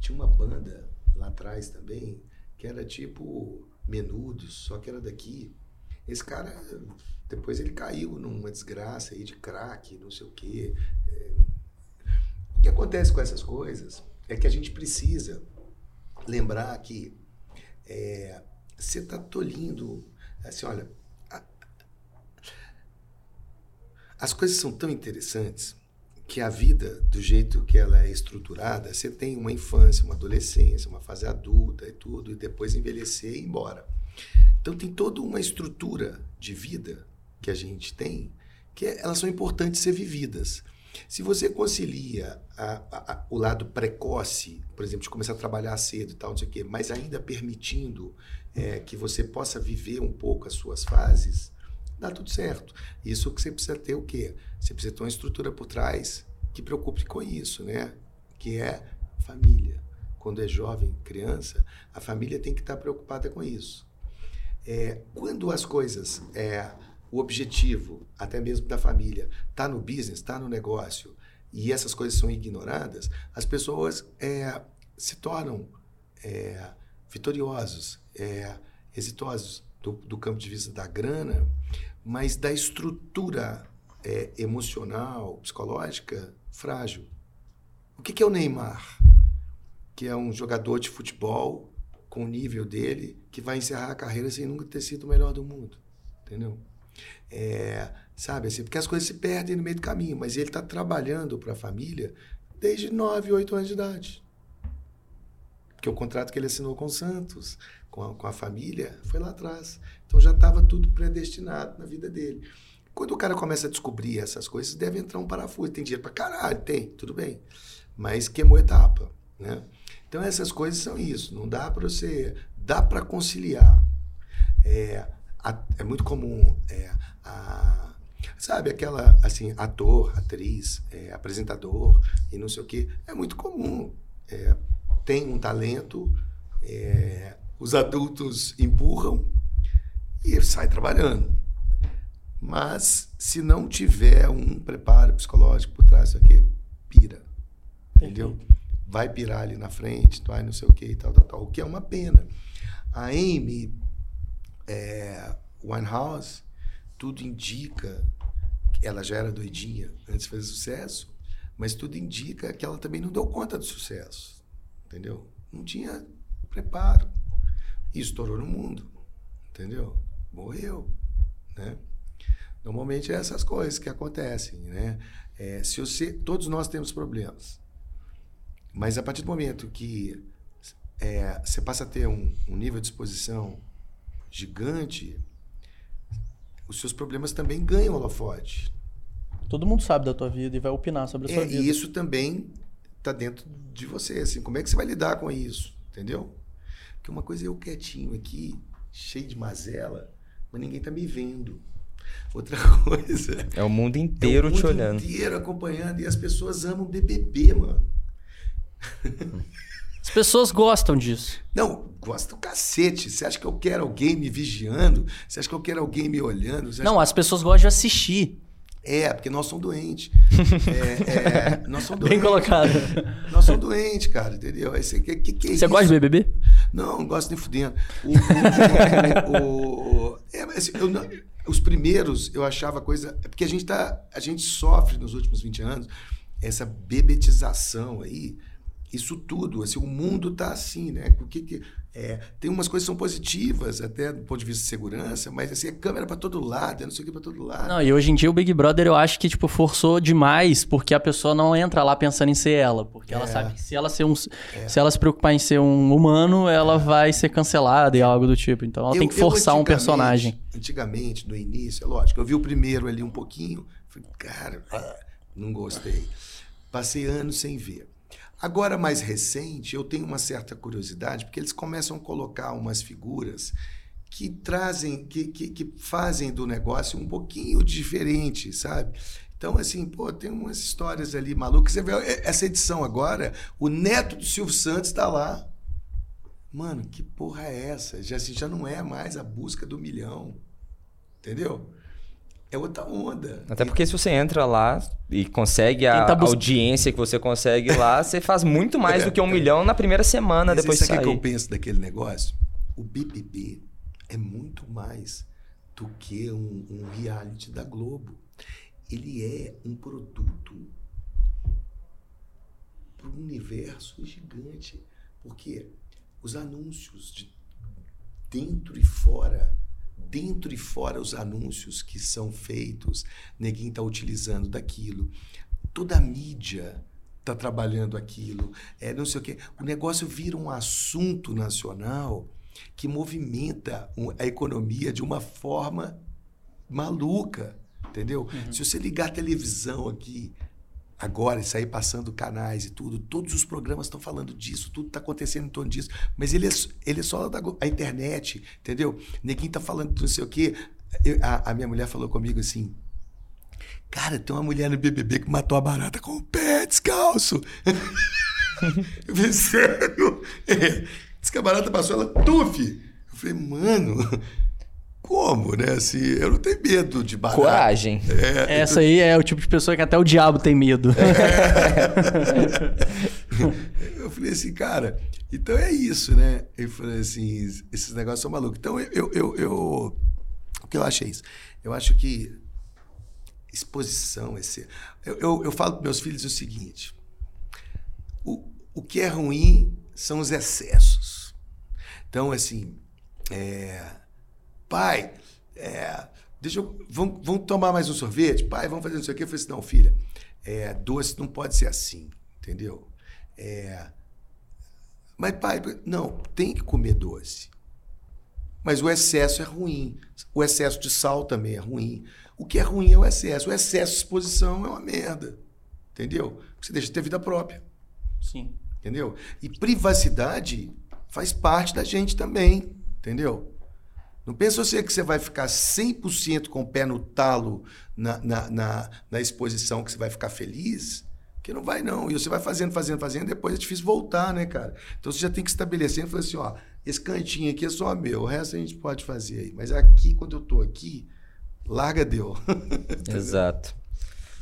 tinha uma banda lá atrás também, que era tipo Menudos, só que era daqui. Esse cara, depois ele caiu numa desgraça aí de crack, não sei o quê. É... O que acontece com essas coisas é que a gente precisa lembrar que é, você está tolhindo. Assim, olha, a, as coisas são tão interessantes que a vida, do jeito que ela é estruturada, você tem uma infância, uma adolescência, uma fase adulta e tudo, e depois envelhecer e ir embora. Então tem toda uma estrutura de vida que a gente tem que é, elas são importantes ser vividas. Se você concilia a, a, a, o lado precoce, por exemplo, de começar a trabalhar cedo e tal, não sei o quê, mas ainda permitindo é, que você possa viver um pouco as suas fases, dá tudo certo. Isso que você precisa ter o quê? Você precisa ter uma estrutura por trás que preocupe com isso, né? Que é família. Quando é jovem, criança, a família tem que estar preocupada com isso. É, quando as coisas, é, o objetivo, até mesmo da família, está no business, está no negócio, e essas coisas são ignoradas, as pessoas é, se tornam é, vitoriosos, é, do, do, campo de vista da grana, mas da estrutura é, emocional, psicológica, frágil. O que, que é o Neymar? Que é um jogador de futebol com o nível dele, que vai encerrar a carreira sem nunca ter sido o melhor do mundo. Entendeu? É, sabe assim, porque as coisas se perdem no meio do caminho, mas ele está trabalhando para a família desde 9, 8 anos de idade. Porque o contrato que ele assinou com o Santos, com a, com a família, foi lá atrás. Então já estava tudo predestinado na vida dele. Quando o cara começa a descobrir essas coisas, deve entrar um parafuso. Tem dinheiro para caralho? Tem, tudo bem. Mas queimou etapa, né? Então essas coisas são isso. Não dá para você... Dá para conciliar. É, é muito comum é, a, sabe aquela assim ator atriz é, apresentador e não sei o que é muito comum é, tem um talento é, os adultos empurram e sai trabalhando mas se não tiver um preparo psicológico por trás disso aqui pira entendeu vai pirar ali na frente vai não sei o que e tal tal tal o que é uma pena a Amy é, Winehouse, tudo indica que ela já era doidinha antes de fazer sucesso, mas tudo indica que ela também não deu conta do sucesso, entendeu? Não tinha preparo. E estourou no mundo, entendeu? Morreu, né? Normalmente é essas coisas que acontecem, né? É, se você, todos nós temos problemas, mas a partir do momento que é, você passa a ter um, um nível de exposição gigante, os seus problemas também ganham holofote. Todo mundo sabe da tua vida e vai opinar sobre a sua é, vida. E isso também está dentro de você. Assim, como é que você vai lidar com isso? Entendeu? Porque uma coisa é eu quietinho aqui, cheio de mazela, mas ninguém está me vendo. Outra coisa. É o mundo inteiro é o mundo te olhando. inteiro acompanhando. E as pessoas amam BBB, mano. As pessoas gostam disso. Não, gosta do cacete. Você acha que eu quero alguém me vigiando? Você acha que eu quero alguém me olhando? Não, as pessoas gostam de assistir. É, porque nós somos doentes. é, é, nós somos doentes. Bem colocado. Nós somos doentes, cara, entendeu? Esse, que, que, que é Você gosta de BBB? Não, não gosto nem fudendo. O, o, o, é, assim, eu não, os primeiros, eu achava coisa... É porque a gente, tá, a gente sofre nos últimos 20 anos essa bebetização aí isso tudo, assim, o mundo está assim, né? O que, que é, tem umas coisas que são positivas, até do ponto de vista de segurança, mas assim, é câmera para todo lado, é não sei o que para todo lado. Não, e hoje em dia o Big Brother eu acho que tipo forçou demais, porque a pessoa não entra lá pensando em ser ela, porque é. ela sabe que se ela ser um, é. se ela se preocupar em ser um humano, ela vai ser cancelada e algo do tipo. Então ela eu, tem que forçar um personagem. Antigamente, no início, é lógico, eu vi o primeiro ali um pouquinho, falei, cara, não gostei. Passei anos sem ver. Agora, mais recente, eu tenho uma certa curiosidade, porque eles começam a colocar umas figuras que trazem, que, que, que fazem do negócio um pouquinho diferente, sabe? Então, assim, pô, tem umas histórias ali malucas. Você vê essa edição agora, o neto do Silvio Santos está lá. Mano, que porra é essa? Já, assim, já não é mais a busca do milhão. Entendeu? É outra onda. Até porque se você entra lá e consegue a tá bus... audiência que você consegue lá, você faz muito mais é, do que um é. milhão na primeira semana Mas depois de sair. Sabe o que eu penso daquele negócio? O BBB é muito mais do que um, um reality da Globo. Ele é um produto para um universo gigante. Porque os anúncios de dentro e fora dentro e fora os anúncios que são feitos, ninguém está utilizando daquilo. toda a mídia está trabalhando aquilo, é não sei o quê. O negócio vira um assunto nacional que movimenta a economia de uma forma maluca, entendeu? Uhum. Se você ligar a televisão aqui agora e sair passando canais e tudo, todos os programas estão falando disso, tudo está acontecendo em torno disso, mas ele é, ele é só da a internet, entendeu? Ninguém está falando não sei o quê. Eu, a, a minha mulher falou comigo assim, Cara, tem uma mulher no BBB que matou a barata com o pé descalço. eu falei, sério? É. Diz que a barata passou, ela, tuf. Eu falei, mano, como, né? Assim, eu não tenho medo de barata. Coragem. É, Essa aí é o tipo de pessoa que até o diabo tem medo. É. eu falei assim, cara, então é isso, né? Eu falei assim, esses negócios são malucos. Então, eu, eu, eu, eu o que eu acho é isso? Eu acho que exposição. Esse, eu, eu, eu falo para meus filhos o seguinte: o, o que é ruim são os excessos. Então, assim, é, pai, é, deixa eu, vamos, vamos tomar mais um sorvete? Pai, vamos fazer não sei o quê. Eu falei assim: não, filha, é, doce não pode ser assim, entendeu? É, mas, pai, não, tem que comer doce. Mas o excesso é ruim. O excesso de sal também é ruim. O que é ruim é o excesso. O excesso de exposição é uma merda. Entendeu? Porque você deixa de ter vida própria. Sim. Entendeu? E privacidade faz parte da gente também. Entendeu? Não pensa você que você vai ficar 100% com o pé no talo na, na, na, na, exposição, que você vai ficar feliz. Que não vai, não. E você vai fazendo, fazendo, fazendo, depois é difícil voltar, né, cara? Então você já tem que estabelecer e falar assim: ó, esse cantinho aqui é só meu, o resto a gente pode fazer aí. Mas aqui, quando eu tô aqui, larga deu. Exato.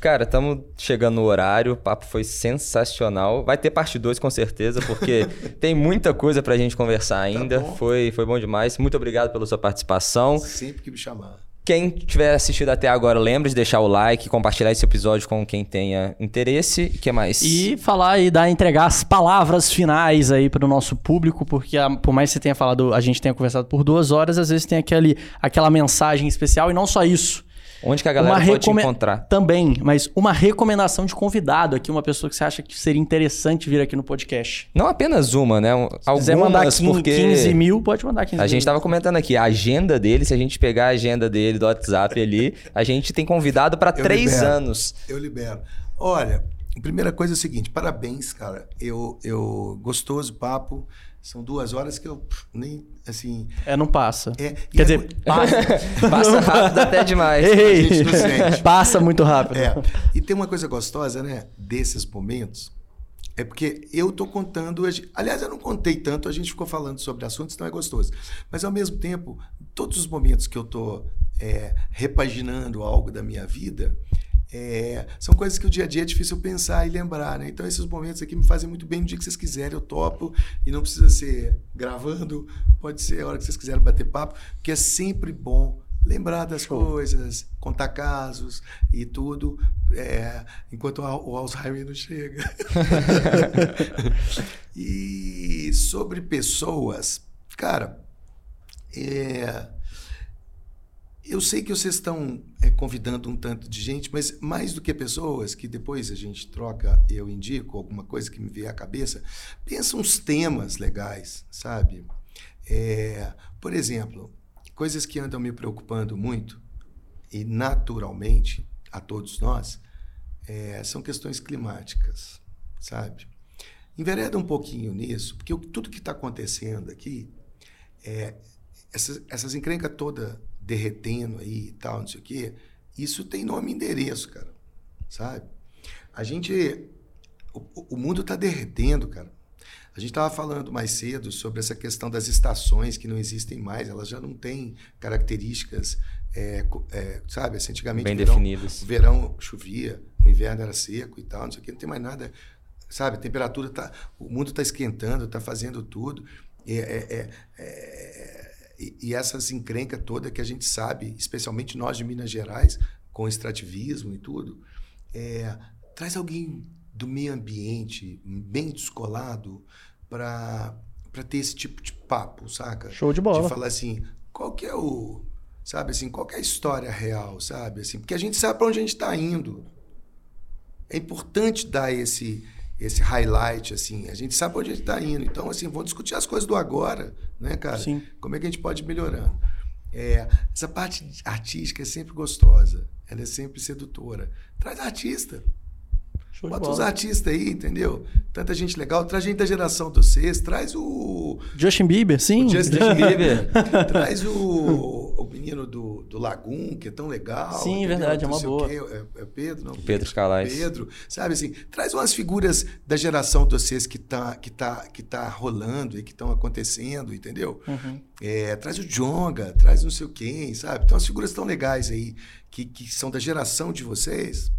Cara, estamos chegando no horário, o papo foi sensacional. Vai ter parte 2 com certeza, porque tem muita coisa para a gente conversar tá ainda. Tá foi, foi bom demais. Muito obrigado pela sua participação. Sempre que me chamar. Quem tiver assistido até agora, lembre de deixar o like, compartilhar esse episódio com quem tenha interesse. O que mais? E falar e dar, entregar as palavras finais aí para o nosso público, porque a, por mais que você tenha falado, a gente tenha conversado por duas horas, às vezes tem aquele, aquela mensagem especial e não só isso. Onde que a galera pode te encontrar? Também, mas uma recomendação de convidado aqui, uma pessoa que você acha que seria interessante vir aqui no podcast. Não apenas uma, né? Se Algumas, quiser mandar 15, porque 15 mil, pode mandar 15 a mil. A gente estava comentando aqui, a agenda dele, se a gente pegar a agenda dele do WhatsApp ali, a gente tem convidado para três libero, anos. Eu libero. Olha, a primeira coisa é o seguinte, parabéns, cara. Eu, eu gostoso papo. São duas horas que eu nem, assim... É, não passa. É, Quer dizer, passa. passa rápido até demais. Ei, passa muito rápido. É. E tem uma coisa gostosa, né, desses momentos, é porque eu estou contando... Aliás, eu não contei tanto, a gente ficou falando sobre assuntos, então é gostoso. Mas, ao mesmo tempo, todos os momentos que eu estou é, repaginando algo da minha vida, é, são coisas que o dia a dia é difícil pensar e lembrar, né? Então esses momentos aqui me fazem muito bem no dia que vocês quiserem, eu topo e não precisa ser gravando, pode ser a hora que vocês quiserem bater papo, porque é sempre bom lembrar das Show. coisas, contar casos e tudo, é, enquanto o Alzheimer não chega. e sobre pessoas, cara, é, eu sei que vocês estão é, convidando um tanto de gente, mas mais do que pessoas, que depois a gente troca, eu indico alguma coisa que me vier à cabeça, pensa uns temas legais, sabe? É, por exemplo, coisas que andam me preocupando muito, e naturalmente a todos nós, é, são questões climáticas, sabe? Envereda um pouquinho nisso, porque tudo que está acontecendo aqui, essas, essas encrencas todas derretendo aí e tal, não sei o quê, isso tem nome e endereço, cara. Sabe? A gente. O, o mundo está derretendo, cara. A gente estava falando mais cedo sobre essa questão das estações que não existem mais, elas já não têm características, é, é, sabe? Assim, antigamente, bem verão, definidas. O verão chovia, o inverno era seco e tal, não sei o que, não tem mais nada, sabe? A temperatura tá, o mundo está esquentando, está fazendo tudo. É, é, é e, e essas encrencas todas que a gente sabe, especialmente nós de Minas Gerais, com extrativismo e tudo, é, traz alguém do meio ambiente, bem descolado, para ter esse tipo de papo, saca? Show de bola. De falar assim, qual que é o... Sabe assim, qual que é a história real, sabe? Assim, porque a gente sabe para onde a gente está indo. é importante dar esse esse highlight, assim. A gente sabe onde a gente está indo. Então, assim, vamos discutir as coisas do agora, né, cara? Sim. Como é que a gente pode ir melhorando? É, essa parte artística é sempre gostosa. Ela é sempre sedutora. Traz artista. Show Bota os artistas aí, entendeu? Tanta gente legal. Traz gente da geração de vocês. Traz o. Justin Bieber, sim. o Justin. Bieber. Traz o, o menino do, do Lagoon, que é tão legal. Sim, entendeu? verdade, é Não uma sei o boa. quê. É, é Pedro, não? Pedro Scalais. Pedro, sabe assim, traz umas figuras da geração de vocês que tá, que tá, que tá rolando e que estão acontecendo, entendeu? Uhum. É, traz o Jonga, traz não sei o quem, sabe? Então as figuras tão legais aí, que, que são da geração de vocês.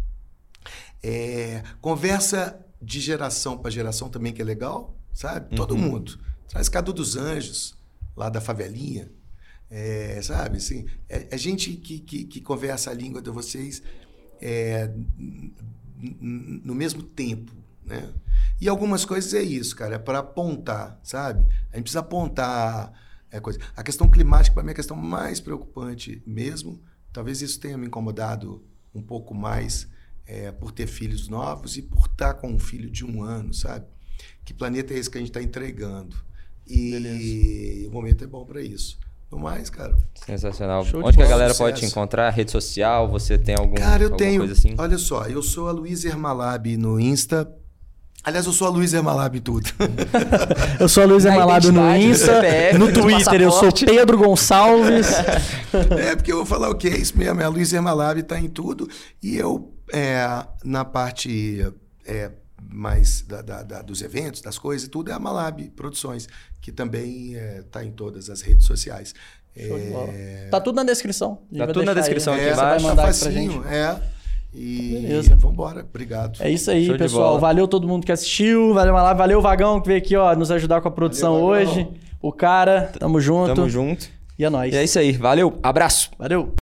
É, conversa de geração para geração também, que é legal, sabe? Todo mundo. Traz Cadu dos Anjos, lá da favelinha. É, sabe, assim, é, é gente que, que, que conversa a língua de vocês é, no mesmo tempo, né? E algumas coisas é isso, cara, é para apontar, sabe? A gente precisa apontar é, coisa. A questão climática, para mim, é a questão mais preocupante mesmo. Talvez isso tenha me incomodado um pouco mais é, por ter filhos novos e por estar com um filho de um ano, sabe? Que planeta é esse que a gente está entregando? E o momento é bom para isso. No mais, cara. Sensacional. Show de Onde que a galera sucesso. pode te encontrar? Rede social? Você tem algum, Cara, eu alguma tenho. coisa assim? Olha só, eu sou a Luiz Ermalab no Insta. Aliás, eu sou a Luiz Ermalab em tudo. Eu sou a Luiz Na Ermalado no Insta. CPF, no Twitter, eu sou. Pedro Gonçalves. é, porque eu vou falar o que é isso mesmo. É a Luiz Ermalab tá em tudo. E eu, é, na parte é, mais da- da- da- dos eventos, das coisas e tudo, é a Malab Produções, que também está em todas as redes sociais. É, Tá tudo na descrição. Tá tudo na deixar aí. descrição aqui é, Você vai embaixo. mandar tá facinho, é. E Beleza. vambora. Obrigado. É isso aí, Show pessoal. Valeu todo mundo que assistiu. Valeu, Malá. Valeu, o Vagão, que veio aqui, ó, nos ajudar com a produção Valeu, hoje. O cara, tamo junto. Tamo junto. E é nóis. E é isso aí. Valeu. Abraço. Valeu.